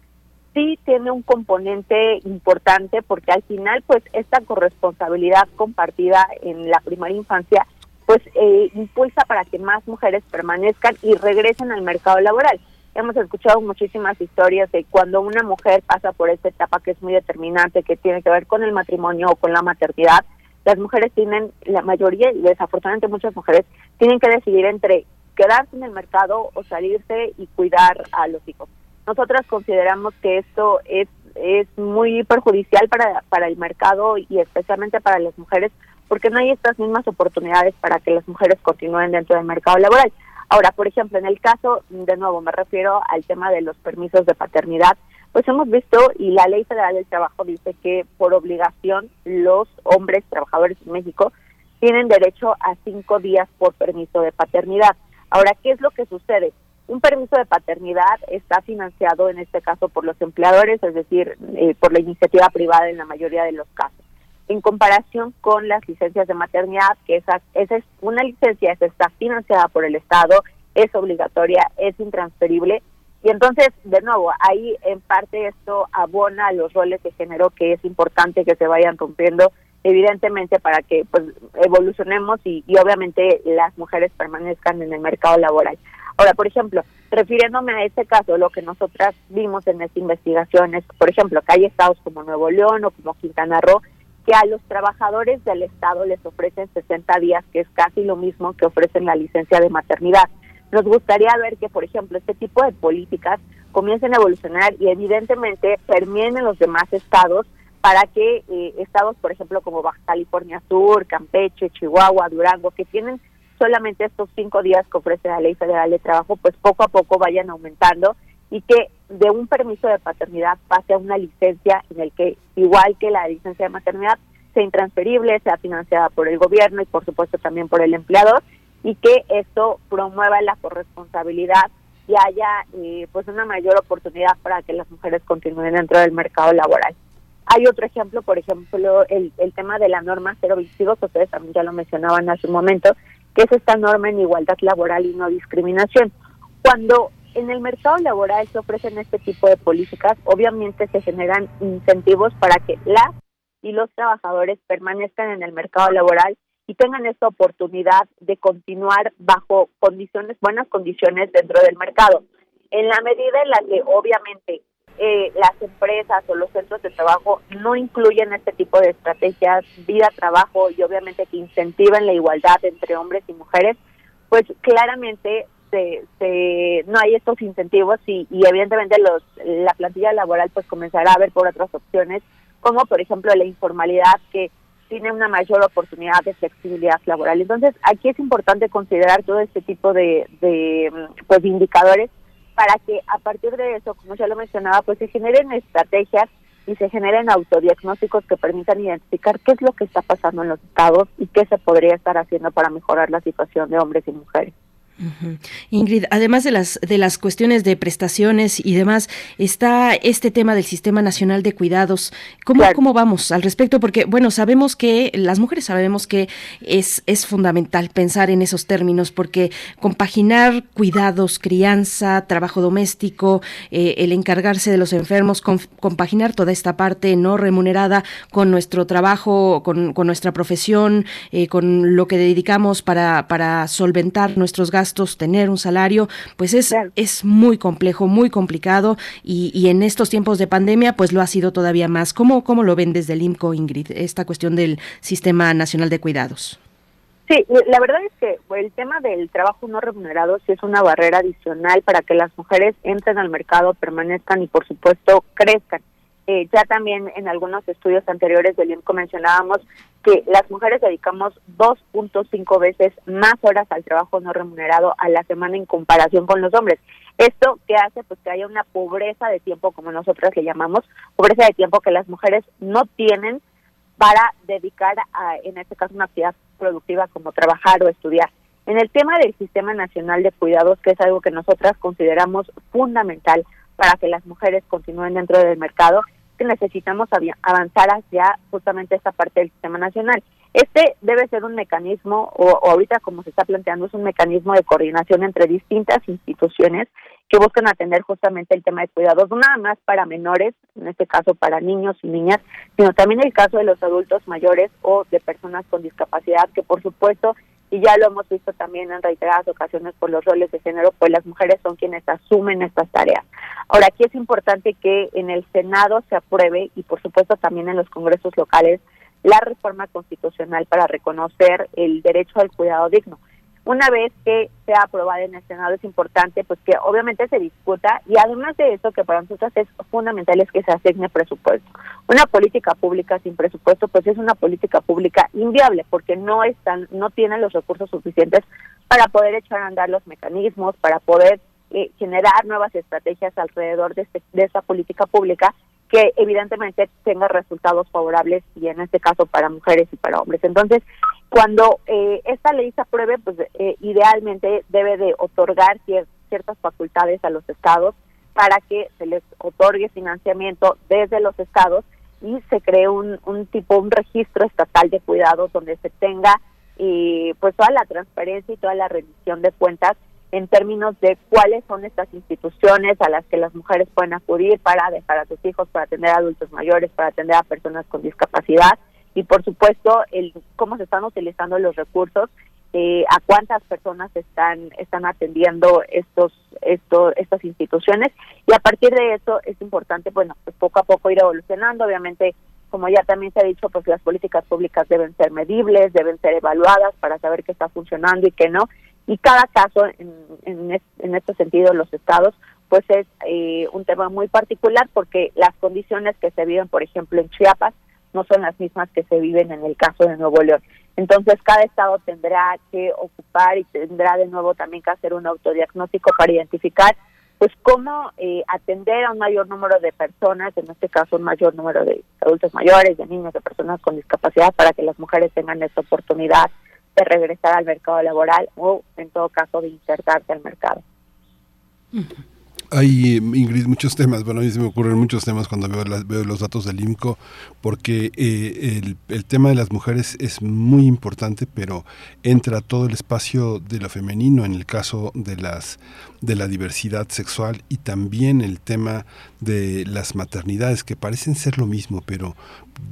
sí tiene un componente importante porque al final pues esta corresponsabilidad compartida en la primera infancia pues eh, impulsa para que más mujeres permanezcan y regresen al mercado laboral. Hemos escuchado muchísimas historias de cuando una mujer pasa por esta etapa que es muy determinante, que tiene que ver con el matrimonio o con la maternidad, las mujeres tienen, la mayoría, y desafortunadamente muchas mujeres, tienen que decidir entre quedarse en el mercado o salirse y cuidar a los hijos. Nosotras consideramos que esto es, es muy perjudicial para, para el mercado y especialmente para las mujeres porque no hay estas mismas oportunidades para que las mujeres continúen dentro del mercado laboral. Ahora, por ejemplo, en el caso, de nuevo, me refiero al tema de los permisos de paternidad, pues hemos visto y la Ley Federal del Trabajo dice que por obligación los hombres trabajadores en México tienen derecho a cinco días por permiso de paternidad. Ahora, ¿qué es lo que sucede? Un permiso de paternidad está financiado en este caso por los empleadores, es decir, eh, por la iniciativa privada en la mayoría de los casos. En comparación con las licencias de maternidad, que esa, esa es una licencia, está financiada por el Estado, es obligatoria, es intransferible. Y entonces, de nuevo, ahí en parte esto abona los roles de género que es importante que se vayan rompiendo, evidentemente, para que pues evolucionemos y, y obviamente las mujeres permanezcan en el mercado laboral. Ahora, por ejemplo, refiriéndome a este caso, lo que nosotras vimos en esta investigación es, por ejemplo, que hay estados como Nuevo León o como Quintana Roo que a los trabajadores del Estado les ofrecen 60 días, que es casi lo mismo que ofrecen la licencia de maternidad. nos gustaría ver que, por ejemplo, este tipo de políticas comiencen a evolucionar y evidentemente permeen en los demás estados para que eh, estados, por ejemplo, como Baja California Sur, Campeche, Chihuahua, Durango, que tienen solamente estos cinco días que ofrece la Ley Federal de Trabajo, pues poco a poco vayan aumentando y que de un permiso de paternidad pase a una licencia en el que, igual que la licencia de maternidad, sea intransferible, sea financiada por el gobierno y por supuesto también por el empleador y que esto promueva la corresponsabilidad y haya eh, pues una mayor oportunidad para que las mujeres continúen dentro del mercado laboral. Hay otro ejemplo, por ejemplo, el, el tema de la norma cero visivos, ustedes también ya lo mencionaban hace un momento, es esta norma en igualdad laboral y no discriminación. Cuando en el mercado laboral se ofrecen este tipo de políticas, obviamente se generan incentivos para que las y los trabajadores permanezcan en el mercado laboral y tengan esta oportunidad de continuar bajo condiciones, buenas condiciones dentro del mercado. En la medida en la que obviamente eh, las empresas o los centros de trabajo no incluyen este tipo de estrategias, vida, trabajo y obviamente que incentiven la igualdad entre hombres y mujeres, pues claramente se, no hay estos incentivos y, y evidentemente los, la plantilla laboral pues comenzará a ver por otras opciones como por ejemplo la informalidad que tiene una mayor oportunidad de flexibilidad laboral. Entonces, aquí es importante considerar todo este tipo de, de pues, indicadores para que a partir de eso, como ya lo mencionaba, pues se generen estrategias y se generen autodiagnósticos que permitan identificar qué es lo que está pasando en los estados y qué se podría estar haciendo para mejorar la situación de hombres y mujeres. Ingrid, además de las de las cuestiones de prestaciones y demás, está este tema del Sistema Nacional de Cuidados. ¿Cómo, cómo vamos al respecto? Porque, bueno, sabemos que las mujeres sabemos que es, es fundamental pensar en esos términos, porque compaginar cuidados, crianza, trabajo doméstico, eh, el encargarse de los enfermos, compaginar toda esta parte no remunerada con nuestro trabajo, con, con nuestra profesión, eh, con lo que dedicamos para, para solventar nuestros gastos tener un salario, pues es, es muy complejo, muy complicado y, y, en estos tiempos de pandemia pues lo ha sido todavía más. ¿Cómo, cómo lo ven desde el IMCO, Ingrid, esta cuestión del Sistema Nacional de Cuidados? Sí, la verdad es que el tema del trabajo no remunerado sí es una barrera adicional para que las mujeres entren al mercado, permanezcan y por supuesto crezcan. Eh, ya también en algunos estudios anteriores del IMCO mencionábamos que las mujeres dedicamos 2.5 veces más horas al trabajo no remunerado a la semana en comparación con los hombres. Esto que hace pues que haya una pobreza de tiempo, como nosotras le llamamos, pobreza de tiempo que las mujeres no tienen para dedicar a, en este caso, una actividad productiva como trabajar o estudiar. En el tema del Sistema Nacional de Cuidados, que es algo que nosotras consideramos fundamental para que las mujeres continúen dentro del mercado, que necesitamos avanzar hacia justamente esta parte del sistema nacional. Este debe ser un mecanismo, o, ahorita como se está planteando, es un mecanismo de coordinación entre distintas instituciones que buscan atender justamente el tema de cuidados, nada más para menores, en este caso para niños y niñas, sino también el caso de los adultos mayores o de personas con discapacidad, que por supuesto y ya lo hemos visto también en reiteradas ocasiones por los roles de género, pues las mujeres son quienes asumen estas tareas. Ahora, aquí es importante que en el Senado se apruebe y por supuesto también en los congresos locales la reforma constitucional para reconocer el derecho al cuidado digno. Una vez que sea aprobada en el Senado es importante pues que obviamente se discuta y además de eso que para nosotros es fundamental es que se asigne presupuesto. Una política pública sin presupuesto pues es una política pública inviable porque no están no tienen los recursos suficientes para poder echar a andar los mecanismos, para poder eh, generar nuevas estrategias alrededor de, este, de esta política pública que evidentemente tenga resultados favorables y en este caso para mujeres y para hombres. Entonces, cuando eh, esta ley se apruebe, pues eh, idealmente debe de otorgar ciertas facultades a los estados para que se les otorgue financiamiento desde los estados y se cree un, un tipo, un registro estatal de cuidados donde se tenga y pues toda la transparencia y toda la rendición de cuentas en términos de cuáles son estas instituciones a las que las mujeres pueden acudir para dejar a sus hijos, para atender a adultos mayores, para atender a personas con discapacidad y por supuesto el cómo se están utilizando los recursos, eh, a cuántas personas están están atendiendo estos estos estas instituciones. Y a partir de eso es importante bueno pues poco a poco ir evolucionando. Obviamente como ya también se ha dicho pues las políticas públicas deben ser medibles deben ser evaluadas para saber qué está funcionando y qué no. Y cada caso en, en, en este sentido los estados pues es eh, un tema muy particular porque las condiciones que se viven por ejemplo en Chiapas no son las mismas que se viven en el caso de Nuevo León entonces cada estado tendrá que ocupar y tendrá de nuevo también que hacer un autodiagnóstico para identificar pues cómo eh, atender a un mayor número de personas, en este caso un mayor número de adultos mayores, de niños, de personas con discapacidad, para que las mujeres tengan esa oportunidad de regresar al mercado laboral o en todo caso de insertarse al mercado. Hay, eh, Ingrid, muchos temas. Bueno, a mí se me ocurren muchos temas cuando veo, las- veo los datos del IMCO, porque eh, el, el tema de las mujeres es muy importante, pero entra todo el espacio de lo femenino en el caso de las de la diversidad sexual y también el tema de las maternidades que parecen ser lo mismo, pero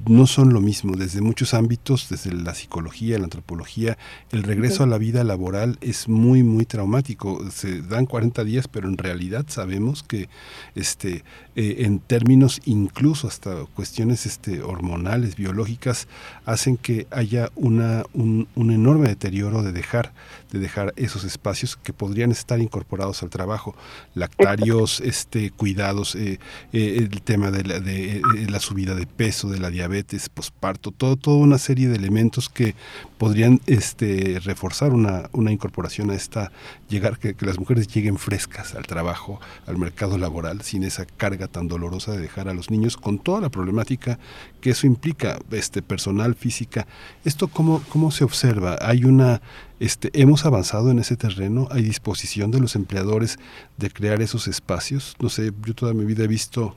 no son lo mismo desde muchos ámbitos, desde la psicología, la antropología, el regreso a la vida laboral es muy muy traumático. Se dan 40 días, pero en realidad sabemos que este eh, en términos incluso hasta cuestiones este hormonales, biológicas hacen que haya una un, un enorme deterioro de dejar de dejar esos espacios que podrían estar incorporados al trabajo, lactarios, este cuidados, eh, eh, el tema de la, de, eh, la subida de peso, de la diabetes, posparto, todo, toda una serie de elementos que podrían este, reforzar una, una incorporación a esta, llegar, que, que las mujeres lleguen frescas al trabajo, al mercado laboral, sin esa carga tan dolorosa de dejar a los niños, con toda la problemática que eso implica, este, personal, física. ¿Esto cómo, cómo se observa? Hay una, este, hemos avanzado en ese terreno, hay disposición de los empleadores de crear esos espacios. No sé, yo toda mi vida he visto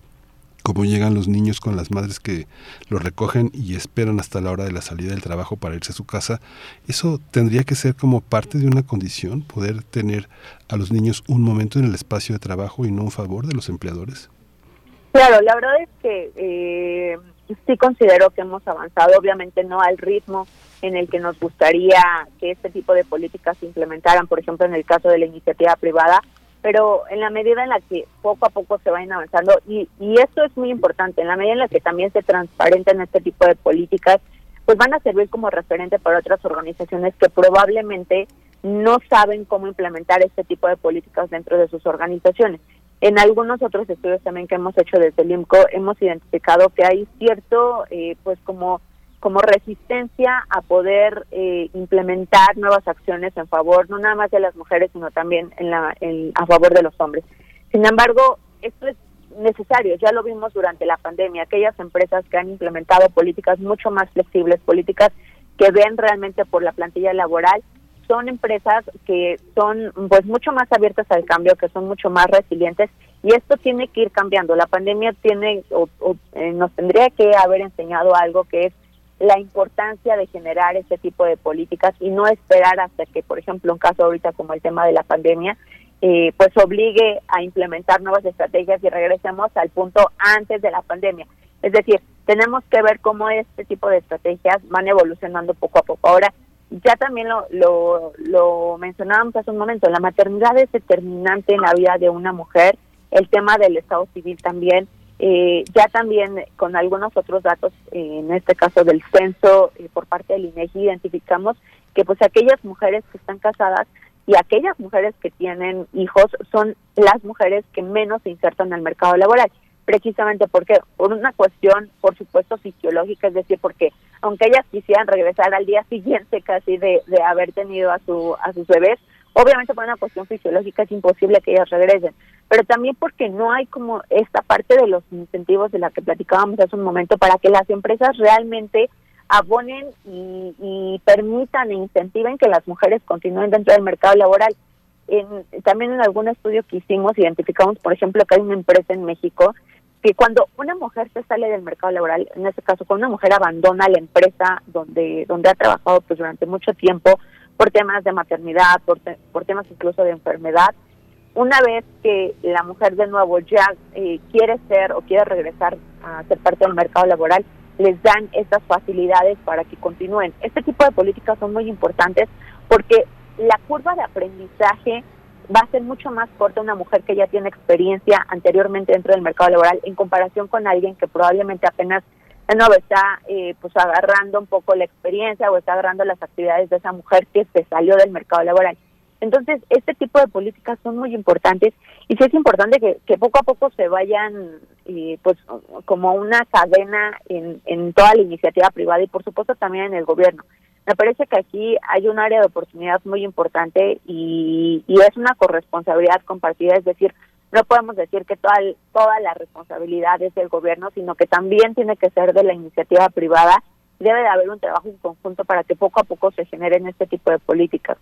cómo llegan los niños con las madres que los recogen y esperan hasta la hora de la salida del trabajo para irse a su casa. Eso tendría que ser como parte de una condición, poder tener a los niños un momento en el espacio de trabajo y no un favor de los empleadores. Claro, la verdad es que eh, sí considero que hemos avanzado, obviamente no al ritmo en el que nos gustaría que este tipo de políticas se implementaran, por ejemplo, en el caso de la iniciativa privada, pero en la medida en la que poco a poco se vayan avanzando, y, y esto es muy importante, en la medida en la que también se transparenten este tipo de políticas, pues van a servir como referente para otras organizaciones que probablemente no saben cómo implementar este tipo de políticas dentro de sus organizaciones. En algunos otros estudios también que hemos hecho desde el IMCO hemos identificado que hay cierto, eh, pues como como resistencia a poder eh, implementar nuevas acciones en favor no nada más de las mujeres sino también en la en, a favor de los hombres. Sin embargo, esto es necesario, ya lo vimos durante la pandemia, aquellas empresas que han implementado políticas mucho más flexibles, políticas que ven realmente por la plantilla laboral, son empresas que son pues mucho más abiertas al cambio, que son mucho más resilientes y esto tiene que ir cambiando. La pandemia tiene o, o, eh, nos tendría que haber enseñado algo que es la importancia de generar este tipo de políticas y no esperar hasta que, por ejemplo, un caso ahorita como el tema de la pandemia, eh, pues obligue a implementar nuevas estrategias y regresemos al punto antes de la pandemia. Es decir, tenemos que ver cómo este tipo de estrategias van evolucionando poco a poco. Ahora, ya también lo, lo, lo mencionábamos hace un momento, la maternidad es determinante en la vida de una mujer, el tema del estado civil también, eh, ya también con algunos otros datos, eh, en este caso del censo eh, por parte del INEGI, identificamos que pues aquellas mujeres que están casadas y aquellas mujeres que tienen hijos son las mujeres que menos se insertan el mercado laboral. Precisamente porque por una cuestión, por supuesto, fisiológica, es decir, porque aunque ellas quisieran regresar al día siguiente casi de, de haber tenido a, su, a sus bebés, obviamente por una cuestión fisiológica es imposible que ellas regresen pero también porque no hay como esta parte de los incentivos de la que platicábamos hace un momento para que las empresas realmente abonen y, y permitan e incentiven que las mujeres continúen dentro del mercado laboral. En, también en algún estudio que hicimos identificamos, por ejemplo, que hay una empresa en México que cuando una mujer se sale del mercado laboral, en este caso cuando una mujer abandona la empresa donde donde ha trabajado pues durante mucho tiempo por temas de maternidad, por, por temas incluso de enfermedad, una vez que la mujer de nuevo ya eh, quiere ser o quiere regresar a ser parte del mercado laboral, les dan estas facilidades para que continúen. Este tipo de políticas son muy importantes porque la curva de aprendizaje va a ser mucho más corta una mujer que ya tiene experiencia anteriormente dentro del mercado laboral en comparación con alguien que probablemente apenas nuevo está eh, pues agarrando un poco la experiencia o está agarrando las actividades de esa mujer que se salió del mercado laboral. Entonces, este tipo de políticas son muy importantes y sí es importante que, poco a poco se vayan, eh, pues, como una cadena en, toda la iniciativa privada y, por supuesto, también en el gobierno. Me parece que aquí hay un área de oportunidad muy importante y, es una corresponsabilidad compartida, es decir, no podemos decir que toda la responsabilidad es del gobierno, sino que también tiene que ser de la iniciativa privada. Debe de haber un trabajo en conjunto para que poco a poco se generen este tipo de políticas.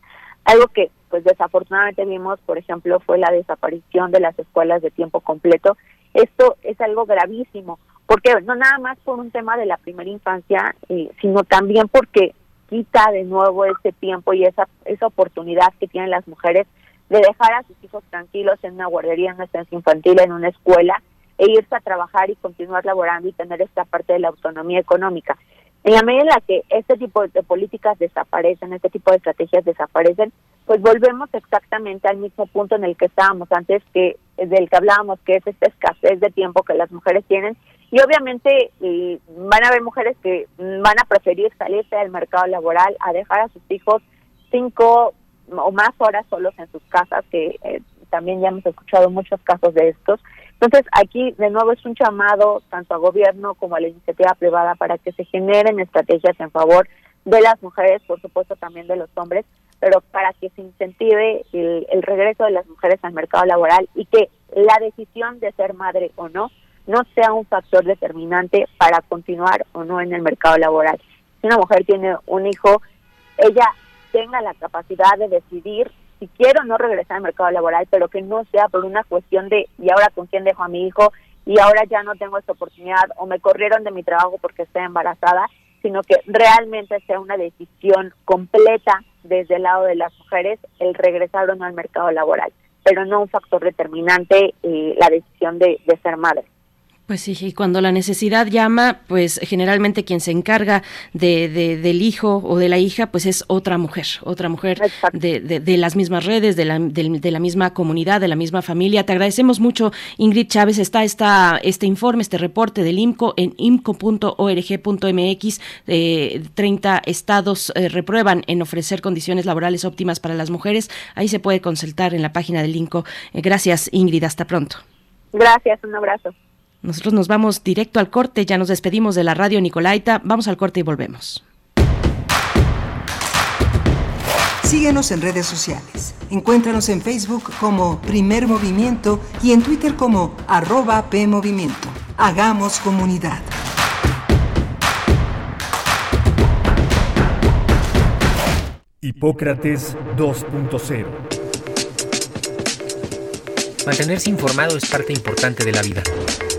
Algo que, pues desafortunadamente vimos, por ejemplo, fue la desaparición de las escuelas de tiempo completo. Esto es algo gravísimo, porque no nada más por un tema de la primera infancia, eh, sino también porque quita de nuevo ese tiempo y esa, esa oportunidad que tienen las mujeres de dejar a sus hijos tranquilos en una guardería, en una estancia infantil, en una escuela, e irse a trabajar y continuar laborando y tener esta parte de la autonomía económica. En la medida en la que este tipo de políticas desaparecen, este tipo de estrategias desaparecen, pues volvemos exactamente al mismo punto en el que estábamos antes, que del que hablábamos, que es esta escasez de tiempo que las mujeres tienen. Y obviamente eh, van a haber mujeres que van a preferir salirse del mercado laboral a dejar a sus hijos cinco o más horas solos en sus casas, que eh, también ya hemos escuchado muchos casos de estos. Entonces, aquí de nuevo es un llamado tanto a gobierno como a la iniciativa privada para que se generen estrategias en favor de las mujeres, por supuesto también de los hombres, pero para que se incentive el, el regreso de las mujeres al mercado laboral y que la decisión de ser madre o no no sea un factor determinante para continuar o no en el mercado laboral. Si una mujer tiene un hijo, ella tenga la capacidad de decidir si quiero no regresar al mercado laboral, pero que no sea por una cuestión de, ¿y ahora con quién dejo a mi hijo? Y ahora ya no tengo esta oportunidad, o me corrieron de mi trabajo porque estoy embarazada, sino que realmente sea una decisión completa desde el lado de las mujeres el regresar o no al mercado laboral, pero no un factor determinante eh, la decisión de, de ser madre. Pues sí, y cuando la necesidad llama, pues generalmente quien se encarga de, de, del hijo o de la hija, pues es otra mujer, otra mujer de, de, las mismas redes, de la, de, la misma comunidad, de la misma familia. Te agradecemos mucho, Ingrid Chávez. Está esta, este informe, este reporte del IMCO en imco.org.mx. Eh, 30 estados eh, reprueban en ofrecer condiciones laborales óptimas para las mujeres. Ahí se puede consultar en la página del IMCO. Eh, gracias, Ingrid. Hasta pronto. Gracias, un abrazo. Nosotros nos vamos directo al corte, ya nos despedimos de la radio Nicolaita, vamos al corte y volvemos. Síguenos en redes sociales. Encuéntranos en Facebook como Primer Movimiento y en Twitter como arroba PMovimiento. Hagamos comunidad. Hipócrates 2.0 Mantenerse informado es parte importante de la vida.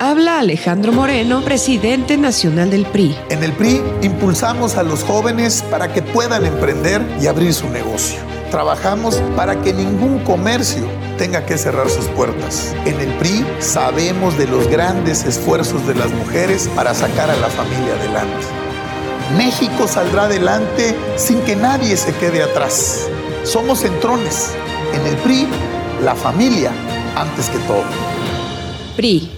Habla Alejandro Moreno, presidente nacional del PRI. En el PRI impulsamos a los jóvenes para que puedan emprender y abrir su negocio. Trabajamos para que ningún comercio tenga que cerrar sus puertas. En el PRI sabemos de los grandes esfuerzos de las mujeres para sacar a la familia adelante. México saldrá adelante sin que nadie se quede atrás. Somos centrones. En el PRI, la familia antes que todo. PRI.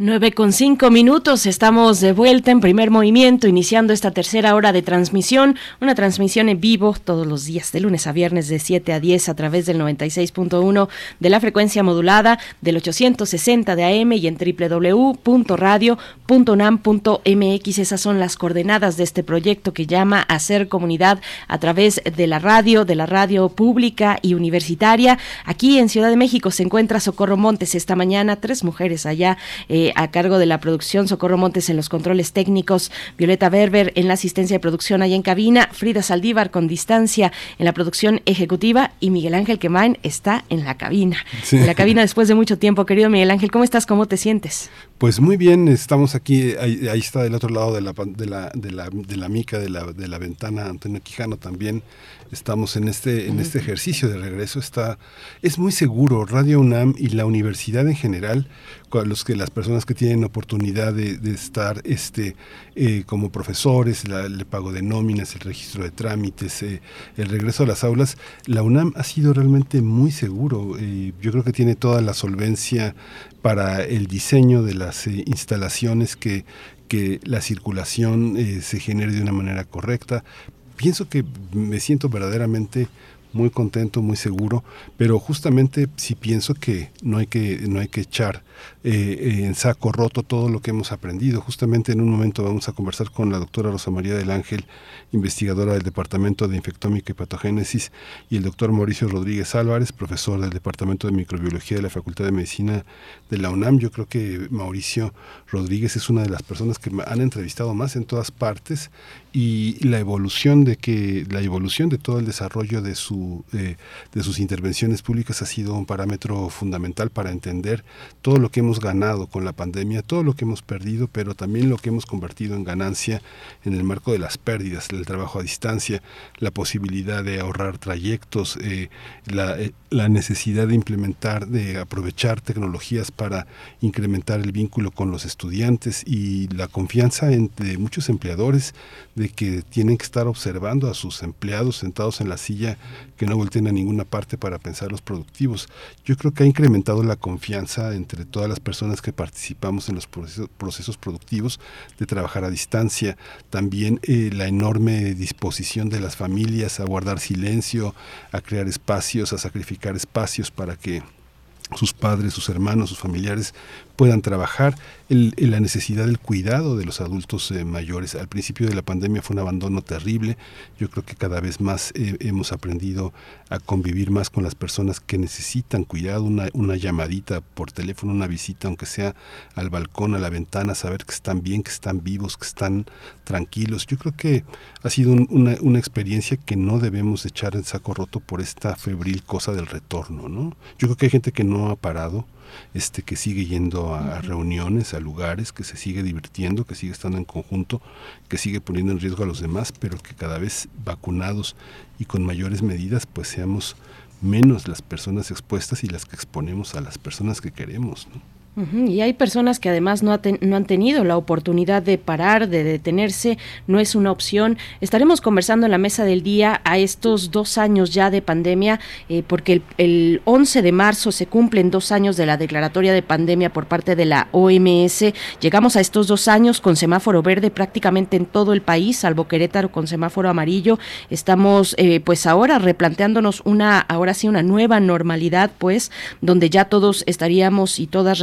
9 con cinco minutos, estamos de vuelta en primer movimiento, iniciando esta tercera hora de transmisión, una transmisión en vivo todos los días, de lunes a viernes, de 7 a 10, a través del 96.1 de la frecuencia modulada, del 860 de AM y en www.radio.unam.mx. Esas son las coordenadas de este proyecto que llama Hacer Comunidad a través de la radio, de la radio pública y universitaria. Aquí en Ciudad de México se encuentra Socorro Montes esta mañana, tres mujeres allá. Eh, a cargo de la producción, Socorro Montes en los controles técnicos, Violeta Berber en la asistencia de producción allá en cabina, Frida Saldívar con distancia en la producción ejecutiva y Miguel Ángel Quemain está en la cabina. En la cabina después de mucho tiempo, querido Miguel Ángel, ¿cómo estás? ¿Cómo te sientes? Pues muy bien, estamos aquí, ahí, está del otro lado de la, de la, de la, de la mica, de la, de la ventana, Antonio Quijano también estamos en este, en este ejercicio de regreso. Está, es muy seguro, Radio UNAM y la universidad en general, los que las personas que tienen oportunidad de, estar este, eh, como profesores, el pago de nóminas, el registro de trámites, eh, el regreso a las aulas, la UNAM ha sido realmente muy seguro. Eh, yo creo que tiene toda la solvencia para el diseño de las instalaciones que, que la circulación se genere de una manera correcta, pienso que me siento verdaderamente muy contento, muy seguro, pero justamente sí pienso que no hay que, no hay que echar eh, en saco roto todo lo que hemos aprendido. Justamente en un momento vamos a conversar con la doctora Rosa María del Ángel, investigadora del Departamento de Infectómica y Patogénesis, y el doctor Mauricio Rodríguez Álvarez, profesor del Departamento de Microbiología de la Facultad de Medicina de la UNAM. Yo creo que Mauricio Rodríguez es una de las personas que han entrevistado más en todas partes y la evolución de que la evolución de todo el desarrollo de su eh, de sus intervenciones públicas ha sido un parámetro fundamental para entender todo lo que hemos ganado con la pandemia, todo lo que hemos perdido, pero también lo que hemos convertido en ganancia en el marco de las pérdidas, el trabajo a distancia, la posibilidad de ahorrar trayectos, eh, la, eh, la necesidad de implementar, de aprovechar tecnologías para incrementar el vínculo con los estudiantes y la confianza entre muchos empleadores de que tienen que estar observando a sus empleados sentados en la silla que no volteen a ninguna parte para pensar los productivos. Yo creo que ha incrementado la confianza entre todas las personas que participamos en los procesos, productivos de trabajar a distancia. También eh, la enorme disposición de las familias a guardar silencio, a crear espacios, a sacrificar espacios para que sus padres, sus hermanos, sus familiares puedan trabajar, el, la necesidad del cuidado de los adultos eh, mayores. Al principio de la pandemia fue un abandono terrible. Yo creo que cada vez más eh, hemos aprendido a convivir más con las personas que necesitan cuidado, una, llamadita por teléfono, una visita, aunque sea al balcón, a la ventana, saber que están bien, que están vivos, que están tranquilos. Yo creo que ha sido una, una, experiencia que no debemos echar en saco roto por esta febril cosa del retorno. ¿no? Yo creo que hay gente que no ha parado este, que sigue yendo a reuniones, a lugares, que se sigue divirtiendo, que sigue estando en conjunto, que sigue poniendo en riesgo a los demás, pero que cada vez vacunados y con mayores medidas, pues seamos menos las personas expuestas y las que exponemos a las personas que queremos. ¿no? Y hay personas que además no, no, han tenido la oportunidad de parar, de detenerse, no es una opción. Estaremos conversando en la mesa del día a estos dos años ya de pandemia, eh, porque el, el, 11 de marzo se cumplen dos años de la declaratoria de pandemia por parte de la OMS. Llegamos a estos dos años con semáforo verde prácticamente en todo el país, salvo Querétaro con semáforo amarillo. Estamos eh, pues ahora replanteándonos una, ahora sí, una nueva normalidad, pues, donde ya todos estaríamos y todas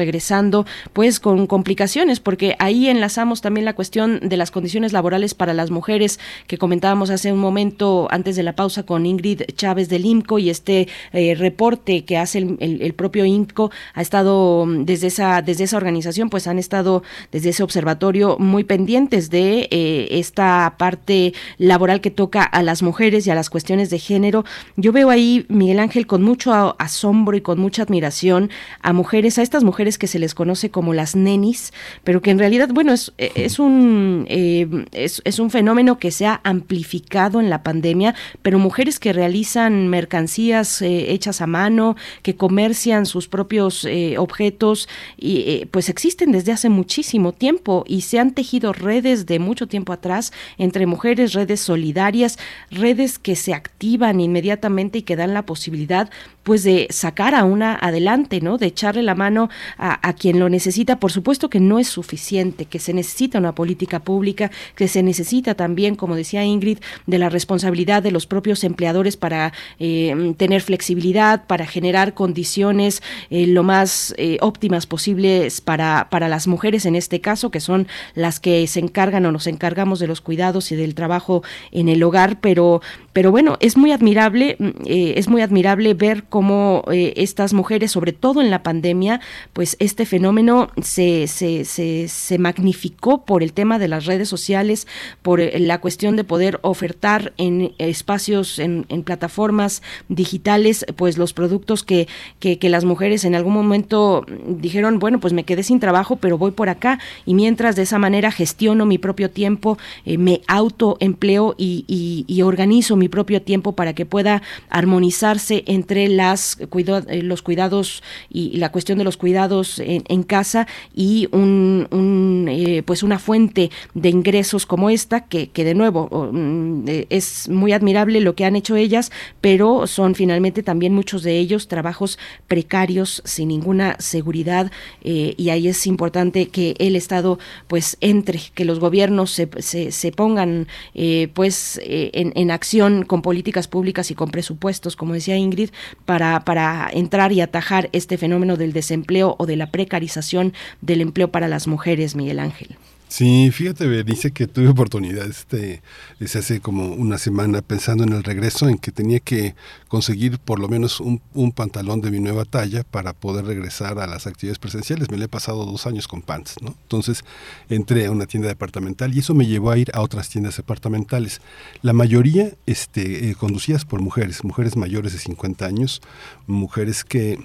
pues con complicaciones, porque ahí enlazamos también la cuestión de las condiciones laborales para las mujeres que comentábamos hace un momento antes de la pausa con Ingrid Chávez del IMCO y este eh, reporte que hace el, propio IMCO ha estado mm, desde esa, desde esa organización, pues han estado desde ese observatorio muy pendientes de eh, esta parte laboral que toca a las mujeres y a las cuestiones de género. Yo veo ahí, Miguel Ángel, con mucho asombro y con mucha admiración a mujeres, a estas mujeres que se les conoce como las nenis, pero que en realidad, bueno, es, eh, es un, eh, es, un fenómeno que se ha amplificado en la pandemia, pero mujeres que realizan mercancías eh, hechas a mano, que comercian sus propios objetos, y pues existen desde hace muchísimo tiempo y se han tejido redes de mucho tiempo atrás entre mujeres, redes solidarias, redes que se activan inmediatamente y que dan la posibilidad pues de sacar a una adelante, ¿no? De echarle la mano a, quien lo necesita. Por supuesto que no es suficiente, que se necesita una política pública, que se necesita también, como decía Ingrid, de la responsabilidad de los propios empleadores para eh, tener flexibilidad, para generar condiciones eh, lo más eh, óptimas posibles para, para las mujeres en este caso, que son las que se encargan o nos encargamos de los cuidados y del trabajo en el hogar, pero, pero bueno, es muy admirable, mm, eh, es muy admirable ver cómo eh, estas mujeres, sobre todo en la pandemia, pues este fenómeno se, se, se, se magnificó por el tema de las redes sociales, por eh, la cuestión de poder ofertar en espacios, en, plataformas digitales, pues los productos que, que, las mujeres en algún momento dijeron, bueno, pues me quedé sin trabajo, pero voy por acá y mientras de esa manera gestiono mi propio tiempo, me autoempleo y, y, y organizo mi propio tiempo para que pueda armonizarse entre las eh, los cuidados y, la cuestión de los cuidados en, en casa y un, un, eh, pues una fuente de ingresos como esta que, que de nuevo mm, eh, es muy admirable lo que han hecho ellas pero son finalmente también muchos de ellos trabajos precarios sin ninguna seguridad y ahí es importante que el Estado pues entre que los gobiernos se, se, se pongan eh, pues en, en acción con políticas públicas y con presupuestos como decía Ingrid para, para entrar y atajar este fenómeno del desempleo o de la precarización del empleo para las mujeres Miguel Ángel Sí, fíjate, Berenice, que tuve oportunidad este, desde hace como una semana pensando en el regreso, en que tenía que conseguir por lo menos un, pantalón de mi nueva talla para poder regresar a las actividades presenciales. Me lo he pasado dos años con pants, ¿no? Entonces entré a una tienda departamental y eso me llevó a ir a otras tiendas departamentales. La mayoría este, eh, conducidas por mujeres, mujeres mayores de 50 años, mujeres que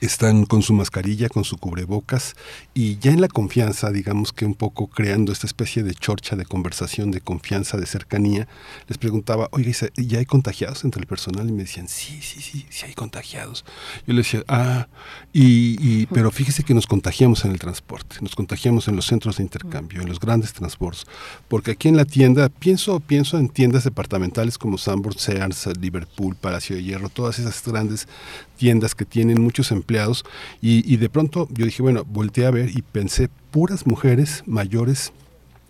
están con su mascarilla, con su cubrebocas y ya en la confianza, digamos que un poco creando esta especie de chorcha de conversación, de confianza, de cercanía, les preguntaba, oiga, ¿y ¿ya hay contagiados entre el personal? Y me decían, sí, sí, sí, sí hay contagiados. Yo les decía, ah, y, y- pero fíjese que nos contagiamos en el transporte, nos contagiamos en los centros de intercambio, en los grandes transportes, porque aquí en la tienda, pienso, pienso en tiendas departamentales como Sanborn, Sears, Liverpool, Palacio de Hierro, todas esas grandes tiendas que tienen muchos empleados y, y de pronto yo dije, bueno, volteé a ver y pensé, puras mujeres mayores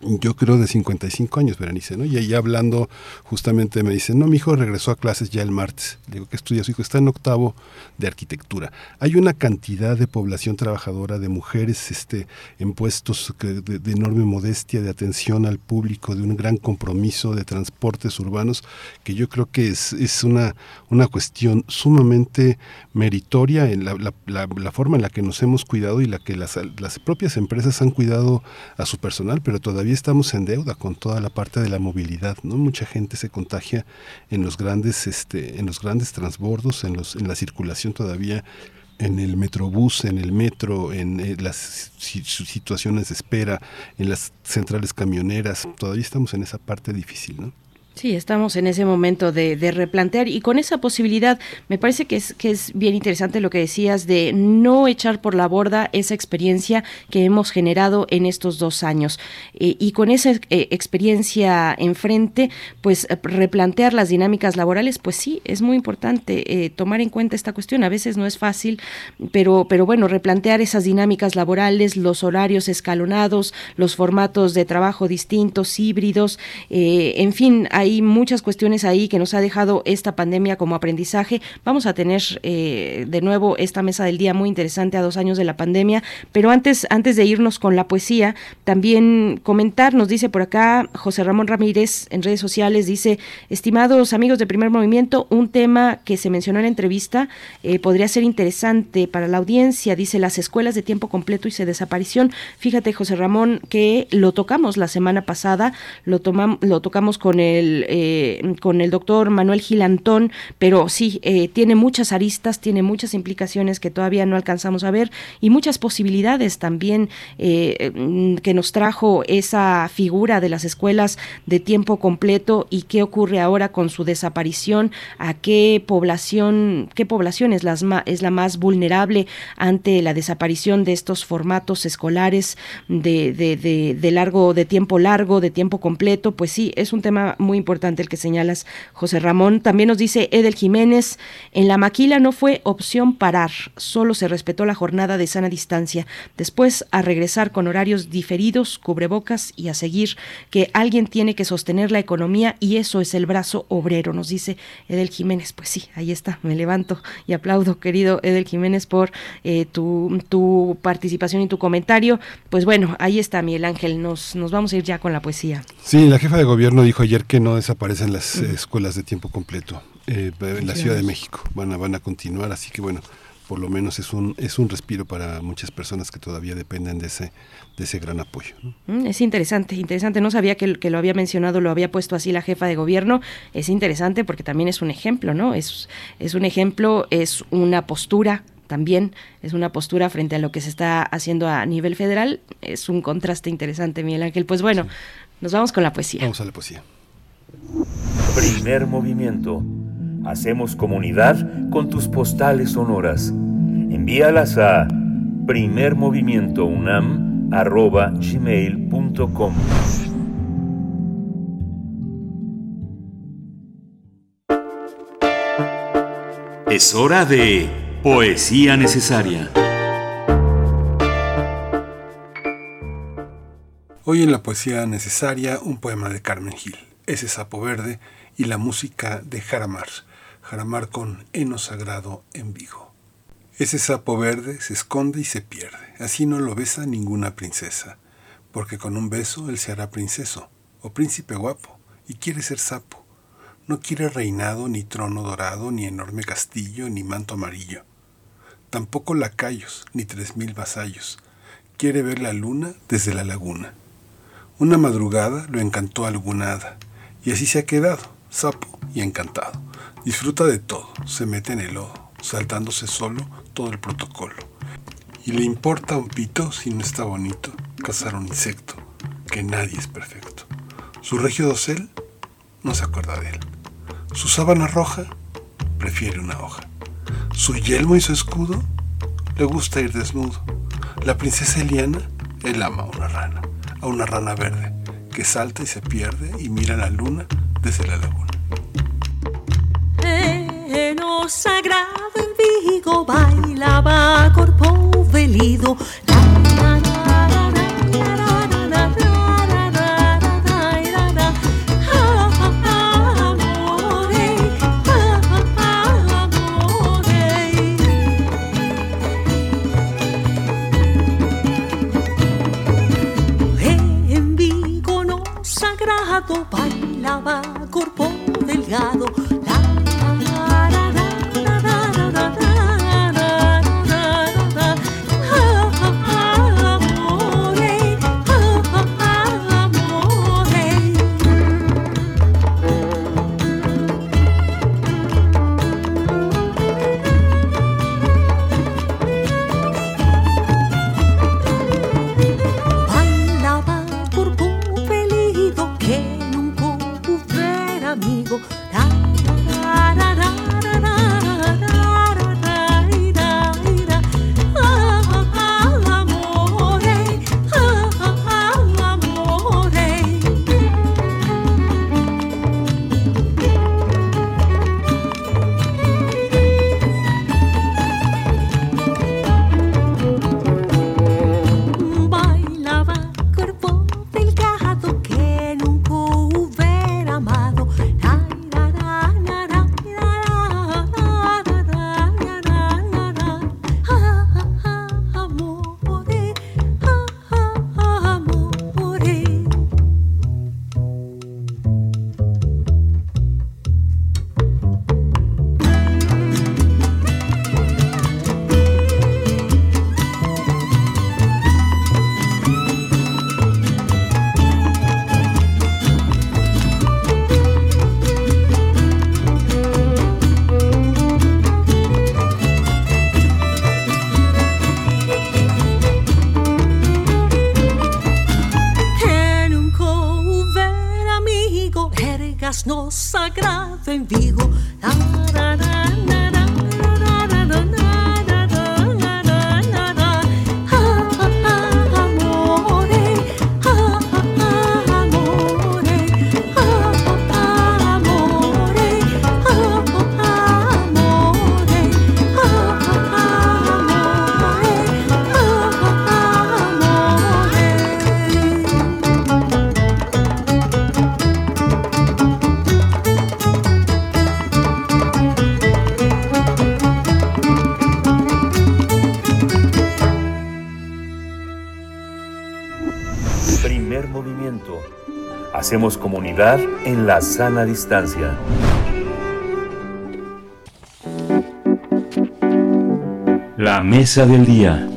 yo creo de 55 años, Berenice, ¿no? Y ahí hablando, justamente me dicen, no, mi hijo regresó a clases ya el martes. Le digo, ¿qué estudia su hijo? Está en octavo de arquitectura. Hay una cantidad de población trabajadora, de mujeres este, en puestos que- de, de enorme modestia, de atención al público, de un gran compromiso de transportes urbanos, que yo creo que es, es una, una cuestión sumamente meritoria en la, la- la- la forma en la que nos hemos cuidado y la que las, las propias empresas han cuidado a su personal, pero todavía estamos en deuda con toda la parte de la movilidad, ¿no? Mucha gente se contagia en los grandes, este, en los grandes transbordos, en los, en la circulación todavía en el metrobús, en el metro, en eh, las situaciones de espera, en las centrales camioneras, todavía estamos en esa parte difícil, ¿no? Sí, estamos en ese momento de, replantear y con esa posibilidad me parece que es, que es bien interesante lo que decías de no echar por la borda esa experiencia que hemos generado en estos dos años Eh, y con esa eh, experiencia enfrente, pues eh, replantear las dinámicas laborales, pues sí, es muy importante tomar en cuenta esta cuestión. A veces no es fácil, pero, pero bueno, replantear esas dinámicas laborales, los horarios escalonados, los formatos de trabajo distintos, híbridos, en fin, hay muchas cuestiones ahí que nos ha dejado esta pandemia como aprendizaje. Vamos a tener eh, de nuevo esta mesa del día muy interesante a dos años de la pandemia, pero antes, antes de irnos con la poesía, también comentar, nos dice por acá José Ramón Ramírez en redes sociales, dice, estimados amigos de primer movimiento, un tema que se mencionó en la entrevista eh, podría ser interesante para la audiencia, dice las escuelas de tiempo completo y se desaparición. Fíjate, José Ramón, que lo tocamos la semana pasada, lo, tomam- lo tocamos con el, eh, con el doctor Manuel Gilantón, pero sí, eh, tiene muchas aristas, tiene muchas implicaciones que todavía no alcanzamos a ver y muchas posibilidades también eh, mm, que nos trajo esa figura de las escuelas de tiempo completo y qué ocurre ahora con su desaparición, a qué población, qué población es, las es la más vulnerable ante la desaparición de estos formatos escolares de, de, de, de largo, de tiempo largo, de tiempo completo, pues sí, es un tema muy importante el que señalas, José Ramón. También nos dice Edel Jiménez, en la maquila no fue opción parar, solo se respetó la jornada de sana distancia. Después, a regresar con horarios diferidos, cubrebocas y a seguir, que alguien tiene que sostener la economía y eso es el brazo obrero, nos dice Edel Jiménez. Pues sí, ahí está, me levanto y aplaudo, querido Edel Jiménez, por eh, tu, tu participación y tu comentario. Pues bueno, ahí está, Miguel Ángel, nos, nos vamos a ir ya con la poesía. Sí, la jefa de gobierno dijo ayer que no desaparecen las escuelas de tiempo completo eh, en la Ciudad de México. Van a, van a continuar, así que bueno, por lo menos es un, es un respiro para muchas personas que todavía dependen de ese, de ese gran apoyo. ¿no? Mm, Es interesante, interesante. No sabía que, que lo había mencionado, lo había puesto así la jefa de gobierno. Es interesante porque también es un ejemplo, ¿no? Es, es un ejemplo, es una postura también, es una postura frente a lo que se está haciendo a nivel federal. Es un contraste interesante, Miguel Ángel. Pues bueno, nos vamos con la poesía. Vamos a la poesía. Primer movimiento. Hacemos comunidad con tus postales sonoras. Envíalas a primermovimientounam.gmail.com Es hora de Poesía Necesaria. Hoy en la poesía necesaria un poema de Carmen Gil, Ese sapo verde y la música de Jaramar, Jaramar con heno sagrado en Vigo. Ese sapo verde se esconde y se pierde, así no lo besa ninguna princesa, porque con un beso él se hará princeso, o príncipe guapo, y quiere ser sapo. No quiere reinado, ni trono dorado, ni enorme castillo, ni manto amarillo. Tampoco lacayos, ni tres mil vasallos. Quiere ver la luna desde la laguna. Una madrugada lo encantó alguna hada, y así se ha quedado, sapo y encantado. Disfruta de todo, se mete en el lodo, saltándose solo todo el protocolo. Y le importa un pito si no está bonito, cazar un insecto, que nadie es perfecto. Su regio dosel no se acuerda de él. Su sábana roja prefiere una hoja. Su yelmo y su escudo le gusta ir desnudo. La princesa Eliana, él ama a una rana, a una rana verde, que salta y se pierde y mira la luna desde la laguna. Eno sagrado en Vigo bailaba corpo velido. Bailaba corpo delgado. En la sana distancia. La mesa del día.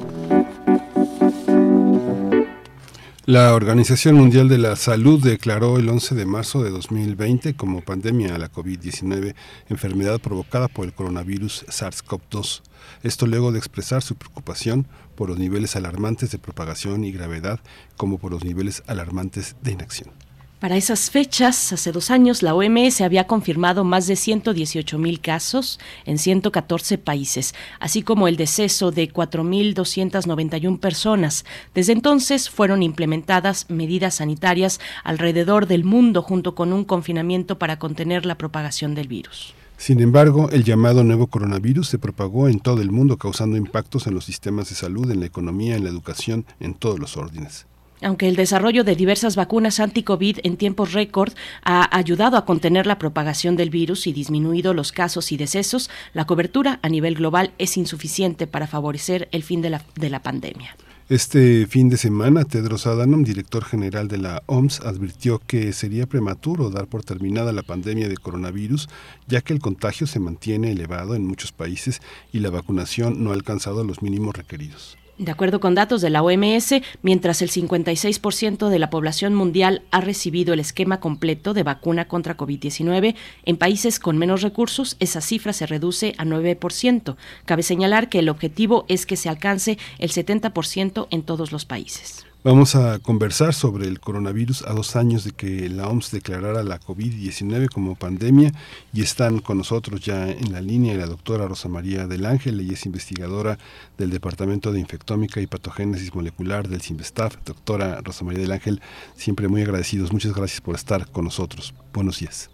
La Organización Mundial de la Salud declaró el 11 de marzo de 2020 como pandemia a la COVID-19, enfermedad provocada por el coronavirus SARS-CoV-2. Esto luego de expresar su preocupación por los niveles alarmantes de propagación y gravedad, como por los niveles alarmantes de inacción. Para esas fechas, hace dos años, la OMS había confirmado más de 118 mil casos en 114 países, así como el deceso de 4.291 personas. Desde entonces fueron implementadas medidas sanitarias alrededor del mundo junto con un confinamiento para contener la propagación del virus. Sin embargo, el llamado nuevo coronavirus se propagó en todo el mundo, causando impactos en los sistemas de salud, en la economía, en la educación, en todos los órdenes. Aunque el desarrollo de diversas vacunas anti-COVID en tiempos récord ha ayudado a contener la propagación del virus y disminuido los casos y decesos, la cobertura a nivel global es insuficiente para favorecer el fin de la, de la pandemia. Este fin de semana, Tedros Adhanom, director general de la OMS, advirtió que sería prematuro dar por terminada la pandemia de coronavirus, ya que el contagio se mantiene elevado en muchos países y la vacunación no ha alcanzado los mínimos requeridos. De acuerdo con datos de la OMS, mientras el 56% de la población mundial ha recibido el esquema completo de vacuna contra COVID-19, en países con menos recursos esa cifra se reduce a 9%. Cabe señalar que el objetivo es que se alcance el 70% en todos los países. Vamos a conversar sobre el coronavirus a dos años de que la OMS declarara la COVID-19 como pandemia y están con nosotros ya en la línea la doctora Rosa María del Ángel, ella es investigadora del Departamento de Infectómica y Patogénesis Molecular del CIMBESTAF. Doctora Rosa María del Ángel, siempre muy agradecidos. Muchas gracias por estar con nosotros. Buenos días.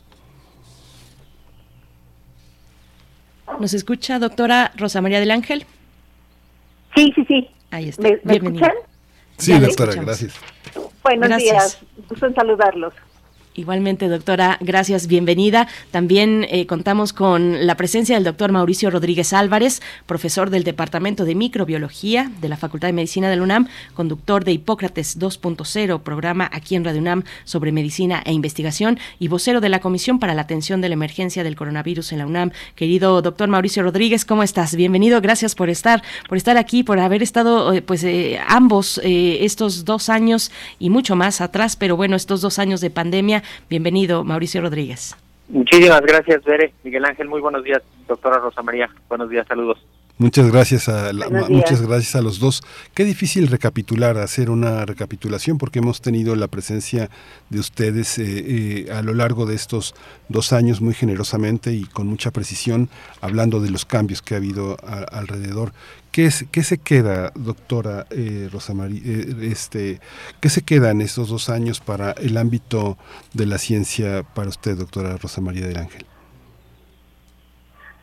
¿Nos escucha, doctora Rosa María del Ángel? Sí, sí, sí. Ahí está. ¿Me, me Bienvenida. escuchan? Sí, doctora, escuchamos. gracias. Buenos Gracias. días. Gusto en saludarlos. Igualmente, doctora, gracias, bienvenida. También eh, contamos con la presencia del doctor Mauricio Rodríguez Álvarez, profesor del Departamento de Microbiología de la Facultad de Medicina de la UNAM, conductor de Hipócrates 2.0, programa aquí en Radio UNAM sobre medicina e investigación, y vocero de la Comisión para la Atención de la Emergencia del Coronavirus en la UNAM. Querido doctor Mauricio Rodríguez, ¿cómo estás? Bienvenido, gracias por estar, por estar aquí, por haber estado, eh, pues, eh, ambos estos dos años y mucho más atrás, pero bueno, estos dos años de pandemia. Bienvenido, Mauricio Rodríguez. Muchísimas gracias, Bere. Miguel Ángel, muy buenos días. Doctora Rosa María, buenos días, saludos. Muchas gracias a la- muchas gracias a los dos. Qué difícil recapitular, hacer una recapitulación porque hemos tenido la presencia de ustedes eh, eh, a lo largo de estos dos años muy generosamente y con mucha precisión hablando de los cambios que ha habido a- alrededor. ¿Qué, es, ¿Qué se queda, doctora eh, Rosa María, eh, este, qué se queda en estos dos años para el ámbito de la ciencia para usted, doctora Rosa María del Ángel?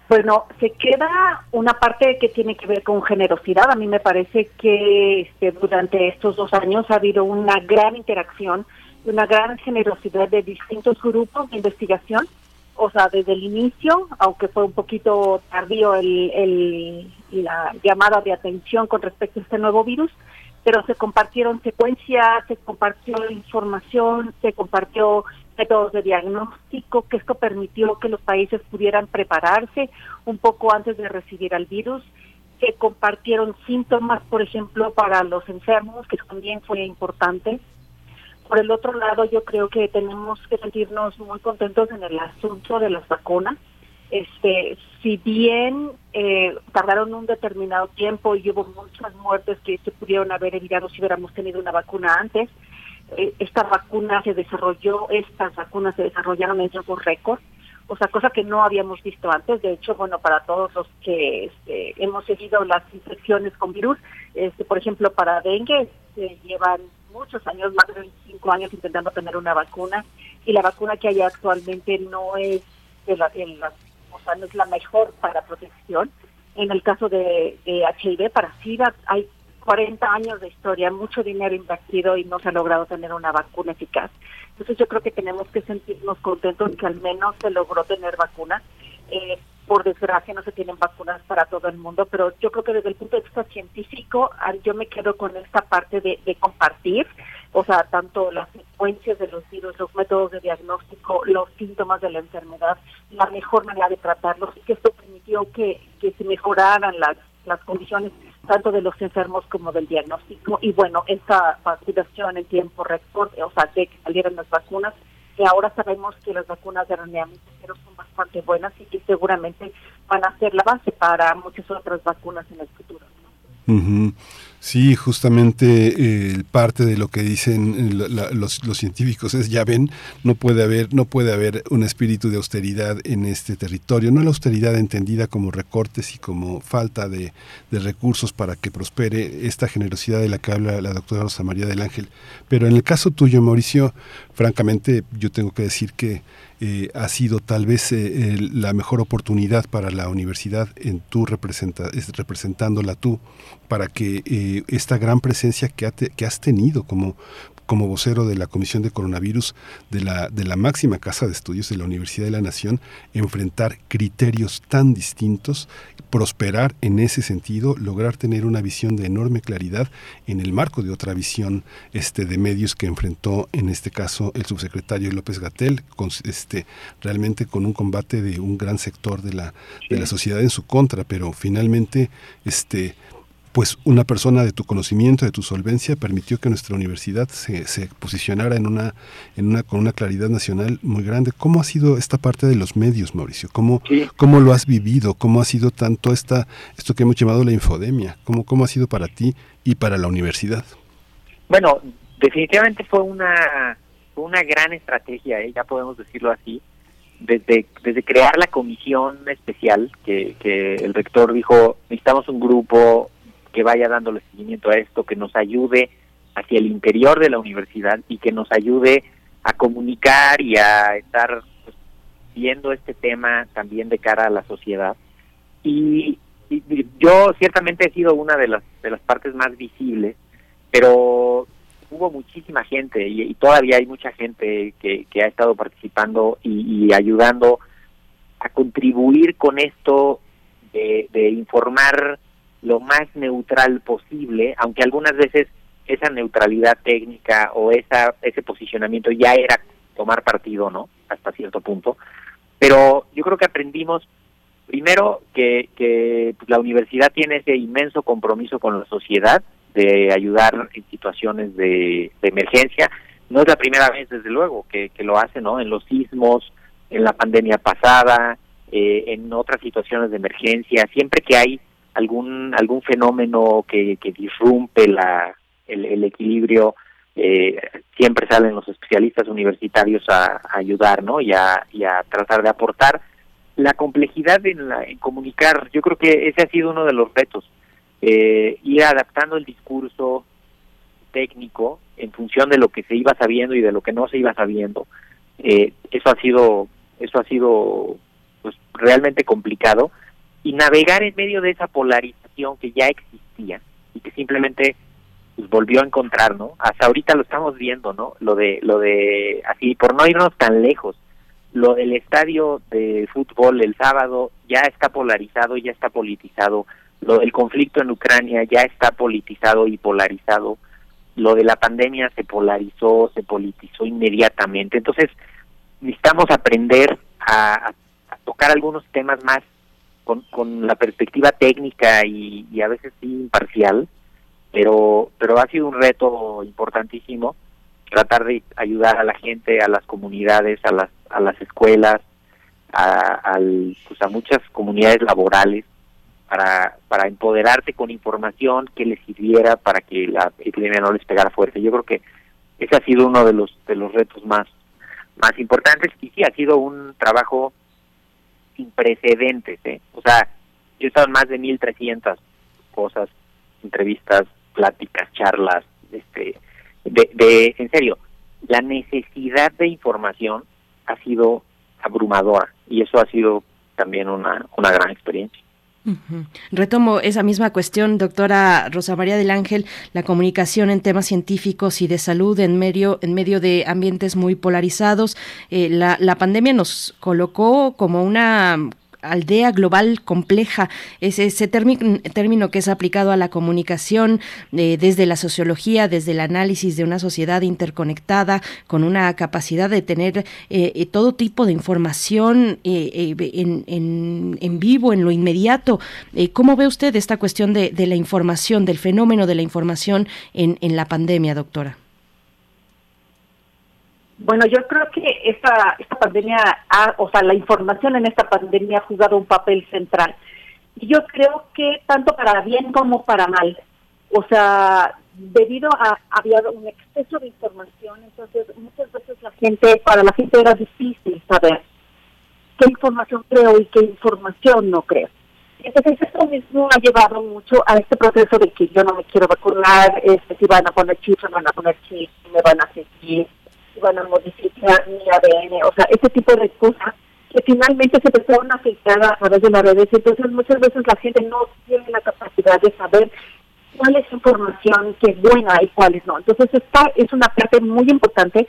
Bueno, se queda una parte que tiene que ver con generosidad. A mí me parece que este, durante estos dos años ha habido una gran interacción, una gran generosidad de distintos grupos de investigación. O sea, desde el inicio, aunque fue un poquito tardío el, el- la llamada de atención con respecto a este nuevo virus, pero se compartieron secuencias, se compartió información, se compartió métodos de diagnóstico, que esto permitió que los países pudieran prepararse un poco antes de recibir al virus. Se compartieron síntomas, por ejemplo, para los enfermos, que también fue importante. Por el otro lado, yo creo que tenemos que sentirnos muy contentos en el asunto de las vacunas. Este, si bien eh, tardaron un determinado tiempo y hubo muchas muertes que se pudieron haber evitado si hubiéramos tenido una vacuna antes, eh, esta vacuna se desarrolló, estas vacunas se desarrollaron en tiempo récord, o sea, cosa que no habíamos visto antes. De hecho, bueno, para todos los que este, hemos seguido las infecciones con virus, este, por ejemplo, para dengue, se llevan muchos años, más de 25 años intentando tener una vacuna, y la vacuna que hay actualmente no es de la, o sea, no es la mejor para protección. En el caso de, de HIV, para SIDA, hay 40 años de historia, mucho dinero invertido y no se ha logrado tener una vacuna eficaz. Entonces yo creo que tenemos que sentirnos contentos que al menos se logró tener vacunas. Eh, por desgracia no se tienen vacunas para todo el mundo, pero yo creo que desde el punto de vista científico ah, yo me quedo con esta parte de, compartir, o sea, tanto las secuencias de los virus, los métodos de diagnóstico, los síntomas de la enfermedad, la mejor manera de tratarlos y que esto permitió que, que se mejoraran las, las condiciones tanto de los enfermos como del diagnóstico. Y bueno, esta vacunación en tiempo récord, o sea, que salieran las vacunas, que ahora sabemos que las vacunas de RNA mensajero son bastante buenas y que seguramente van a ser la base para muchas otras vacunas en el futuro. Sí, justamente eh, parte de lo que dicen eh, los, científicos es ya ven, no puede haber no puede haber un espíritu de austeridad en este territorio, no la austeridad entendida como recortes y como falta de recursos para que prospere esta generosidad de la que habla la doctora Rosa María del Ángel. Pero en el caso tuyo, Mauricio, francamente yo tengo que decir que eh, ha sido tal vez eh, la mejor oportunidad para la universidad en es- representándola tú para que eh, esta gran presencia que has tenido como como vocero de la Comisión de Coronavirus de la, de la máxima casa de estudios de la Universidad de la Nación, enfrentar criterios tan distintos, prosperar en ese sentido, lograr tener una visión de enorme claridad en el marco de otra visión este, de medios que enfrentó en este caso el subsecretario López Gatel, este, realmente con un combate de un gran sector de la, de la sociedad en su contra, pero finalmente este, pues una persona de tu conocimiento, de tu solvencia, permitió que nuestra universidad se, se posicionara en una, en una, con una claridad nacional muy grande. ¿Cómo ha sido esta parte de los medios, Mauricio? ¿Cómo, cómo lo has vivido? ¿Cómo ha sido tanto esta, esto que hemos llamado la infodemia? ¿Cómo, ¿Cómo ha sido para ti y para la universidad? Bueno, definitivamente fue una fue una gran estrategia, ¿eh? ya podemos decirlo así, desde desde crear la comisión especial que, que el rector dijo necesitamos un grupo que vaya dándole seguimiento a esto, que nos ayude hacia el interior de la universidad y que nos ayude a comunicar y a estar pues, viendo este tema también de cara a la sociedad. Y, yo ciertamente he sido una de las de las partes más visibles, pero hubo muchísima gente y, y todavía hay mucha gente que, que ha estado participando y, y ayudando a contribuir con esto de informar lo más neutral posible, aunque algunas veces esa neutralidad técnica o esa ese posicionamiento ya era tomar partido, ¿no? Hasta cierto punto. Pero yo creo que aprendimos primero que, que pues, la universidad tiene ese inmenso compromiso con la sociedad de ayudar en situaciones de, emergencia. No es la primera vez, desde luego, que, que lo hace, ¿no? En los sismos, en la pandemia pasada, eh, en otras situaciones de emergencia, siempre que hay algún algún fenómeno que, que disrumpe la, el, el equilibrio, eh, siempre salen los especialistas universitarios a, ayudar, ¿no? Y a, y a tratar de aportar la complejidad en, la, en comunicar. Yo creo que ese ha sido uno de los retos, eh, ir adaptando el discurso técnico en función de lo que se iba sabiendo y de lo que no se iba sabiendo. Eh, eso ha sido eso ha sido pues realmente complicado y navegar en medio de esa polarización que ya existía y que simplemente pues, volvió a encontrar, ¿no? Hasta ahorita lo estamos viendo, ¿no? Lo de lo de así por no irnos tan lejos, lo del estadio de fútbol el sábado ya está polarizado, ya está politizado, lo del conflicto en Ucrania ya está politizado y polarizado, lo de la pandemia se polarizó, se politizó inmediatamente. Entonces, necesitamos aprender a, tocar algunos temas más con, con la perspectiva técnica y, y a veces sí imparcial, pero, pero ha sido un reto importantísimo tratar de ayudar a la gente, a las comunidades, a las, a las escuelas, a, al- pues a muchas comunidades laborales para, para empoderarte con información que les sirviera para que la epidemia no les pegara fuerte. Yo creo que ese ha sido uno de los de los retos más más importantes y sí ha sido un trabajo sin precedentes, ¿eh? O sea, yo he estado en más de 1300 cosas, entrevistas, pláticas, charlas, este de, de en serio, la necesidad de información ha sido abrumadora y eso ha sido también una una gran experiencia. Retomo esa misma cuestión, doctora Rosa María del Ángel, la comunicación en temas científicos y de salud en medio, en medio de ambientes muy polarizados. Eh, la, la pandemia nos colocó como una aldea global compleja, es ese término, que es aplicado a la comunicación eh, desde la sociología, desde el análisis de una sociedad interconectada, con una capacidad de tener eh, eh, todo tipo de información en, en, en, vivo, en lo inmediato. ¿Cómo ve usted esta cuestión de, de, la información, del fenómeno de la información en, en la pandemia, doctora? Bueno, yo creo que esta, esta pandemia, ha, o sea, la información en esta pandemia ha jugado un papel central. Y yo creo que tanto para bien como para mal. O sea, debido a había un exceso de información, entonces muchas veces la gente, para la gente era difícil saber qué información creo y qué información no creo. Entonces eso mismo ha llevado mucho a este proceso de que yo no me quiero vacunar, este, si van a poner chips, van a poner chips, me van a seguir, van a modificar mi ADN, o sea, ese tipo de cosas que finalmente se empezaron a filtrar a través de las redes. Entonces muchas veces la gente no tiene la capacidad de saber cuál es información que es buena y cuál es no. Entonces esta es una parte muy importante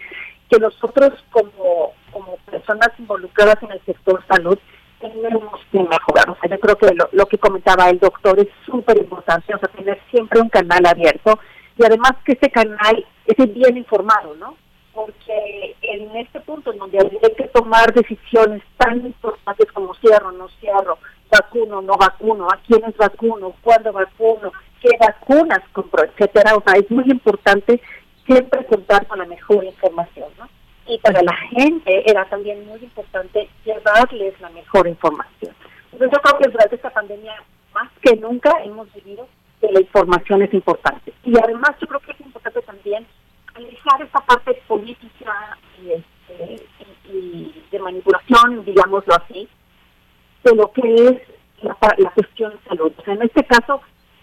que nosotros como, como personas involucradas en el sector salud tenemos que mejorar. O sea, yo creo que lo, lo que comentaba el doctor es súper importante, o sea, tener siempre un canal abierto y además que ese canal esté bien informado, ¿no? Porque en este punto en donde hay que tomar decisiones tan importantes como cierro, no cierro, vacuno, no vacuno, a quiénes vacuno, cuándo vacuno, qué vacunas compro, etcétera, o sea, es muy importante siempre contar con la mejor información, ¿no? y para la gente era también muy importante llevarles la mejor información. Entonces yo creo que durante esta pandemia, más que nunca, hemos vivido que la información es importante. Y además yo creo que es importante también alejar esta parte política y, este, y, de manipulación, digámoslo así, de lo que es la, la cuestión de salud. O sea, en este caso,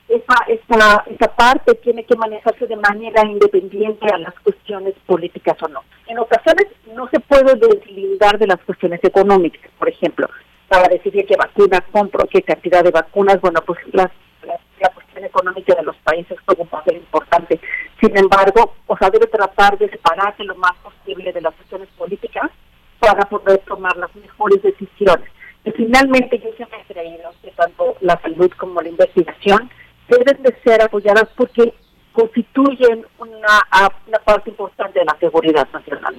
esa, esa, esa parte tiene que manejarse de manera independiente a las cuestiones políticas o no. En ocasiones no se puede deslindar de las cuestiones económicas, por ejemplo, para decidir qué vacunas compro, qué cantidad de vacunas, bueno, pues la, cuestión económica de los países juega un papel importante. Sin embargo, o sea, debe tratar de separarse lo más posible de las cuestiones políticas para poder tomar las mejores decisiones. Y finalmente yo siempre he creído que tanto la salud como la investigación deben de ser apoyadas porque constituyen una, una parte importante de la seguridad nacional.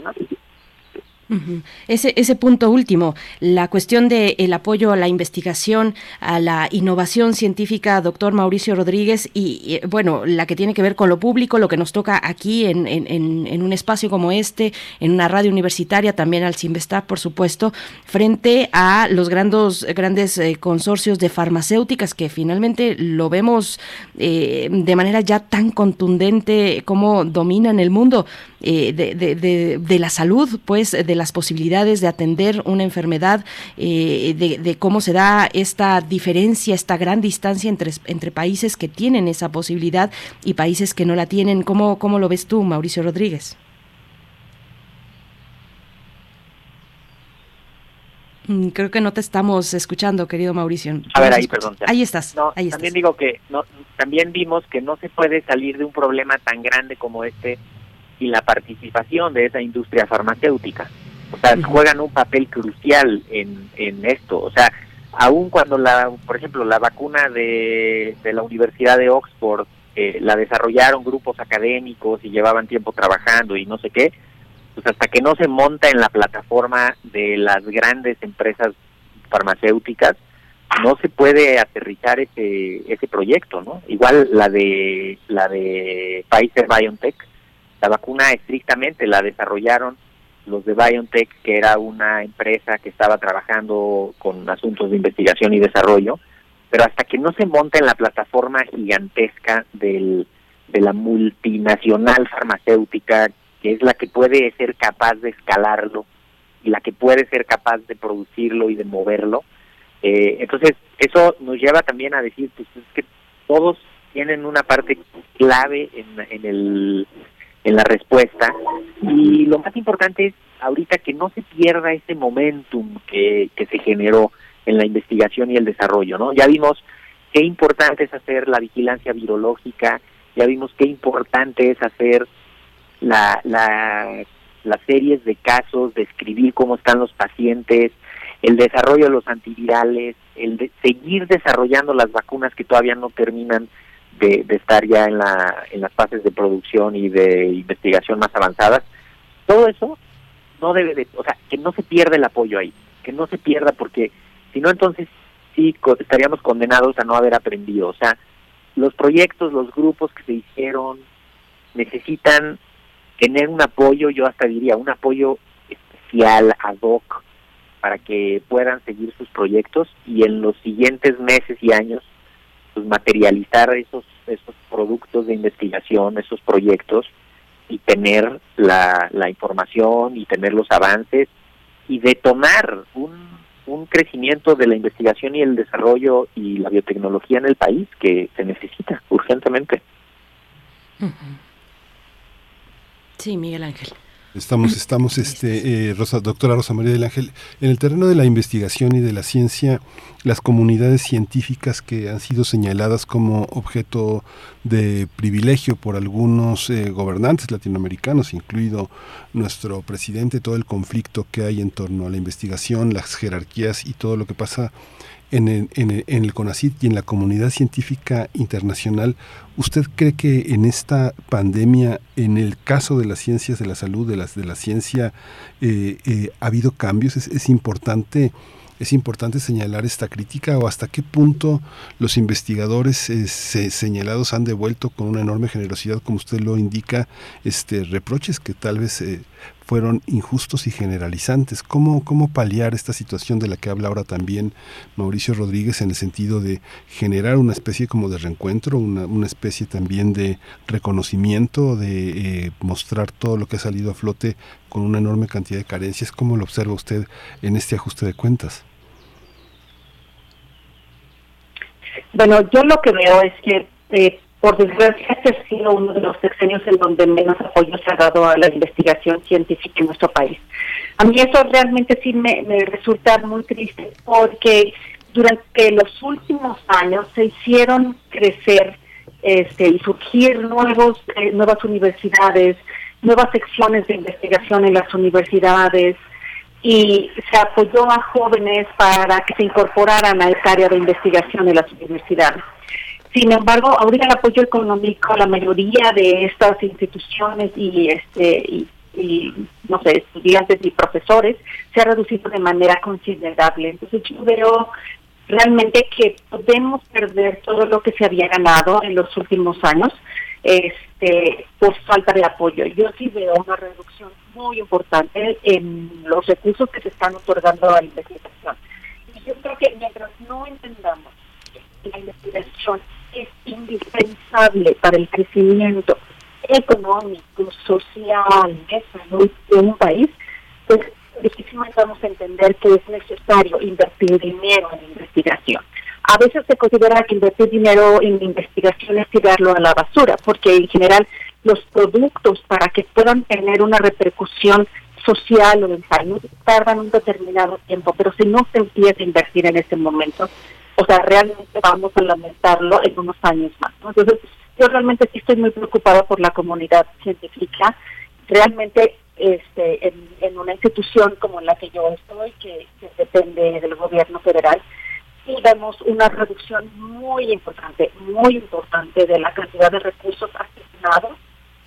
Ese, ese punto último, la cuestión del el apoyo a la investigación, a la innovación científica, doctor Mauricio Rodríguez, y, bueno, la que tiene que ver con lo público, lo que nos toca aquí en, en, un espacio como este, en una radio universitaria, también al CIMBESTAP, por supuesto, frente a los grandes, grandes eh, consorcios de farmacéuticas que finalmente lo vemos eh, de manera ya tan contundente como dominan el mundo eh, de, de, de, de la salud, pues, de la las posibilidades de atender una enfermedad, eh, de, de, cómo se da esta diferencia, esta gran distancia entre, entre países que tienen esa posibilidad y países que no la tienen. ¿Cómo, cómo lo ves tú, Mauricio Rodríguez? Mm, creo que no te estamos escuchando, querido Mauricio. A ver, ahí, perdón. Ahí estás. No, ahí también estás. digo que no, también vimos que no se puede salir de un problema tan grande como este sin la participación de esa industria farmacéutica. O sea, juegan un papel crucial en, en esto. O sea, aun cuando la, por ejemplo, la vacuna de, de la Universidad de Oxford eh, la desarrollaron grupos académicos y llevaban tiempo trabajando y no sé qué, pues hasta que no se monta en la plataforma de las grandes empresas farmacéuticas, no se puede aterrizar ese ese proyecto, ¿no? Igual la de la de Pfizer BioNTech, la vacuna estrictamente la desarrollaron los de BioNTech, que era una empresa que estaba trabajando con asuntos de investigación y desarrollo, pero hasta que no se monta en la plataforma gigantesca del, de la multinacional farmacéutica, que es la que puede ser capaz de escalarlo y la que puede ser capaz de producirlo y de moverlo, eh, entonces eso nos lleva también a decir pues, es que todos tienen una parte clave en, en el en la respuesta y lo más importante es ahorita que no se pierda ese momentum que, que se generó en la investigación y el desarrollo, ¿no? Ya vimos qué importante es hacer la vigilancia virológica, ya vimos qué importante es hacer la, la, las series de casos, describir cómo están los pacientes, el desarrollo de los antivirales, el de seguir desarrollando las vacunas que todavía no terminan de, de estar ya en, la, en las fases de producción y de investigación más avanzadas, todo eso no debe de, o sea, que no se pierda el apoyo ahí, que no se pierda porque si no entonces sí estaríamos condenados a no haber aprendido, o sea, los proyectos, los grupos que se hicieron necesitan tener un apoyo, yo hasta diría, un apoyo especial ad hoc para que puedan seguir sus proyectos y en los siguientes meses y años pues materializar esos esos productos de investigación, esos proyectos y tener la, la información y tener los avances y detonar un, un crecimiento de la investigación y el desarrollo y la biotecnología en el país que se necesita urgentemente. Sí, Miguel Ángel. Estamos, estamos, este, eh, Rosa, doctora Rosa María del Ángel, en el terreno de la investigación y de la ciencia, las comunidades científicas que han sido señaladas como objeto de privilegio por algunos eh, gobernantes latinoamericanos, incluido nuestro presidente, todo el conflicto que hay en torno a la investigación, las jerarquías y todo lo que pasa en el, en CONACYT y en la comunidad científica internacional, ¿usted cree que en esta pandemia, en el caso de las ciencias de la salud, de, las, de la ciencia, eh, eh, ha habido cambios? ¿Es, es importante es importante señalar esta crítica o hasta qué punto los investigadores eh, se- señalados han devuelto con una enorme generosidad, como usted lo indica, este reproches que tal vez fueron injustos y generalizantes. ¿Cómo, ¿Cómo paliar esta situación de la que habla ahora también Mauricio Rodríguez en el sentido de generar una especie como de reencuentro, una, una especie también de reconocimiento, de eh, mostrar todo lo que ha salido a flote con una enorme cantidad de carencias? ¿Cómo lo observa usted en este ajuste de cuentas? Bueno, yo lo que veo es que, eh, por desgracia, este ha sido uno de los sexenios en donde menos apoyo se ha dado a la investigación científica en nuestro país. A mí eso realmente sí me, me resulta muy triste, porque durante los últimos años se hicieron crecer este, y surgir nuevos, eh, nuevas universidades, nuevas secciones de investigación en las universidades, y se apoyó a jóvenes para que se incorporaran a esa área de investigación en las universidades. Sin embargo, ahorita el apoyo económico, la mayoría de estas instituciones y este y, no sé, estudiantes y profesores se ha reducido de manera considerable. Entonces yo veo realmente que podemos perder todo lo que se había ganado en los últimos años este por falta de apoyo. Yo sí veo una reducción muy importante en los recursos que se están otorgando a la investigación. Y yo creo que mientras no entendamos la investigación es indispensable para el crecimiento económico, social, de salud de un país, pues difícilmente vamos a entender que es necesario invertir dinero en investigación. A veces se considera que invertir dinero en investigación es tirarlo a la basura, porque en general los productos para que puedan tener una repercusión social o en salud tardan un determinado tiempo, pero si no se empieza a invertir en este momento, o sea, realmente vamos a lamentarlo en unos años más. ¿no? Entonces, yo realmente sí estoy muy preocupada por la comunidad científica. Realmente, este, en, una institución como la que yo estoy, que, que depende del gobierno federal, sí vemos una reducción muy importante, muy importante de la cantidad de recursos asignados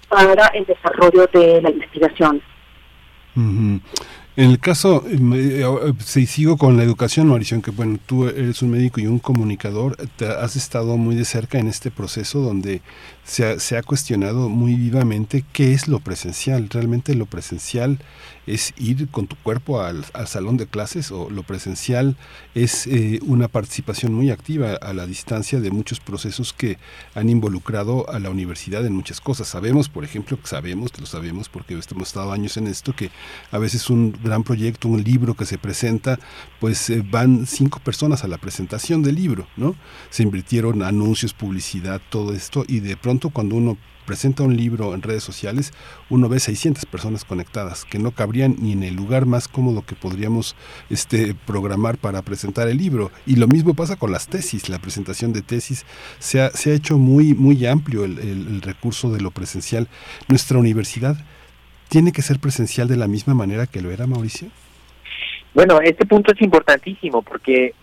para el desarrollo de la investigación. Ujú. En el caso, eh, eh, si sigo con la educación, Mauricio, que bueno, tú eres un médico y un comunicador, te has estado muy de cerca en este proceso donde se ha cuestionado muy vivamente qué es lo presencial. Realmente lo presencial es ir con tu cuerpo al, al salón de clases o lo presencial es eh, una participación muy activa a la distancia de muchos procesos que han involucrado a la universidad en muchas cosas. Sabemos, por ejemplo, que sabemos, lo sabemos porque hemos estado años en esto, que a veces un gran proyecto, un libro que se presenta, pues eh, van cinco personas a la presentación del libro, ¿no? Se invirtieron anuncios, publicidad, todo esto, y de pronto cuando uno presenta un libro en redes sociales, uno ve 600 personas conectadas que no cabrían ni en el lugar más cómodo que podríamos este, programar para presentar el libro. Y lo mismo pasa con las tesis, la presentación de tesis se ha, se ha hecho muy, muy amplio el, el- recurso de lo presencial. Nuestra universidad tiene que ser presencial de la misma manera que lo era Mauricio. Bueno, este punto es importantísimo porque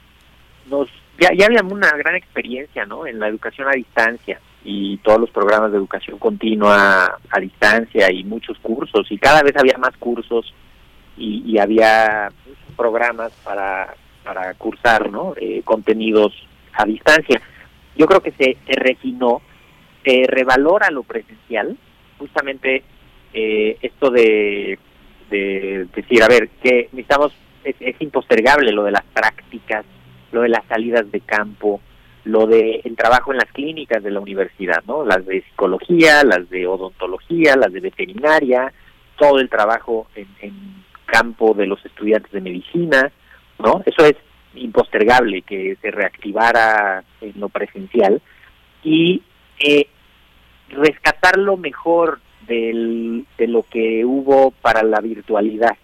nos ya, ya había una gran experiencia ¿no? en la educación a distancia y todos los programas de educación continua a distancia y muchos cursos y cada vez había más cursos y, y había programas para, para cursar ¿no? Eh, contenidos a distancia. Yo creo que se, se refinó, se revalora lo presencial, justamente eh, esto de, de decir, a ver, que necesitamos, es, es impostergable lo de las prácticas, lo de las salidas de campo, lo de el trabajo en las clínicas de la universidad, ¿no? Las de psicología, las de odontología, las de veterinaria, todo el trabajo en, campo de los estudiantes de medicina, ¿no? Eso es impostergable que se reactivara en lo presencial y eh, rescatar lo mejor del, de lo que hubo para la virtualidad.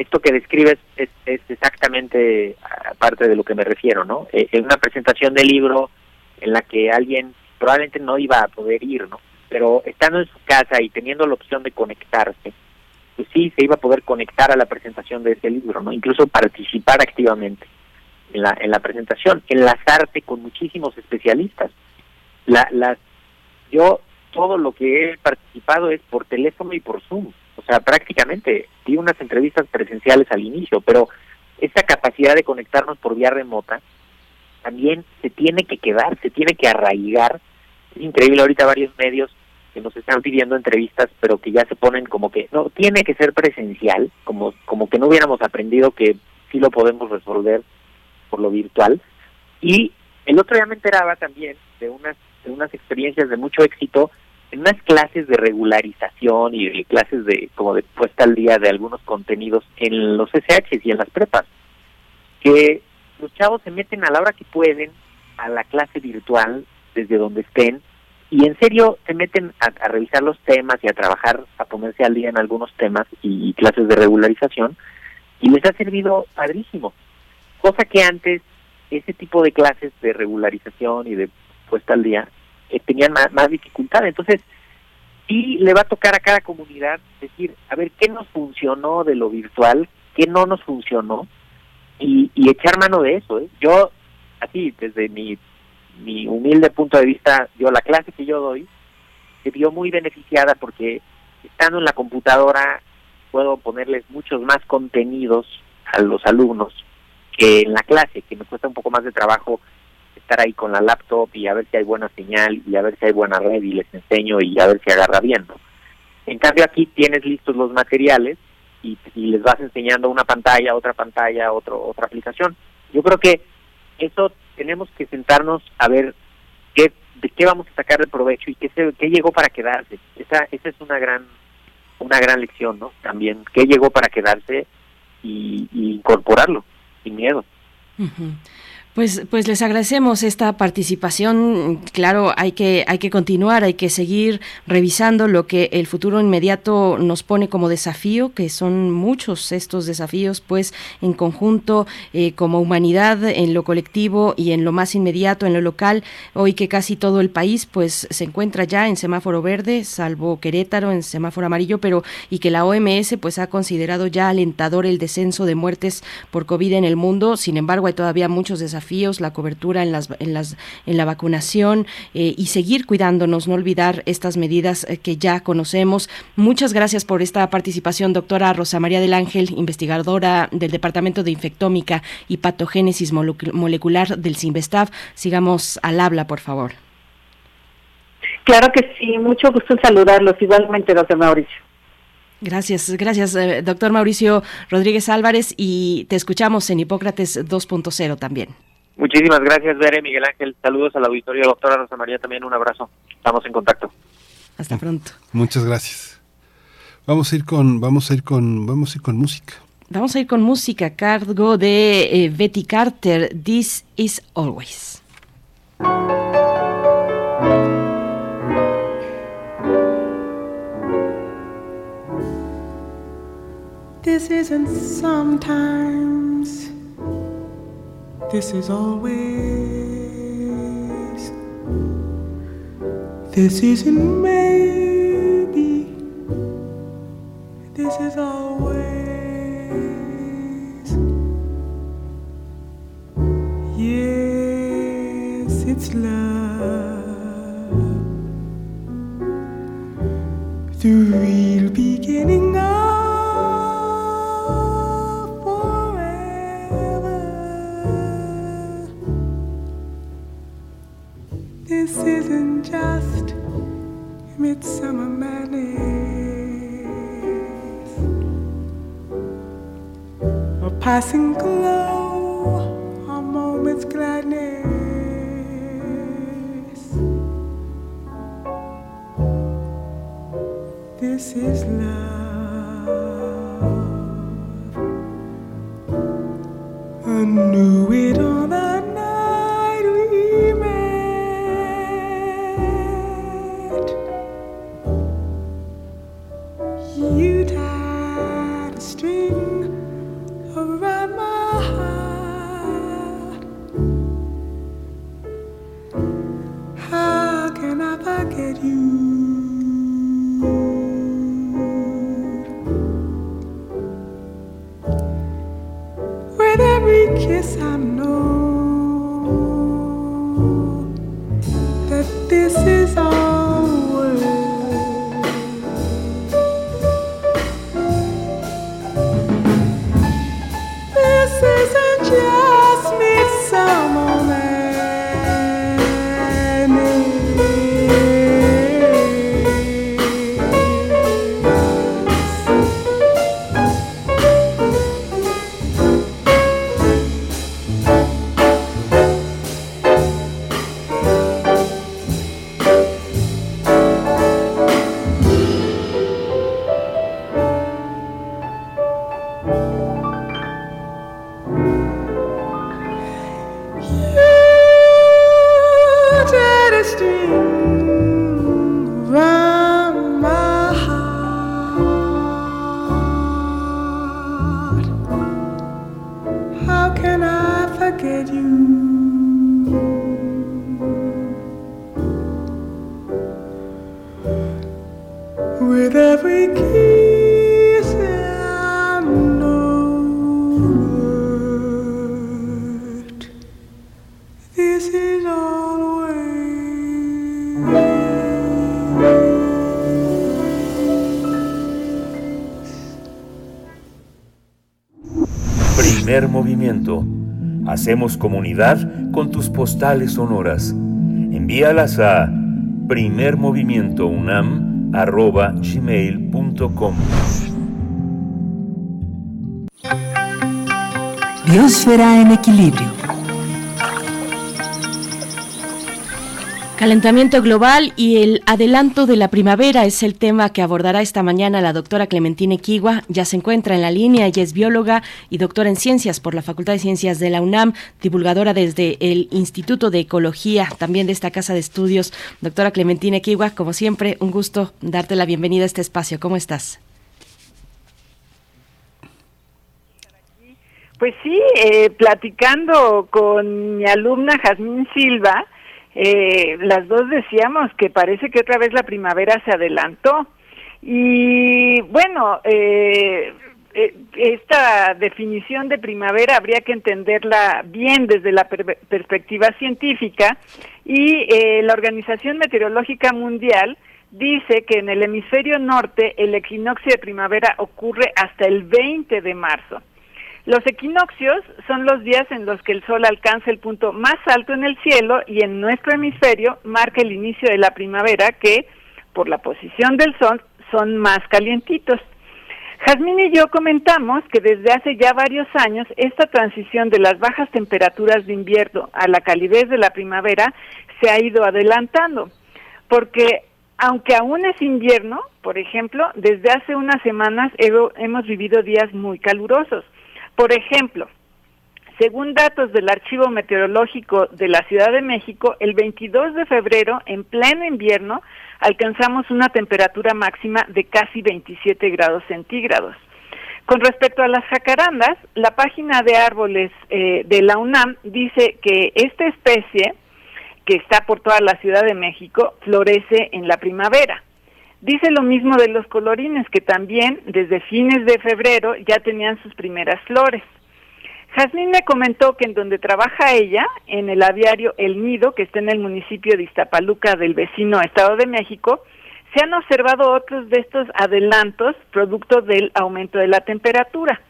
Esto que describes es, es exactamente parte de lo que me refiero, ¿no? Eh, en una presentación de libro en la que alguien probablemente no iba a poder ir, ¿no? Pero estando en su casa y teniendo la opción de conectarse, pues sí, se iba a poder conectar a la presentación de ese libro, ¿no? Incluso participar activamente en la, en la presentación, enlazarte con muchísimos especialistas. La, las, yo todo lo que he participado es por teléfono y por Zoom. O sea, prácticamente di unas entrevistas presenciales al inicio, pero esa capacidad de conectarnos por vía remota también se tiene que quedar, se tiene que arraigar. Es increíble ahorita varios medios que nos están pidiendo entrevistas, pero que ya se ponen como que no tiene que ser presencial, como como que no hubiéramos aprendido que sí lo podemos resolver por lo virtual. Y el otro día me enteraba también de unas de unas experiencias de mucho éxito en unas clases de regularización y de clases de como de puesta al día de algunos contenidos en los SHs y en las prepas, que los chavos se meten a la hora que pueden a la clase virtual desde donde estén y en serio se meten a, a revisar los temas y a trabajar, a ponerse al día en algunos temas y, clases de regularización y les ha servido padrísimo, cosa que antes ese tipo de clases de regularización y de puesta al día eh, tenían más, dificultad. Entonces, sí le va a tocar a cada comunidad decir, a ver, ¿qué nos funcionó de lo virtual? ¿Qué no nos funcionó? Y, y echar mano de eso. ¿eh? Yo, así, desde mi, mi humilde punto de vista, yo la clase que yo doy se vio muy beneficiada porque estando en la computadora puedo ponerles muchos más contenidos a los alumnos que en la clase, que me cuesta un poco más de trabajo estar ahí con la laptop y a ver si hay buena señal y a ver si hay buena red y les enseño y a ver si agarra bien. ¿no? En cambio aquí tienes listos los materiales y, y les vas enseñando una pantalla, otra pantalla, otro, otra aplicación. Yo creo que eso tenemos que sentarnos a ver qué, de qué vamos a sacar de provecho y qué, se, qué llegó para quedarse. Esa, esa es una gran una gran lección, ¿no? También qué llegó para quedarse y, incorporarlo sin miedo. Ujú. Pues, pues les agradecemos esta participación. Claro, hay que, hay que continuar, hay que seguir revisando lo que el futuro inmediato nos pone como desafío, que son muchos estos desafíos, pues en conjunto, eh, como humanidad, en lo colectivo y en lo más inmediato, en lo local. Hoy que casi todo el país, pues se encuentra ya en semáforo verde, salvo Querétaro en semáforo amarillo, pero y que la OMS, pues ha considerado ya alentador el descenso de muertes por COVID en el mundo. Sin embargo, hay todavía muchos desafíos desafíos, la cobertura en, las, en, las, en la vacunación eh, y seguir cuidándonos, no olvidar estas medidas eh, que ya conocemos. Muchas gracias por esta participación, doctora Rosa María del Ángel, investigadora del Departamento de Infectómica y Patogénesis Molecular del CIMBESTAF. Sigamos al habla, por favor. Claro que sí, mucho gusto en saludarlos, igualmente, doctor Mauricio. Gracias, gracias, eh, doctor Mauricio Rodríguez Álvarez, y te escuchamos en Hipócrates 2.0 también. Muchísimas gracias, Bere, Miguel Ángel. Saludos al auditorio, doctora Rosa María, también un abrazo. Estamos en contacto. Hasta pronto. Muchas gracias. Vamos a ir con, vamos a ir con, vamos a ir con música. Vamos a ir con música a cargo de eh, Betty Carter, This is Always. This isn't sometimes, This is always. This isn't maybe. This is always. Yes, it's love. Three. Passing glow, a moment's gladness. This is love. Hacemos comunidad con tus postales sonoras. Envíalas a primermovimientounam.gmail.com Biosfera en equilibrio. Calentamiento global y el adelanto de la primavera es el tema que abordará esta mañana la doctora Clementina Equigua. Ya se encuentra en la línea, ella es bióloga y doctora en ciencias por la Facultad de Ciencias de la UNAM, divulgadora desde el Instituto de Ecología, también de esta casa de estudios. Doctora Clementina Equigua, como siempre, un gusto darte la bienvenida a este espacio. ¿Cómo estás? Pues sí, eh, platicando con mi alumna Jazmín Silva, eh, las dos decíamos que parece que otra vez la primavera se adelantó. Y bueno, eh, eh, esta definición de primavera habría que entenderla bien desde la per- perspectiva científica y eh, la Organización Meteorológica Mundial dice que en el hemisferio norte el equinoccio de primavera ocurre hasta el 20 de marzo. Los equinoccios son los días en los que el Sol alcanza el punto más alto en el cielo y en nuestro hemisferio marca el inicio de la primavera que, por la posición del Sol, son más calientitos. Jazmín y yo comentamos que desde hace ya varios años esta transición de las bajas temperaturas de invierno a la calidez de la primavera se ha ido adelantando, porque aunque aún es invierno, por ejemplo, desde hace unas semanas hemos vivido días muy calurosos. Por ejemplo, según datos del Archivo Meteorológico de la Ciudad de México, el 22 de febrero, en pleno invierno, alcanzamos una temperatura máxima de casi 27 grados centígrados. Con respecto a las jacarandas, la página de árboles eh, de la UNAM dice que esta especie, que está por toda la Ciudad de México, florece en la primavera. Dice lo mismo de los colorines, que también desde fines de febrero ya tenían sus primeras flores. Jazmín me comentó que en donde trabaja ella, en el aviario El Nido, que está en el municipio de Iztapaluca del vecino Estado de México, se han observado otros de estos adelantos producto del aumento de la temperatura.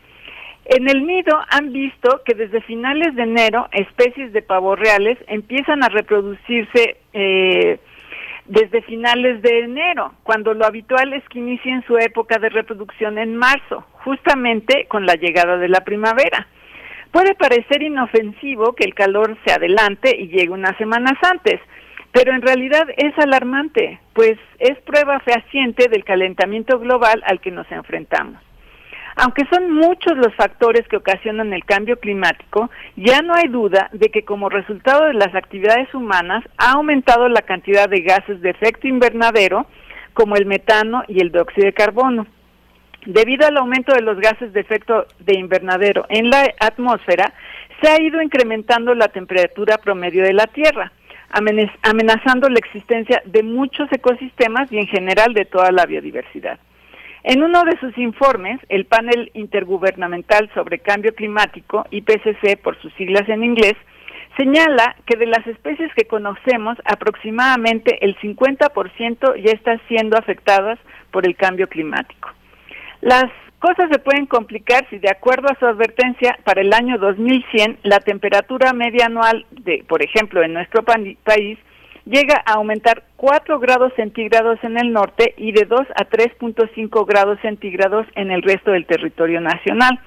En el nido han visto que desde finales de enero especies de pavos reales empiezan a reproducirse eh, desde finales de enero, cuando lo habitual es que inicien su época de reproducción en marzo, justamente con la llegada de la primavera. Puede parecer inofensivo que el calor se adelante y llegue unas semanas antes, pero en realidad es alarmante, pues es prueba fehaciente del calentamiento global al que nos enfrentamos. Aunque son muchos los factores que ocasionan el cambio climático, ya no hay duda de que como resultado de las actividades humanas ha aumentado la cantidad de gases de efecto invernadero, como el metano y el dióxido de carbono. Debido al aumento de los gases de efecto de invernadero en la atmósfera, se ha ido incrementando la temperatura promedio de la Tierra, amenazando la existencia de muchos ecosistemas y en general de toda la biodiversidad. En uno de sus informes, el Panel Intergubernamental sobre Cambio Climático, IPCC por sus siglas en inglés, señala que de las especies que conocemos, aproximadamente el 50% ya están siendo afectadas por el cambio climático. Las cosas se pueden complicar si, de acuerdo a su advertencia, para el año 2100 la temperatura media anual, de, por ejemplo, en nuestro país, llega a aumentar 4 grados centígrados en el norte y de 2 a 3.5 grados centígrados en el resto del territorio nacional.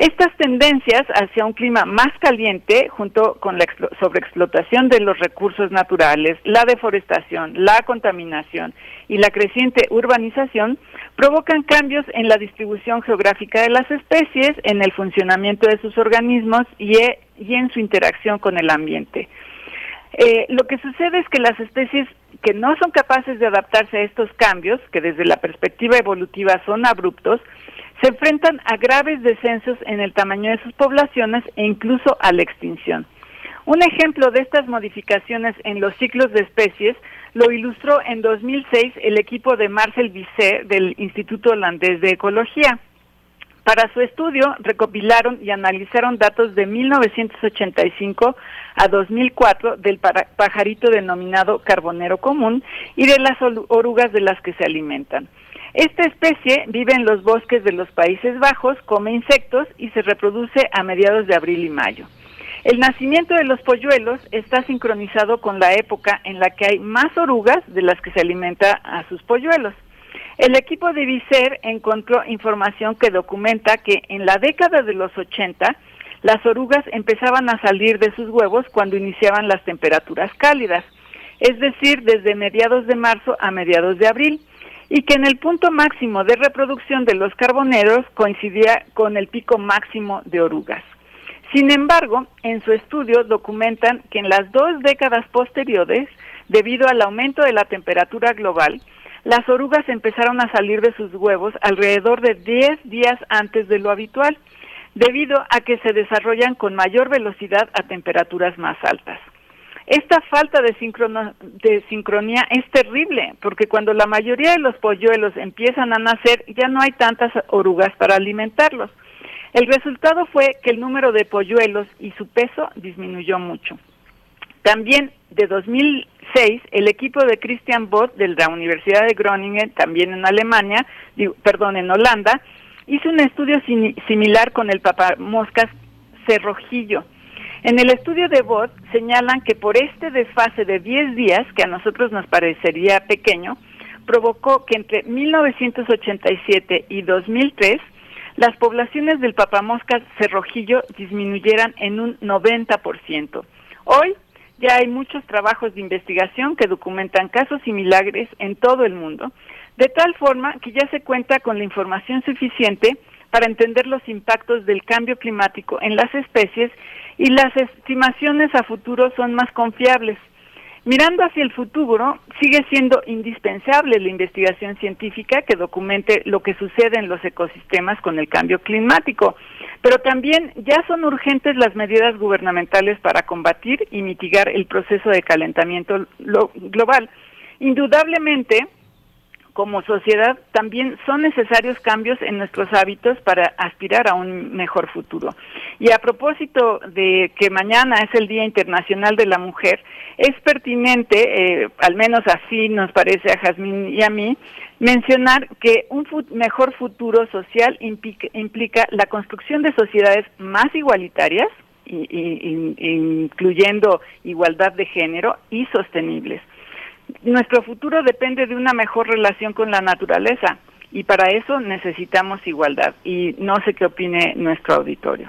Estas tendencias hacia un clima más caliente, junto con la sobreexplotación de los recursos naturales, la deforestación, la contaminación y la creciente urbanización, provocan cambios en la distribución geográfica de las especies, en el funcionamiento de sus organismos y, e, en su interacción con el ambiente. Eh, lo que sucede es que las especies que no son capaces de adaptarse a estos cambios, que desde la perspectiva evolutiva son abruptos, se enfrentan a graves descensos en el tamaño de sus poblaciones e incluso a la extinción. Un ejemplo de estas modificaciones en los ciclos de especies lo ilustró en 2006 el equipo de Marcel Bisset del Instituto Holandés de Ecología. Para su estudio recopilaron y analizaron datos de 1985 a 2004 del pajarito denominado carbonero común y de las orugas de las que se alimentan. Esta especie vive en los bosques de los Países Bajos, come insectos y se reproduce a mediados de abril y mayo. El nacimiento de los polluelos está sincronizado con la época en la que hay más orugas de las que se alimenta a sus polluelos. El equipo de Vicer encontró información que documenta que en la década de los 80 las orugas empezaban a salir de sus huevos cuando iniciaban las temperaturas cálidas, es decir, desde mediados de marzo a mediados de abril, y que en el punto máximo de reproducción de los carboneros coincidía con el pico máximo de orugas. Sin embargo, en su estudio documentan que en las dos décadas posteriores, debido al aumento de la temperatura global, las orugas empezaron a salir de sus huevos alrededor de 10 días antes de lo habitual, debido a que se desarrollan con mayor velocidad a temperaturas más altas. Esta falta de, de, sincronía es terrible, porque cuando la mayoría de los polluelos empiezan a nacer, ya no hay tantas orugas para alimentarlos. El resultado fue que el número de polluelos y su peso disminuyó mucho. También de 2006, el equipo de Christian Bott de la Universidad de Groningen, también en Alemania, perdón, en Holanda, hizo un estudio similar con el papamoscas cerrojillo. En el estudio de Bott señalan que por este desfase de 10 días, que a nosotros nos parecería pequeño, provocó que entre 1987 y 2003 las poblaciones del papamoscas cerrojillo disminuyeran en un 90%. Hoy ya hay muchos trabajos de investigación que documentan casos similares en todo el mundo, de tal forma que ya se cuenta con la información suficiente para entender los impactos del cambio climático en las especies y las estimaciones a futuro son más confiables. Mirando hacia el futuro, sigue siendo indispensable la investigación científica que documente lo que sucede en los ecosistemas con el cambio climático, pero también ya son urgentes las medidas gubernamentales para combatir y mitigar el proceso de calentamiento global. Indudablemente, como sociedad también son necesarios cambios en nuestros hábitos para aspirar a un mejor futuro. Y a propósito de que mañana es el Día Internacional de la Mujer, es pertinente, eh, al menos así nos parece a Jazmín y a mí, mencionar que un fu- mejor futuro social implica, implica la construcción de sociedades más igualitarias, incluyendo igualdad de género, y sostenibles. Nuestro futuro depende de una mejor relación con la naturaleza y para eso necesitamos igualdad y no sé qué opine nuestro auditorio.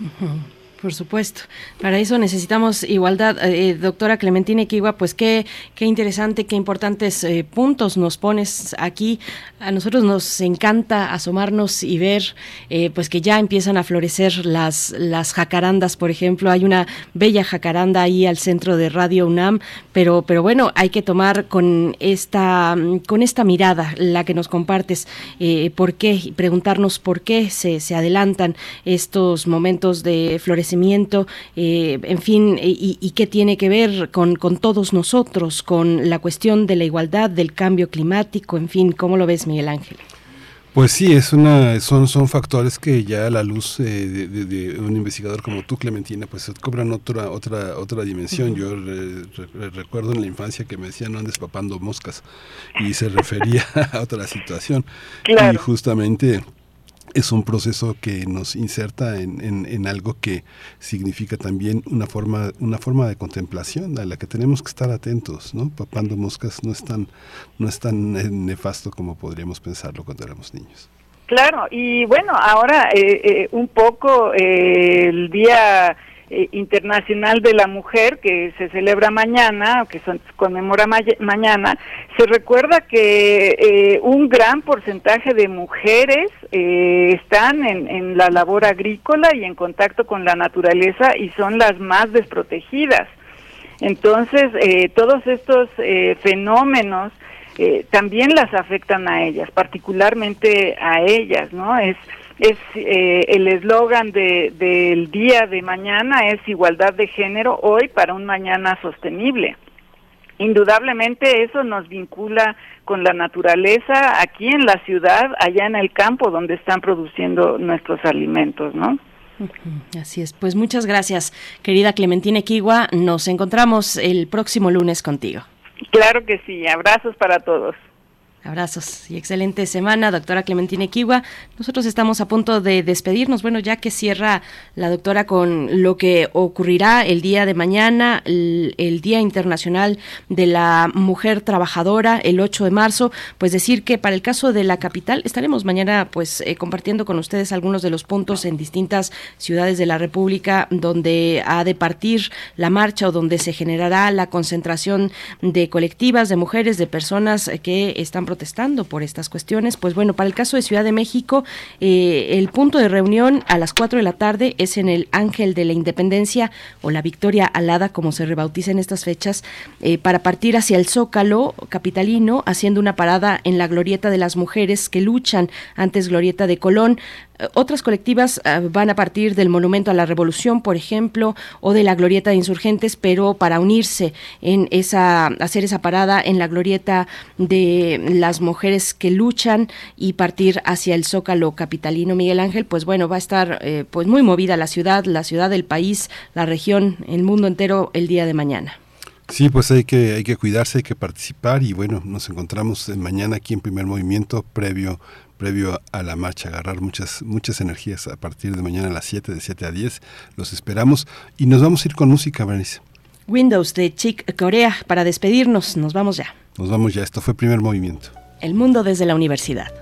Ujú, Por supuesto. Para eso necesitamos igualdad. Eh, doctora Clementina Equigua, pues qué, qué interesante, qué importantes eh, puntos nos pones aquí. A nosotros nos encanta asomarnos y ver eh, pues que ya empiezan a florecer las, las jacarandas, por ejemplo. Hay una bella jacaranda ahí al centro de Radio UNAM, pero, pero bueno, hay que tomar con esta, con esta mirada la que nos compartes, eh, por qué, y preguntarnos por qué se, se adelantan estos momentos de florecimiento, eh, en fin, y, y qué tiene que ver con, con todos nosotros, con la cuestión de la igualdad, del cambio climático, en fin, ¿cómo lo ves, Miguel Ángel? Pues sí, es una, son, son factores que ya a la luz eh, de, de- de un investigador como tú, Clementina, pues cobran otra, otra, otra dimensión. Yo re- re- recuerdo en la infancia que me decían no andes papando moscas y se refería a otra situación. Claro. Y justamente es un proceso que nos inserta en, en- en algo que significa también una forma, una forma de contemplación a la que tenemos que estar atentos, ¿no? Papando moscas no es tan, no es tan eh, nefasto como podríamos pensarlo cuando éramos niños. Claro, y bueno, ahora eh, eh, un poco eh, el Día eh, Internacional de la Mujer que se celebra mañana, que se conmemora ma- mañana, se recuerda que eh, un gran porcentaje de mujeres eh, están en, en la labor agrícola y en contacto con la naturaleza y son las más desprotegidas. Entonces, eh, todos estos eh, fenómenos eh, también las afectan a ellas, particularmente a ellas, ¿no? Es, es eh, el eslogan de, del día de mañana es igualdad de género hoy para un mañana sostenible. Indudablemente eso nos vincula con la naturaleza aquí en la ciudad, allá en el campo donde están produciendo nuestros alimentos, ¿no? Así es. Pues muchas gracias, querida Clementina Equigua. Nos encontramos el próximo lunes contigo. Claro que sí, abrazos para todos. Abrazos y excelente semana, doctora Clementina Equigua. Nosotros estamos a punto de despedirnos, bueno, ya que cierra la doctora con lo que ocurrirá el día de mañana, el, Día Internacional de la Mujer Trabajadora, el 8 de marzo, pues decir que para el caso de la capital estaremos mañana pues eh, compartiendo con ustedes algunos de los puntos en distintas ciudades de la República donde ha de partir la marcha o donde se generará la concentración de colectivas, de mujeres, de personas que están protestando por estas cuestiones. Pues bueno, para el caso de Ciudad de México, eh, el punto de reunión a las 4 de la tarde es en el Ángel de la Independencia o la Victoria Alada, como se rebautiza en estas fechas, eh, para partir hacia el Zócalo capitalino, haciendo una parada en la Glorieta de las Mujeres que luchan antes Glorieta de Colón. Otras colectivas eh, van a partir del Monumento a la Revolución, por ejemplo, o de la Glorieta de Insurgentes, pero para unirse en esa, hacer esa parada en la Glorieta de las mujeres que luchan y partir hacia el Zócalo capitalino, Miguel Ángel, pues bueno, va a estar eh, pues muy movida la ciudad, la ciudad del país, la región, el mundo entero el día de mañana. Sí, pues hay que, hay que cuidarse, hay que participar y bueno, nos encontramos mañana aquí en primer movimiento previo previo a la marcha, agarrar muchas, muchas energías a partir de mañana a las 7, de 7 a 10. Los esperamos y nos vamos a ir con música, Berenice. Windows de Chick Corea para despedirnos, nos vamos ya. Nos vamos ya, esto fue primer movimiento. El mundo desde la universidad.